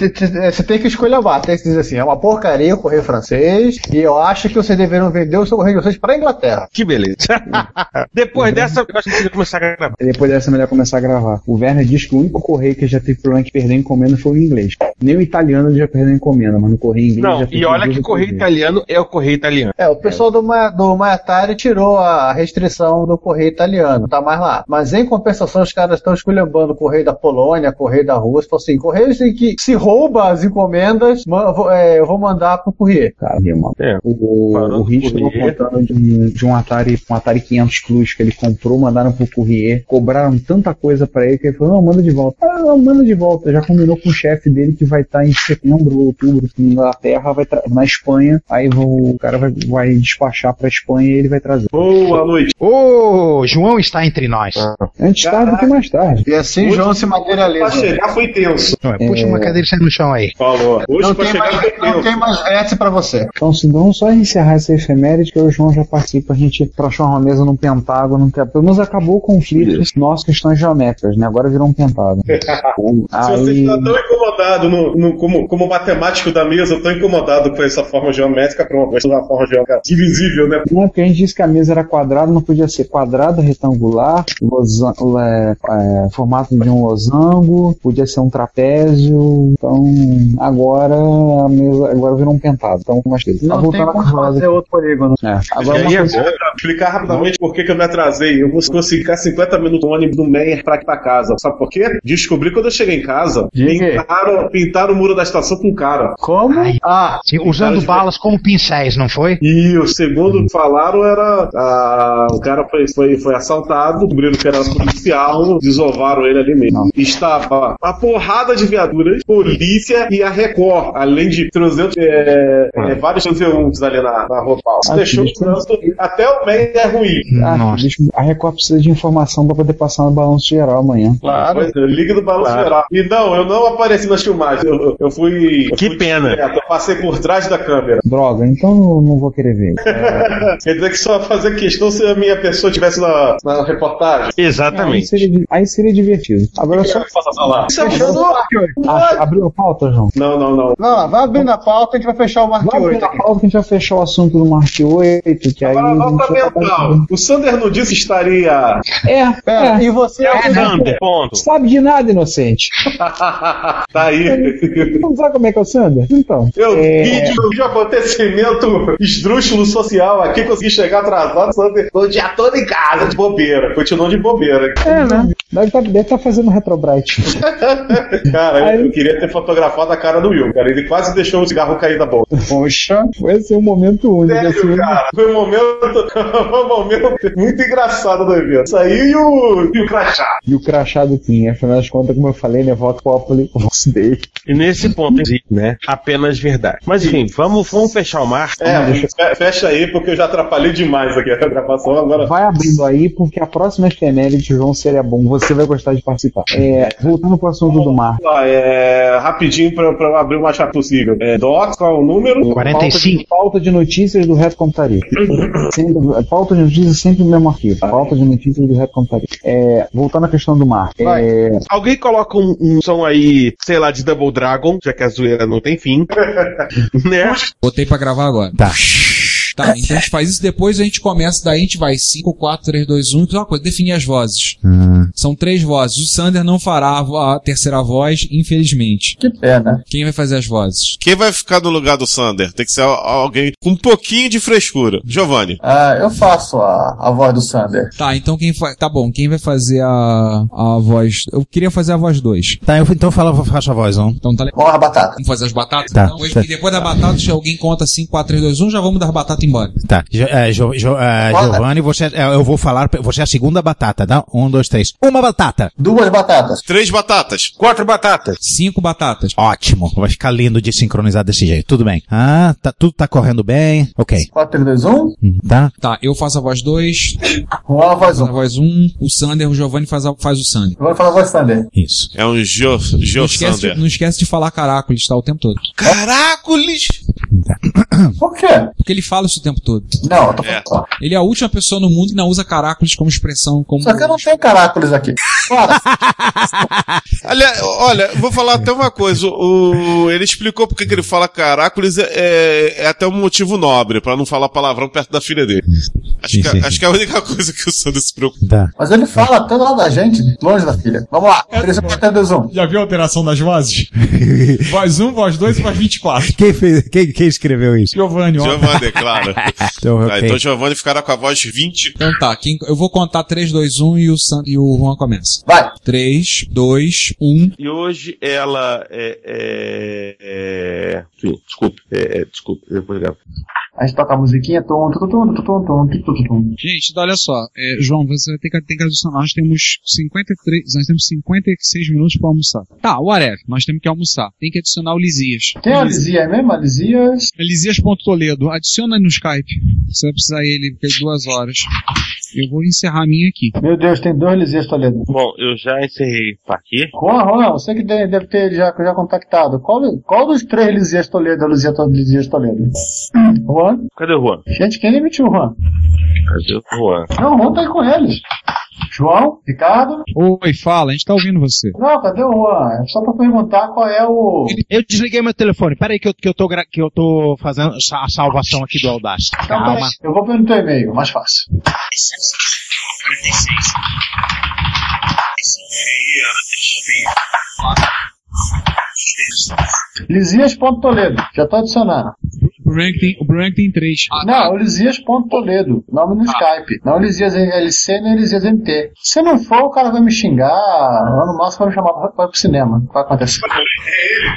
você tem que escolher lá, tem que dizer assim, é uma porcaria o correio francês e eu acho que vocês deveriam vender o seu correio de vocês para Inglaterra. Que beleza. Depois dessa, eu acho que a vai começar a gravar. Depois dessa é melhor começar a gravar. O Werner diz que o único correio que já teve problema de perder encomenda foi o inglês. Nem o italiano já perdeu encomenda, mas no correio inglês Não, e olha que correio italiano é o correio italiano. É, o pessoal do, Ma- do Maiatari tirou a restrição do correio italiano, tá mais lá. Mas em compensação, os caras estão esculhambando o correio da Polônia, o correio da Rússia. Assim, correios em que se rouba as encomendas, é, eu vou mandar pro correio. Cara, mano. É. O, Parou o Rich contando de um, de um Atari, um Atari 500 Plus que ele comprou, mandaram pro Courrier, cobraram tanta coisa pra ele que ele falou, não, manda de volta. Ah, não, manda de volta. Já combinou com o chefe dele que vai estar em setembro ou outubro na Inglaterra, vai na Espanha, aí vou- o cara vai, vai despachar pra Espanha e ele vai trazer. Boa noite. Ô, João está entre nós. Antes tarde do que mais tarde. E assim João se Pra materializa. chegar foi tenso. Não, Puxa É. uma cadeira e sai no chão aí. Falou. Hoje Não tem, mais, não tem mais vértice pra você. Então, se vamos só encerrar essa efeméride, que o João já participa, a gente transforma a mesa num pentágono, que pelo menos acabou o conflito nosso questões geométricas, né? Agora virou um pentágono. Se você Aí, está tão incomodado no, no- como, como matemático da mesa, eu tô incomodado com essa forma geométrica, pronto, uma forma geométrica divisível, né? não, porque a gente disse que a mesa era quadrada, não podia ser quadrada, retangular, losa- é, é, formato de um losango, podia ser um trapézio. Então, agora a mesa agora virou um pentágono. Então, mais coisa. Tá Não tem voltando a como fazer outro polígono. É. E Agora aí coisa. bom explicar rapidamente por que, que eu me atrasei. Eu vou conseguir ficar 50 minutos no ônibus do Meyer pra, pra casa. Sabe por quê? Descobri quando eu cheguei em casa, pintaram, pintaram o muro da estação com cara. Como? Ah, Sim, usando balas como pincéis, não foi? E o segundo que falaram era. ah, o cara foi, foi, foi assaltado, descobriram que era policial, desovaram ele ali mesmo. Estava uma porrada de de viaturas, polícia e a Record, além de 300, é, é, vários transeuntes ali na, na rua Paulo. Isso Ah, deixou o trânsito até o meio é ruim. Ah, bicho, a Record precisa de informação pra poder passar no balanço geral amanhã. Claro. Liga do balanço Claro. geral. E não, eu não apareci nas filmagens. Eu, eu fui. Que pena. Eu passei por trás da câmera. Droga, então eu não vou querer ver. Quer dizer que só fazer questão se a minha pessoa estivesse na, na reportagem. Aí seria, aí seria divertido. Agora só. Isso é. Ah, abriu a pauta, João? Não, não, não. Não, vai abrir na pauta, a gente vai fechar o Mark Vai abrir 8 a pauta a gente vai fechar o assunto do Mark 8, que aí. a Nota tá mental. O Sander não disse que estaria. É, Pera, e você É o Sander, ponto. Sabe de nada, inocente. tá aí. Não sabe como é que é o Sander? Então. Eu é... vi de um acontecimento esdrúxulo social aqui, consegui chegar atrasado, Sander, o dia todo em casa, de bobeira. Continuou de bobeira. É, né? Deve estar deve tá fazendo Retrobrite. Cara, eu, eu queria ter fotografado a cara do Will, cara. Ele quase deixou o cigarro cair da boca. Poxa, vai ser um momento único. Sério, assim. cara. Foi um momento, foi um momento muito engraçado do evento. Isso aí e o, e o crachá. E o crachá do Kim, afinal das contas, como eu falei, né? Voto Populi, voto dele. E nesse ponto, né? Apenas verdade. Mas enfim, vamos, vamos fechar o mar. É, fe- fecha aí, porque eu já atrapalhei demais aqui a gravação. Agora Vai abrindo aí, porque a próxima efeméride, João, seria bom. Você vai gostar de participar. É, voltando pro assunto do mar. Ó, é, rapidinho pra, pra eu abrir o mais rápido possível. É, Docs, qual é o número? Falta de, falta de notícias do Reto Computaria. Sempre, falta de notícias sempre no mesmo arquivo. Falta de notícias do Reto Computaria. É, voltando à questão do mar. É, Alguém coloca um, um som aí, sei lá, de Double Dragon, já que a zoeira não tem fim. né? Botei pra gravar agora. Tá. Tá, então a gente faz isso depois a gente começa, daí a gente vai 5, 4, 3, 2, 1, uma coisa, definir as vozes. São três vozes. O Sander não fará a, terceira voz, infelizmente. Que pena. Quem vai fazer as vozes? Quem vai ficar no lugar do Sander? Tem que ser al- alguém com um pouquinho de frescura. Giovanni. Ah, eu faço a, a voz do Sander. Tá, então quem fa... Tá bom, quem vai fazer a, a voz. Eu queria fazer a voz 2. Tá, eu, então fala, faço a voz, não? Então tá legal. Vamos a batata. Vamos fazer as batatas? Tá. Então, e depois da batata, se alguém conta 5, 4, 3, 2, 1, já vamos dar batata embora. Tá. Jo, é, Jo- Jo- é. Giovanni, você, é, eu vou falar, você é a segunda batata, tá? Um, dois, três. Uma batata. Duas batatas. Três batatas. Quatro batatas. Cinco batatas. Ótimo. Vai ficar lindo de sincronizar desse jeito. Tudo bem. Ah, tá, tudo tá correndo bem. Ok. 4, 3, 2, 1. Hum, Tá? Tá, eu faço a voz 2. Juan a voz A 1. voz 1. O Sander, o Giovanni faz, a- faz o Sander. Agora fala a voz Sander. Isso. É um Geo, Geo Não esquece, Sander. de, não esquece de falar caracoles, tá? O tempo todo. Caracoles! Por quê? Porque ele fala isso o tempo todo. Não, eu tô falando só. Ele é a última pessoa no mundo que não usa caracoles como expressão. Como... Só que eu não tenho caracoles aqui. Para. Olha, olha, vou falar até uma coisa. O, ele explicou porque que ele fala caracoles é, é, é até um motivo nobre, pra não falar palavrão perto da filha dele. Acho, Sim, que, sim, acho que é a única coisa que o Sander se preocupa. Tá. Mas ele fala até lá da gente, longe da filha. Vamos lá. 3, 4, 2, 1. Já viu a alteração das vozes? voz 1, voz 2 e voz 24. Quem, fez, quem, quem escreveu isso? Giovanni, ó. Giovanni, é claro. Então, Tá, ok. então Giovanni ficará com a voz 20. Então tá, quem- eu vou contar 3, 2, 1 e o, San, e o Juan começa. Vai. 3, 2, 1. E hoje ela é. é, é... Desculpe, é, é, desculpe, depois gravo a gente toca a musiquinha. Tum, tum, tum, tum, tum, tum, tum, Gente, então olha só, é, João, você tem que, tem que adicionar, nós temos 53, nós temos 56 minutos para almoçar. Tá, whatever, nós temos que almoçar. Tem que adicionar o Lisias. Tem a Lisias é mesmo? A Lisias? É Lisias.toledo. Adiciona no Skype. Você vai precisar ele, porque é duas horas. Eu vou encerrar a minha aqui. Meu Deus, tem dois Lisias Toledo. Bom, eu já encerrei tá aqui. Juan, Juan, você que deve ter já, já contactado. Qual, qual dos três Lisias Toledo é Lisias Toledo? Juan? Cadê o Juan? Gente, quem demitiu o Juan? Cadê o Juan? Não, o Juan tá aí com eles. João? Ricardo? Oi, fala, a gente tá ouvindo você. Não, cadê o Juan? É só pra perguntar qual é o. Eu desliguei meu telefone. Peraí que eu, que eu, tô, gra- que eu tô fazendo a salvação aqui do Audacity. Então, Calma. eu vou pelo teu e-mail, mais fácil. 46. Lisias.toledo, já tô adicionando. O Brank tem, o três. Não, o Lisias.toledo, nome no Skype. Não Lisias LC nem Lisias MT. Se não for, o cara vai me xingar, lá no máximo vai me chamar pra, pra ir pro cinema. Vai acontecer.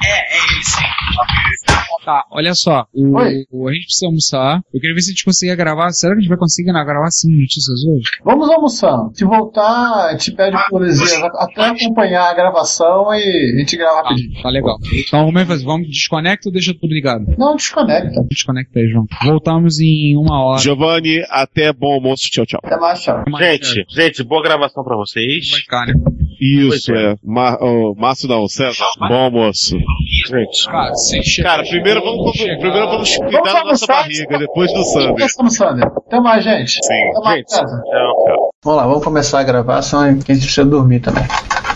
É, é ele sim. Tá, olha só. O, Oi. o- a gente precisa almoçar. Eu queria ver se a gente conseguia gravar. Será que a gente vai conseguir gravar sim notícias hoje? Vamos almoçar. Se voltar, a gente pede por Luzia até acompanhar a gravação e a gente grava rapidinho. Tá legal. Então vamos fazer. Vamos desconecta ou deixa tudo ligado? Não, desconecta. Desconecta aí, João. Voltamos em uma hora. Giovanni, até bom almoço. Tchau, tchau. Até mais, tchau. Gente, gente, boa gravação pra vocês. Isso, é. Ma oh, Márcio não, César. Bom almoço. Gente. Cara, primeiro vamos, primeiro vamos cuidar da nossa barriga, depois do Sander. Vamos, Sander. Até mais, gente. Sim. Até mais, Gente, tchau. Vamos lá, vamos começar a gravar, senão a gente precisa dormir também.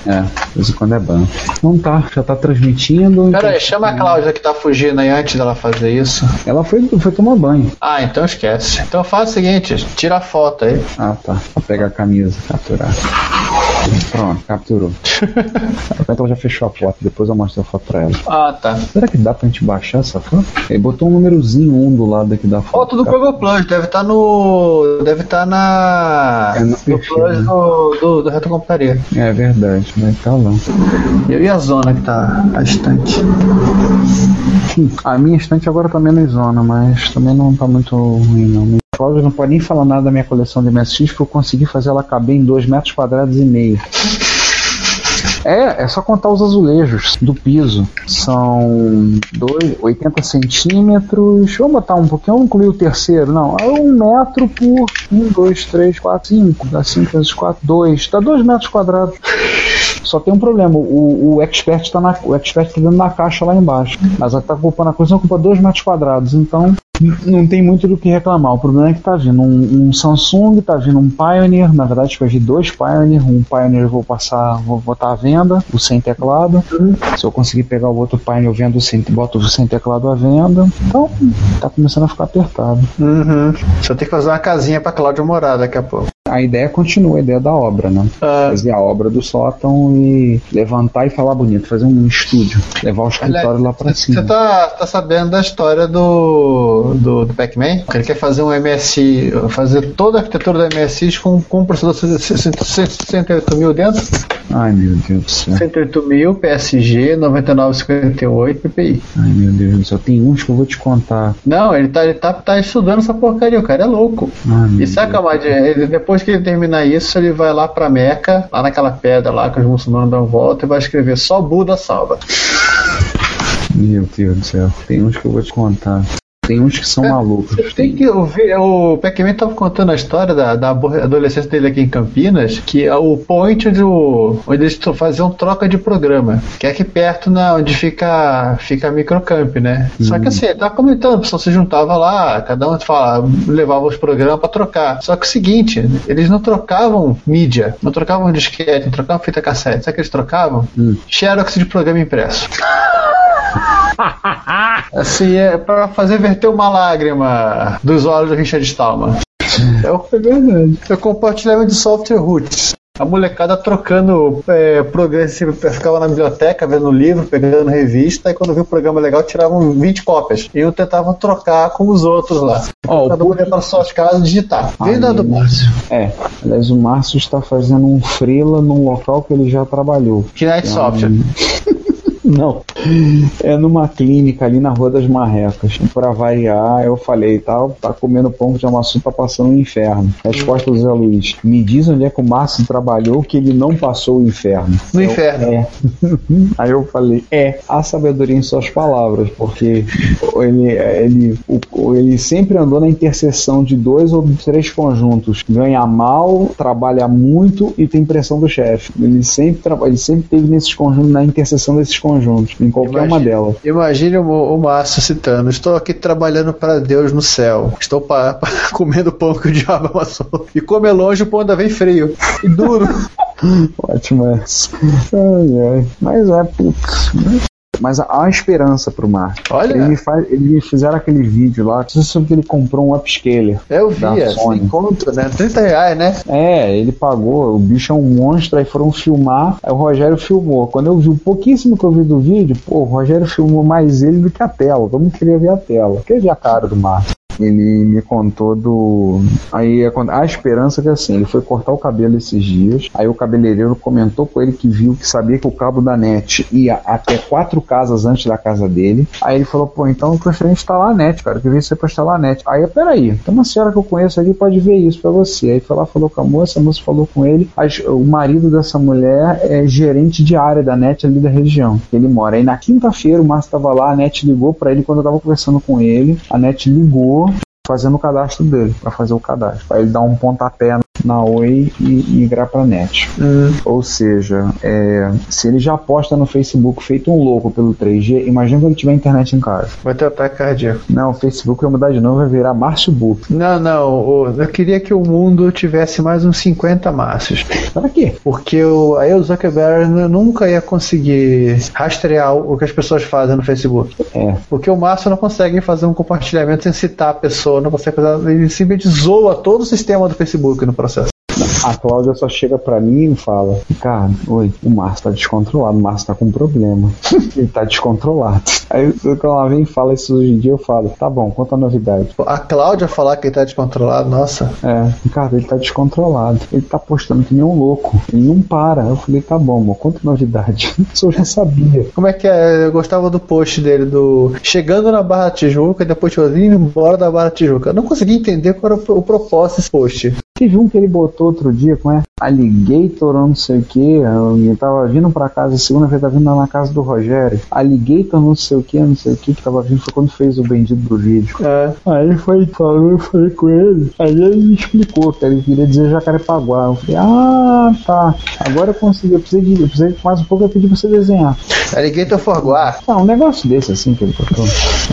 É, de vez em quando é bom. Então tá, já tá transmitindo. Pera aí, então- chama a Cláudia que tá fugindo aí antes dela fazer isso. Ela foi, foi tomar banho. Ah, então esquece. Então faz o seguinte, tira a foto aí. Ah, tá. Vou pegar a camisa, capturar. Pronto, capturou. Então já fechou a foto, depois eu mostro a foto pra ela. Ah, tá. Será que dá pra gente baixar essa foto? Ele botou um númerozinho 1 do lado aqui da foto. Foto do Google Plus, deve estar no. Deve estar na. É no no perfil, Plus né? do, do, do Retrocomputaria. É verdade, mas tá lá. E e a zona que tá a estante? Hum, A minha estante agora tá menos zona, mas também não tá muito ruim não. A Cláudia não pode nem falar nada da minha coleção de MSX porque eu consegui fazer ela caber em 2 metros quadrados e meio. É, é só contar os azulejos do piso. São dois, 80 centímetros. Vamos botar um pouquinho, vamos incluir o terceiro. Não, é um metro por 1, 2, 3, 4, 5. Dá 5 vezes 4, 2. Dá 2 metros quadrados. Só tem um problema, o, o expert tá na, o expert tá dentro da caixa lá embaixo. Mas ela tá ocupando a coisa, ocupa 2 metros quadrados, então não tem muito do que reclamar. O problema é que tá vindo um, um Samsung, tá vindo um Pioneer, na verdade vai vir dois Pioneer, um Pioneer eu vou passar, vou botar à venda, o sem teclado. Se eu conseguir pegar o outro Pioneer, eu vendo sem, boto o sem teclado à venda. Então, tá começando a ficar apertado. Uhum. Só tem que fazer uma casinha pra Cláudia morar daqui a pouco. A ideia continua, a ideia da obra, né? Fazer a obra do sótão e levantar e falar bonito, fazer um estúdio, levar o escritório lá pra Você cima. tá, tá sabendo da história do, do, do Pac-Man? Ele quer fazer um MSI, fazer toda a arquitetura do MSI com, com um processador 108 mil dentro? Ai meu Deus do céu. 108 mil, PSG, 9958 PPI. Ai meu Deus do céu, tem uns que eu vou te contar. Não, ele tá, ele tá, tá estudando essa porcaria, o cara é louco. Ai, E saca, Mad, ele, depois que ele terminar isso, ele vai lá pra Meca, lá naquela pedra lá que os muçulmanos dão volta e vai escrever só Buda salva. Meu Deus do céu, tem uns que eu vou te contar. Tem uns que são malucos. Tem que ouvir, o Pac-Man tava contando a história da, da adolescência dele aqui em Campinas, que é o point onde, o, onde eles faziam troca de programa, que é aqui perto na, onde fica, fica a microcamp, né? Só que assim, ele tava comentando, o pessoal se juntava lá, cada um fala, levava os programas pra trocar. Só que o seguinte, eles não trocavam mídia, não trocavam disquete, não trocavam fita cassete. Sabe o que eles trocavam? Xerox de programa impresso. Assim, é pra fazer verter uma lágrima dos olhos do Richard Stallman. É o é verdade. O compartilhamento de software roots. A molecada trocando é, você ficava na biblioteca vendo livro, pegando revista, e quando viu o programa legal, tiravam 20 cópias. E eu tentava trocar com os outros lá. Ó, Cada um ia para suas casas digitar. Vida do Márcio. É, aliás, o Márcio está fazendo um freela num local que ele já trabalhou. Kinect É um- Software. Não, é numa clínica ali na Rua das Marrecas. Pra variar, eu falei, tá, tá comendo pão de amaçu, tá passando o inferno. Resposta do Zé Luiz: Me diz onde é que o Márcio trabalhou que ele não passou o inferno. No Eu, inferno. É. Aí eu falei: É, há sabedoria em suas palavras, porque ele, ele, o- ele sempre andou na interseção de dois ou três conjuntos. Ganha mal, trabalha muito e tem pressão do chefe. Ele sempre, ele sempre teve nesses conjuntos, na interseção desses conjuntos, em qualquer uma delas. Imagine o, o Márcio citando: Estou aqui trabalhando para Deus no céu. Estou pa- pa- comendo pão que o diabo amassou. E como é longe, o pão ainda vem frio. E duro. Ótimo essa. Ai, ai. Mas é, putz. Mas há uma esperança pro Márcio. Olha. Ele me, faz, ele me fizeram aquele vídeo lá. Sabe que ele comprou um upscaler. Eu vi, da é, Sony. né? 30 reais, né? É, ele pagou, o bicho é um monstro, aí foram filmar, aí o Rogério filmou. Quando eu vi o pouquíssimo que eu vi do vídeo, pô, o Rogério filmou mais ele do que a tela. Mundo queria ver a tela. Queria ver a cara do Márcio. Ele me contou do. Aí a esperança que é assim, ele foi cortar o cabelo esses dias. Aí o cabeleireiro comentou com ele que viu que sabia que o cabo da net ia até quatro casas antes da casa dele. Aí ele falou, pô, então eu de instalar a net, cara. Eu queria você pra instalar a net. Aí, peraí, tem uma senhora que eu conheço aqui pode ver isso pra você. Aí foi lá, falou com a moça, a moça falou com ele. As- o marido dessa mulher é gerente de área da net ali da região que ele mora. Aí na quinta-feira o Márcio tava lá, a net ligou pra ele quando eu tava conversando com ele. A net ligou fazendo o cadastro dele, pra fazer o cadastro. Pra ele dar um pontapé na Oi e, e migrar pra net. Ou seja, é, se ele já posta no Facebook feito um louco pelo 3G, imagina quando ele tiver internet em casa. Vai ter ataque cardíaco. Não, o Facebook vai mudar de novo, vai virar Márcio Book. Não, não. Eu queria que o mundo tivesse mais uns 50 Márcios. Para quê? Porque o, aí o Zuckerberg nunca ia conseguir rastrear o que as pessoas fazem no Facebook. É. Porque o Márcio não consegue fazer um compartilhamento sem citar a pessoa, não consegue fazer. Ele simplesmente zoa todo o sistema do Facebook no processo. A Cláudia só chega pra mim e fala: Ricardo, oi, o Márcio tá descontrolado, o Márcio tá com um problema. ele tá descontrolado. Aí quando ela vem e fala isso hoje em dia, eu falo: tá bom, conta a novidade. A Cláudia falar que ele tá descontrolado, nossa. É, Ricardo, ele tá descontrolado. Ele tá postando que nem um louco. Ele não para. Eu falei: tá bom, amor, conta a novidade. Isso eu já sabia. Como é que é? Eu gostava do post dele, do chegando na Barra Tijuca e depois indo embora da Barra Tijuca. Eu não consegui entender qual era o propósito desse post. Teve um que ele botou outro dia com é Alligator ou não sei o que. Ele tava vindo pra casa, segunda-feira tava vindo na casa do Rogério. Alligator não sei o que, não sei o que, que tava vindo. Foi quando fez o bendito do vídeo. É. Aí ele foi falou, eu falei com ele. Aí ele me explicou que ele queria dizer Jacarepaguá. Eu falei, ah, tá. Agora eu consegui. Eu precisei de, eu precisei de mais um pouco, eu pedi pra você desenhar. Alligator Forguar. Ah, um negócio desse assim que ele botou.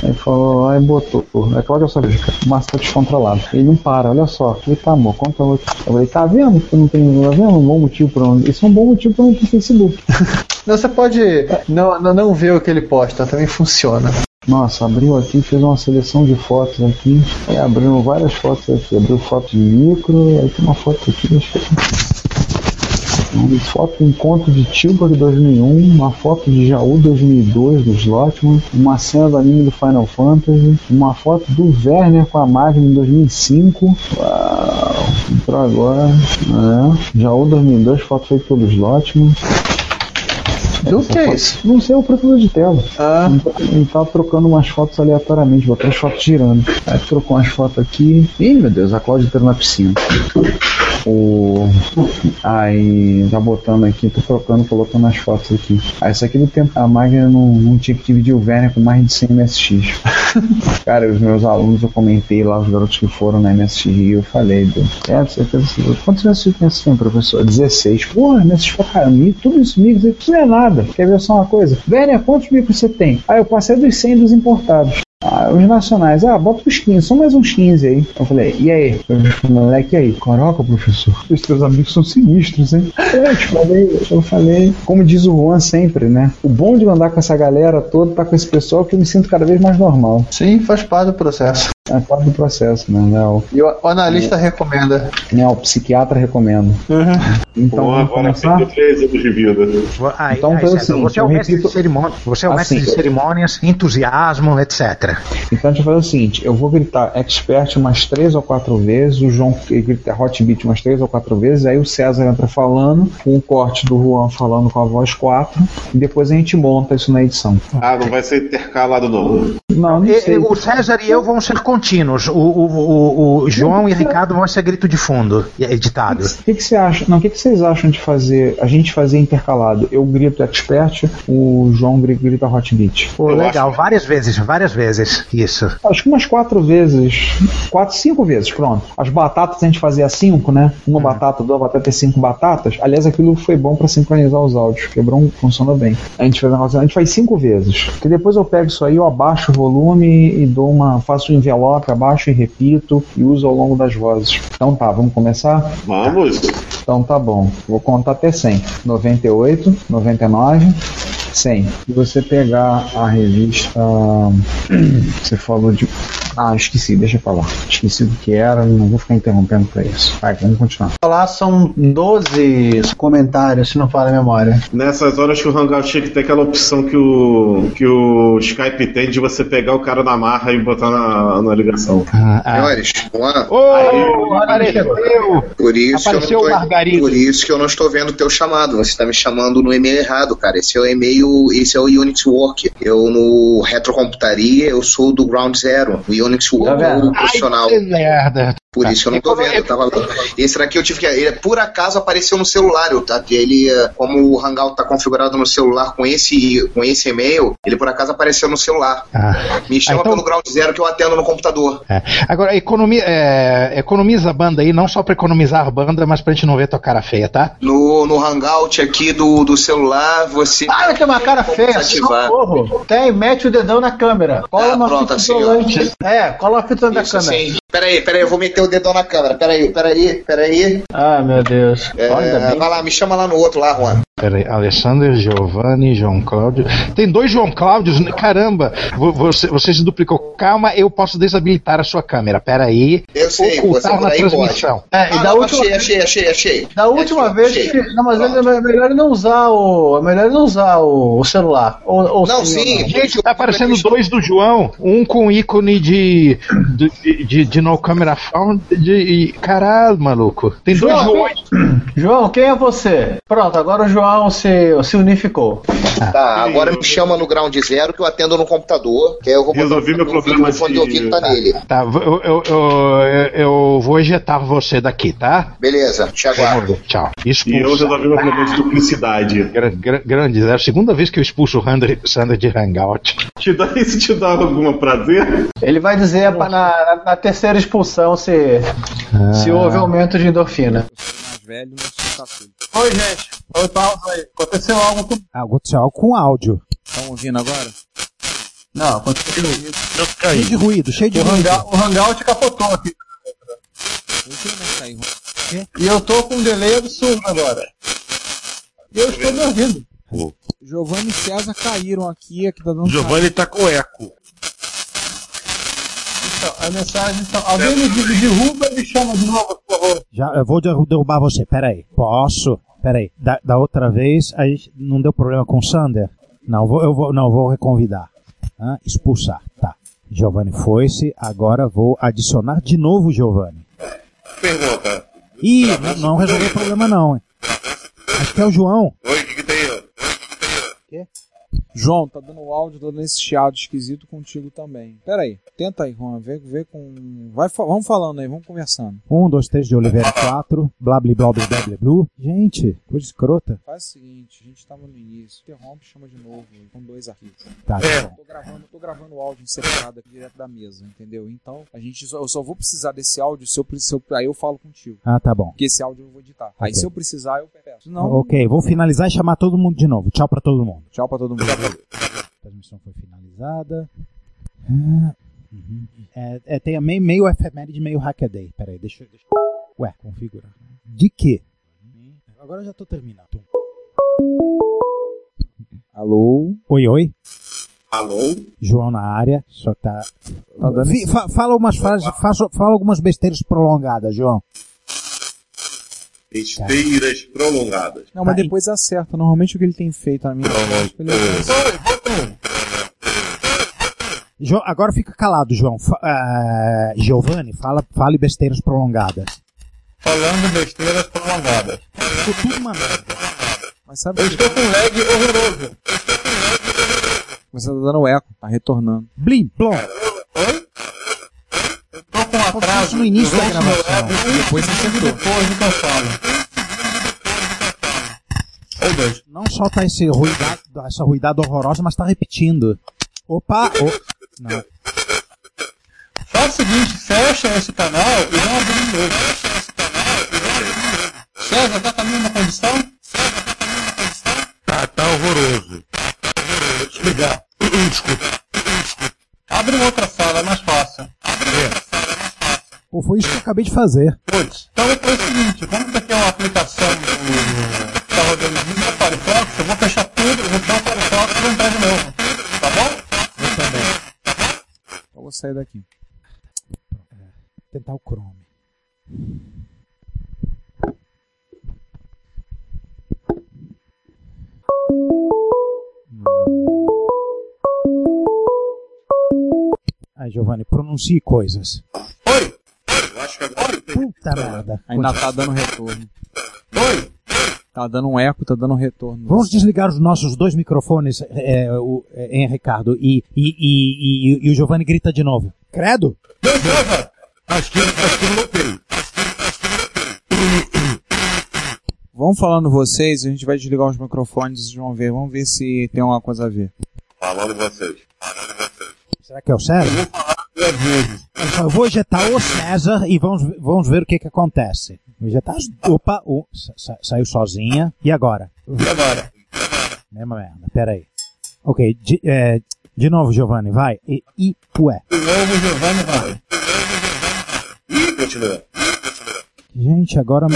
Aí falou, aí botou. Aí Cláudia só dica, o Márcio tá descontrolado. Ele não para, olha só. Eu falei, tá, amor, conta outro. Eu falei, tá vendo que não tem. Tá vendo um bom motivo pra não. Isso é um bom motivo pra não pro Facebook. Não, você pode não, não, não ver o que ele posta, também funciona. Nossa, abriu aqui, fez uma seleção de fotos aqui. Aí abriu várias fotos aqui. Abriu foto de micro, aí tem uma foto aqui, deixa eu uma foto do encontro de Tilburg 2001, uma foto de Jaú 2002 do Slotman, uma cena do anime do Final Fantasy, uma foto do Werner com a Magna em 2005. Uau, entrou agora. É. Jaú 2002, foto feita pelo Slotman. Do que é isso? Não sei, é o protetor de tela. Ah. Ele tava trocando umas fotos aleatoriamente, botou as fotos girando. Aí trocou umas fotos aqui. Ih, meu Deus, a Cláudia entrou na piscina. O... Aí tá botando aqui, tô trocando, colocando as fotos aqui. Aí isso aqui do tempo, a Magna não, não tinha que dividir o Werner com mais de 100 MSX. Cara, os meus alunos, eu comentei lá, os garotos que foram na MSX e eu falei, do, é, você tem, quantos MSX tem assim, professor? 16. Porra, MSX pra caramba, tudo isso isso não é nada. Quer ver só uma coisa? Werner, quantos micros você tem? Ah, eu passei dos 100 dos importados. Ah, os nacionais, ah, bota os 15, só mais uns 15 aí. Eu falei, e aí? Eu moleque, e aí? Caraca, professor, os teus amigos são sinistros, hein? Eu te falei, eu falei, como diz o Juan sempre, né? O bom de andar com essa galera toda, tá com esse pessoal, que eu me sinto cada vez mais normal. Sim, faz parte do processo. É parte do processo, né? né? O, E o, o analista recomenda. né, o psiquiatra recomenda. Então, Bom, vamos agora tem três anos de vida. Aí, Então, aí, foi seguinte, você é o eu mestre repito- de cerimônia, você é o mestre Assim, de cerimônias, entusiasmo, etc. Então a gente vai fazer o seguinte: eu vou gritar expert umas três ou quatro vezes, o João grita hot beat umas três ou quatro vezes, aí o César entra falando, com o corte do Juan falando com a voz 4, e depois a gente monta isso na edição. Ah, não vai ser intercalado, não. Não, não E- sei. e O César e eu vão ser contínuos. O, o, o, o João e o Ricardo vão ser grito de fundo, editado. O que, que você acha? Não, o que, que vocês acham de fazer? A gente fazer intercalado. Eu grito expert, o João gri- grita hot beat. Pô, legal, várias vezes, várias vezes. Isso. Acho que umas quatro vezes. Quatro, cinco vezes, pronto. As batatas a gente fazia cinco, né? Uma batata, duas batatas e cinco batatas. Aliás, aquilo foi bom pra sincronizar os áudios. Quebrou, um- funcionou bem. A gente fez um negócio, a gente faz cinco vezes. Que depois eu pego isso aí, eu abaixo o volume e dou uma. faço um envelope, abaixo e repito e uso ao longo das vozes. Então tá, vamos começar? Vamos. Então tá bom. Vou contar até 100. 98, 99, 100. Se você pegar a revista. Você falou de. Ah, esqueci, deixa pra lá. Esqueci do que era, não vou ficar interrompendo pra isso. Vai, vamos continuar. Lá são 12 comentários, se não fala a memória. Nessas horas que o Hangout tinha que ter aquela opção que o, que o Skype tem de você pegar o cara na marra e botar na, na ligação. Senhores, Juan, Ô, apareceu! por isso, que eu Apareceu não o tô, por isso que eu não estou vendo o teu chamado. Você está me chamando no e-mail errado, cara. Esse é o e-mail, esse é o Unix Work. Eu no Retrocomputaria, eu sou do Ground Zero. O Unix Work é o profissional. Ai, que merda. Por isso que eu não tô vendo, eu tava Esse daqui eu tive que. Ele, por acaso apareceu no celular, eu, tá? Ele, eh, como o Hangout tá configurado no celular com esse, com esse e-mail, ele por acaso apareceu no celular. Me chama Ah, então- pelo Ground Zero que eu atendo no computador. É. Agora, economia, é, economiza a banda aí, não só pra economizar a banda, mas pra gente não ver tua cara feia, tá? No, no Hangout aqui do, do celular, você. Para que é uma cara feia, ativar. socorro. Tem, mete o dedão na câmera. Cola Ah, uma pronto, fita assim, isolante. É, cola uma fita Isso na câmera. sim. Peraí, peraí, eu vou meter o dedão na câmera. Peraí, peraí, peraí. Ah, meu Deus. É, Olha bem. vai lá, me chama lá no outro lá, Juan. Peraí, Alessandro, Giovanni, João Cláudio. Tem dois João Cláudios, caramba! vo- Você, você se duplicou. Calma, eu posso desabilitar a sua câmera. Peraí. Eu sei, Ocultar você na aí transmissão. pode. É, e ah, da não, última- achei, achei, achei, achei. Da última vez achei. Não, mas é melhor não usar o. É melhor não usar o, o celular. Ou, ou Não, sim, sim. Gente, tá aparecendo dois do João. Um com ícone de. de, de, de no camera found. De, e- caralho, maluco. Tem dois João. João, quem é você? Pronto, agora o João se, se unificou. Tá, agora me chama no Ground Zero que eu atendo no computador. Que aí eu vou Resolvi o meu problema o fone de ouvido tá nele. Tá, eu, eu, eu, eu vou ejetar você daqui, tá? Beleza, te aguardo. Tchau. E eu Expulsa. resolvi meu problema de duplicidade. Gra- gra- grande, é a segunda vez que eu expulso o Sander, Sander de Hangout. Te dá, isso te dá algum prazer? Ele vai dizer na, na- na terceira expulsão se, se houve aumento de endorfina. Velho, não. Oi, gente. Oi, pausa aí. Aconteceu algo com. Aconteceu algo com áudio. Estão ouvindo agora? Não, aconteceu. Cheio de ruído, cheio de O, ruído. hanga, o Hangout capotou aqui. E eu tô com um delay absurdo agora. E eu estou me ouvindo. Giovanni e César caíram aqui, aqui tá dando. Giovanni tá com eco. Então, a mensagem então. Alguém me de- derruba e me chama de novo, por favor. Já, eu vou derru- derrubar você, peraí. Posso? Peraí. Da, da outra vez, a gente não deu problema com o Sander? Não, vou, eu vou, não, vou reconvidar. Hã? expulsar, tá. Giovanni foi-se, agora vou adicionar de novo o Giovanni. Pergunta. Ih, não, não resolveu o problema não. Acho que é o João. Oi, o que, que tem aí? João, tá dando áudio, tá dando esse chiado esquisito contigo também. Pera aí, tenta aí, Juan, vê, vê com. Vai, vamos falando aí, vamos conversando. Um, dois, três de Oliveira, quatro. Blá, blá, blá, blá, blá, blá, blá. Gente, coisa escrota. Faz o seguinte, a gente tava no início, interrompe, chama de novo, com dois arquivos. Tá, tá É. bom. Tô gravando, tô gravando o áudio em separado aqui direto da mesa, entendeu? Então, a gente só, eu só vou precisar desse áudio se eu, se eu- aí eu falo contigo. Ah, tá bom. Porque esse áudio eu vou editar. Aí Ok. se eu precisar, eu peço. Não, Ok, vou finalizar e chamar todo mundo de novo. Tchau pra todo mundo. Tchau pra todo mundo. A transmissão foi finalizada. Ah, uhum. É, é, tem meio, meio efeméride, meio hackaday. Peraí, deixa eu. Deixa... eu- Ué, configurar. De quê? Agora eu já tô terminando. Alô? Oi, oi. Alô? João na área. Só tá. Tá dando fala umas frases, fala algumas besteiras prolongadas, João. Esteiras prolongadas. Não, mas depois acerta. Normalmente o que ele tem feito na minha. Ele Jo- agora fica calado, João. Fa ah, Giovanni, fala, fale besteiras prolongadas. Falando besteiras prolongadas. Ficou tudo mandando. Mas sabe Eu estou com um lag horroroso. Você tá dando eco, tá retornando. Blim, blom. Tô com um atraso. no início da gravação. Depois você acertou. Depois do Deus. Não só tá esse ruidado, essa ruidada horrorosa, mas tá repetindo. Opa! o- Não. Faz o seguinte, fecha esse canal e dá uma abrir de novo. César, tá com a mesma condição? Tá, tá horroroso. Vou te ligar. Desculpa. Abre uma outra sala, é mais fácil. Pô, foi isso que eu acabei de fazer. Putz, então é o seguinte, como isso aqui é uma aplicação do... que tá rodando no Firefox, eu vou fechar tudo, eu vou tirar o Firefox e vou entrar de novo. Tá bom? Eu também. Então eu vou sair daqui. tentar o Chrome. Ai, Giovanni, pronuncie coisas. Eu acho que agora Puta merda. Ainda tá dando retorno. Tá dando um eco, tá dando um retorno. Vamos desligar os nossos dois microfones, é, o, é, hein, Ricardo? E, e, e, e, e o Giovanni grita de novo. Credo! Acho que, acho que. Vamos falando vocês, a gente vai desligar os microfones, vocês vão ver. Vamos ver se tem alguma coisa a ver. Falando vocês. Será que é o César? Eu vou ejetar o César e vamos, vamos ver o que que acontece. Vou ejetar as... Opa, o, sa- sa- saiu sozinha. E agora? E agora? Mesma merda, peraí. Ok, de, é, de novo, Giovanni, vai. E, e ué. De novo, Giovanni vai. Continua. Gente, agora...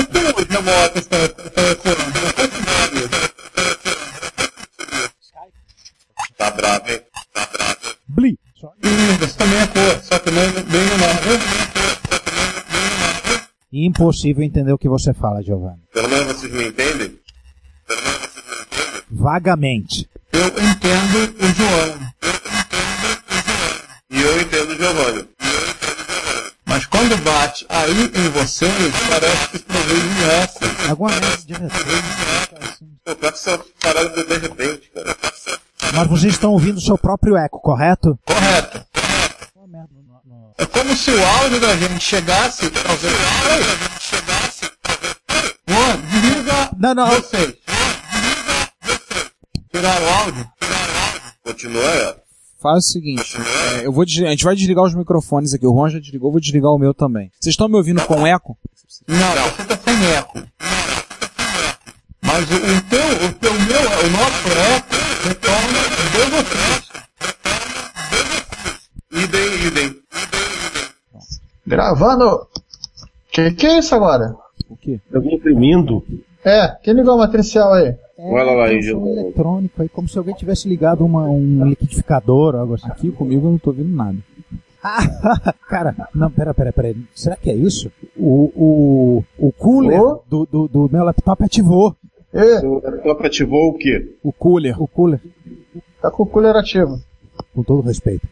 Tá bravo, hein? Tá bravo. Bli. Você também é cor, só que bem, bem menor? Impossível entender o que você fala, Giovanni. Pelo menos vocês me entendem? Vagamente. Eu entendo o João. E eu entendo o Giovanni. Mas quando bate aí em vocês, parece que talvez não é assim. Alguma merda de repente. Pô, pior que essa parada de de repente, cara. Mas vocês estão ouvindo o seu próprio eco, correto? Correto. É como se o áudio da gente chegasse, talvez. Juan, desliga não, não. vocês. Tiraram o áudio? Continua ela. Faz o seguinte, é, eu vou a gente vai desligar os microfones aqui. O Ron já desligou, eu vou desligar o meu também. Vocês estão me ouvindo com eco? Não, você tá sem eco. Mas o, o teu, o teu meu, o nosso eco retorna de vocês. Idem, idem. Gravando. Que que é isso agora? O quê? Eu vim imprimindo. É, quem ligou o matricial aí? Olha lá, É, um eletrônico aí, como se alguém tivesse ligado uma, um liquidificador ou algo assim. Aqui comigo eu não tô ouvindo nada. Cara, não, pera, pera, pera. Será que é isso? O, o, o cooler do, do, do meu laptop ativou. O laptop ativou o quê? O cooler. O cooler. Tá com o cooler ativo. Com todo respeito.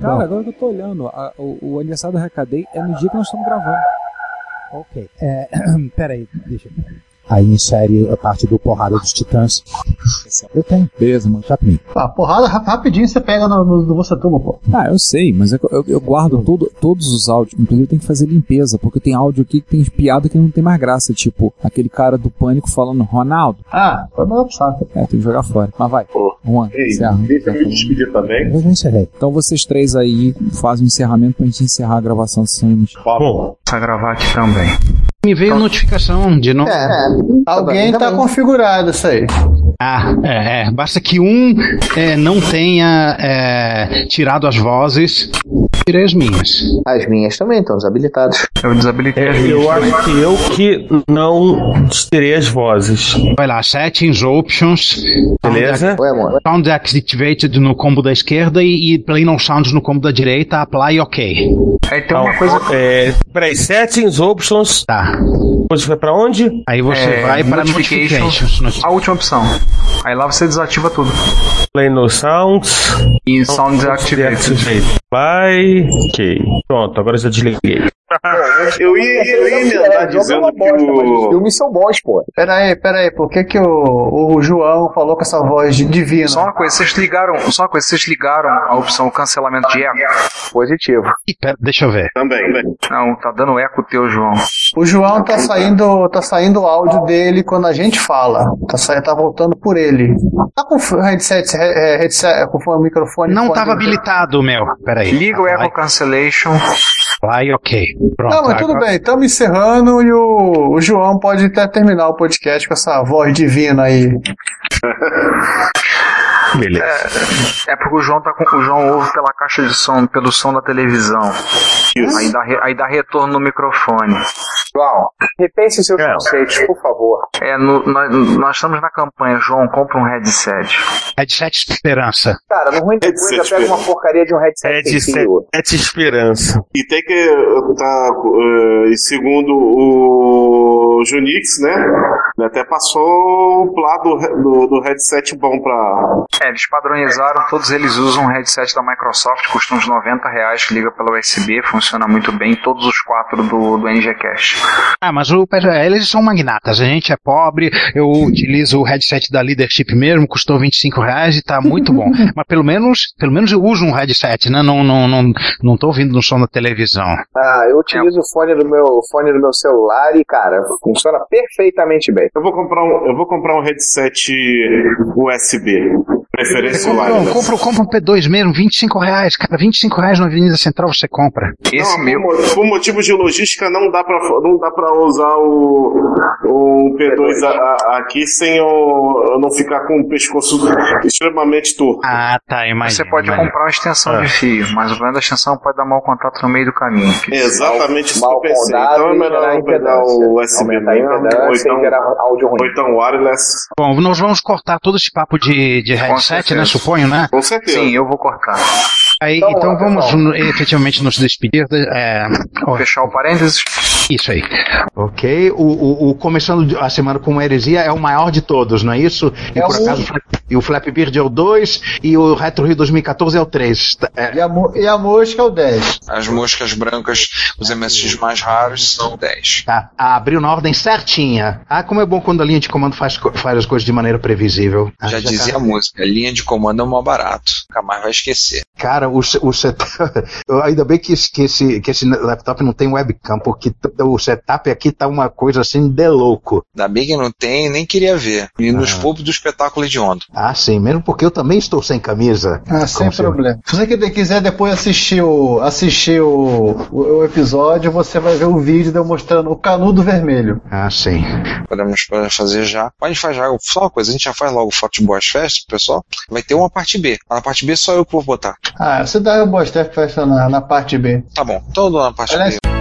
Cara, Bom. agora que eu tô olhando, a- o, o aniversário do Recadei é no dia que nós estamos gravando. Ok. É, pera aí, deixa. Aí insere a parte do porrada dos titãs. Eu tenho. Beleza, mano. Já comigo. Ah, porrada, rap- rapidinho você pega no, no, no você turma, pô. Ah, eu sei, mas é que eu, eu guardo todo, todos os áudios. Inclusive tem que fazer limpeza, porque tem áudio aqui que tem piada que não tem mais graça. Tipo, aquele cara do pânico falando Ronaldo. Ah, foi mal pro saco. É, tem que jogar fora. Mas vai. Juan, Ei, encerra. deixa eu me despedir também. Eu já encerrei. Então vocês três aí fazem o encerramento pra gente encerrar a gravação. Bom, Pra gravar aqui também. Me veio notificação de novo. É, alguém tá configurado isso aí. Ah, é, é. Basta que um é, não tenha é, tirado as vozes. Tirei as minhas. As minhas também estão desabilitadas. Eu desabilitei as É, eu acho que eu que não tirei as vozes. Vai lá, settings, options. Beleza? Sound activated no combo da esquerda e, e play no sounds no combo da direita, apply ok. Aí tem uma coisa. É, peraí, settings, options. Tá. Você foi pra onde? Aí você é, vai para notifications. A última opção. Aí lá você desativa tudo. Play no sounds. E sound deactivated. Vai. Ok. Pronto, agora eu já desliguei. Eu ia, eu ia emendar dizendo que o. Filmes são bons, pô. Pera aí, pera aí, por que que o, o João falou com essa voz divina? Só uma coisa, vocês ligaram. Só uma coisa, vocês ligaram a opção cancelamento de eco? Positivo. Ih, pera, deixa eu ver. Também. Não, tá dando eco o teu, João. O João tá saindo, tá saindo o áudio dele quando a gente fala. Tá, sa- tá voltando por ele. Tá com o headset, é, headset com o microfone? Não estava habilitado meu. Pera aí. Liga o eco cancellation. Apply ok. Pronto. Não, mas tudo agora- bem, estamos encerrando e o, o João pode até terminar o podcast com essa voz divina aí. Beleza. É porque o João tá com o João ouve pela caixa de som, pelo som da televisão. Aí dá, re- aí dá retorno no microfone. João, repense seus conceitos, por favor. É, no- nós, nós estamos na campanha, João, compra um headset. Headset Esperança. Cara, no ruim de Headset já pega uma porcaria de um headset Headset, headset esperança. E tem que tá, e segundo o Junix, né? Ele até passou o plá do, do, do headset bom pra. É, eles padronizaram, todos eles usam um headset da Microsoft, custa uns 90 reais, que liga pela USB, funciona muito bem, todos os quatro do, do NGCast. Ah, mas o, pera, eles são magnatas. A gente é pobre, eu utilizo o headset da Leadership mesmo, custou 25 reais e tá muito bom. mas pelo menos, pelo menos eu uso um headset, né? Não, não, não, não tô ouvindo no som da televisão. Ah, eu utilizo o fone do meu o fone do meu celular e, cara, funciona perfeitamente bem. Eu vou comprar um, eu vou comprar um headset USB. Preferência Compra, compra, compra um P2 mesmo, 25 reais. Cara, 25 reais na Avenida Central você compra. não, Por, mo- por motivos de logística não dá pra, não dá pra usar o, o P2 a- a- aqui sem o, eu não ficar com o pescoço extremamente torto. Ah, tá, Você pode comprar uma extensão Ah. de fio, mas o problema da extensão pode dar mau contato no meio do caminho. Exatamente isso que Mal eu pensei. Então é melhor eu pegar o USB mesmo, ou então, gerar áudio ruim. ou então wireless. Bom, nós vamos cortar todo esse papo de, de headset, certeza. né? Suponho, né? Com certeza. Sim, eu vou cortar. Aí, Então, então, vamos no- efetivamente nos despedir. É, Fechar o parênteses. Isso aí. Ok. O, o, o começando a semana com uma heresia é o maior de todos, não é isso? E É por o- acaso e o Flap Beard é o 2 e o Retro Rio 2014 é o 3. E, a, e a mosca é o 10. As moscas brancas, os MSX mais raros, são 10. Tá, abriu na ordem certinha. Ah, como é bom quando a linha de comando faz, faz as coisas de maneira previsível. Ah, Já dizia tá- a música, linha de comando é o mais barato. Nunca mais vai esquecer. Cara, o, o setup. Ainda bem que esse, que, esse, que esse laptop não tem webcam, porque o setup aqui tá uma coisa assim de louco. Ainda bem que não tem, nem queria ver. E nos poupe do espetáculo hediondo. Ah, sim, mesmo porque eu também estou sem camisa. Ah, sem se- problema. Se você que- quiser depois assistir o, assistir o, o, o episódio, você vai ver o vídeo de eu mostrando o canudo vermelho. Ah, sim. Podemos fazer já. Mas a gente faz já. Só uma coisa, a gente já faz logo foto de boas festas, pessoal. Vai ter uma parte B. Na parte B só eu que vou botar. Ah, você dá o Boas Festa na, na parte B. Tá bom, então eu dou na parte Aliás, B.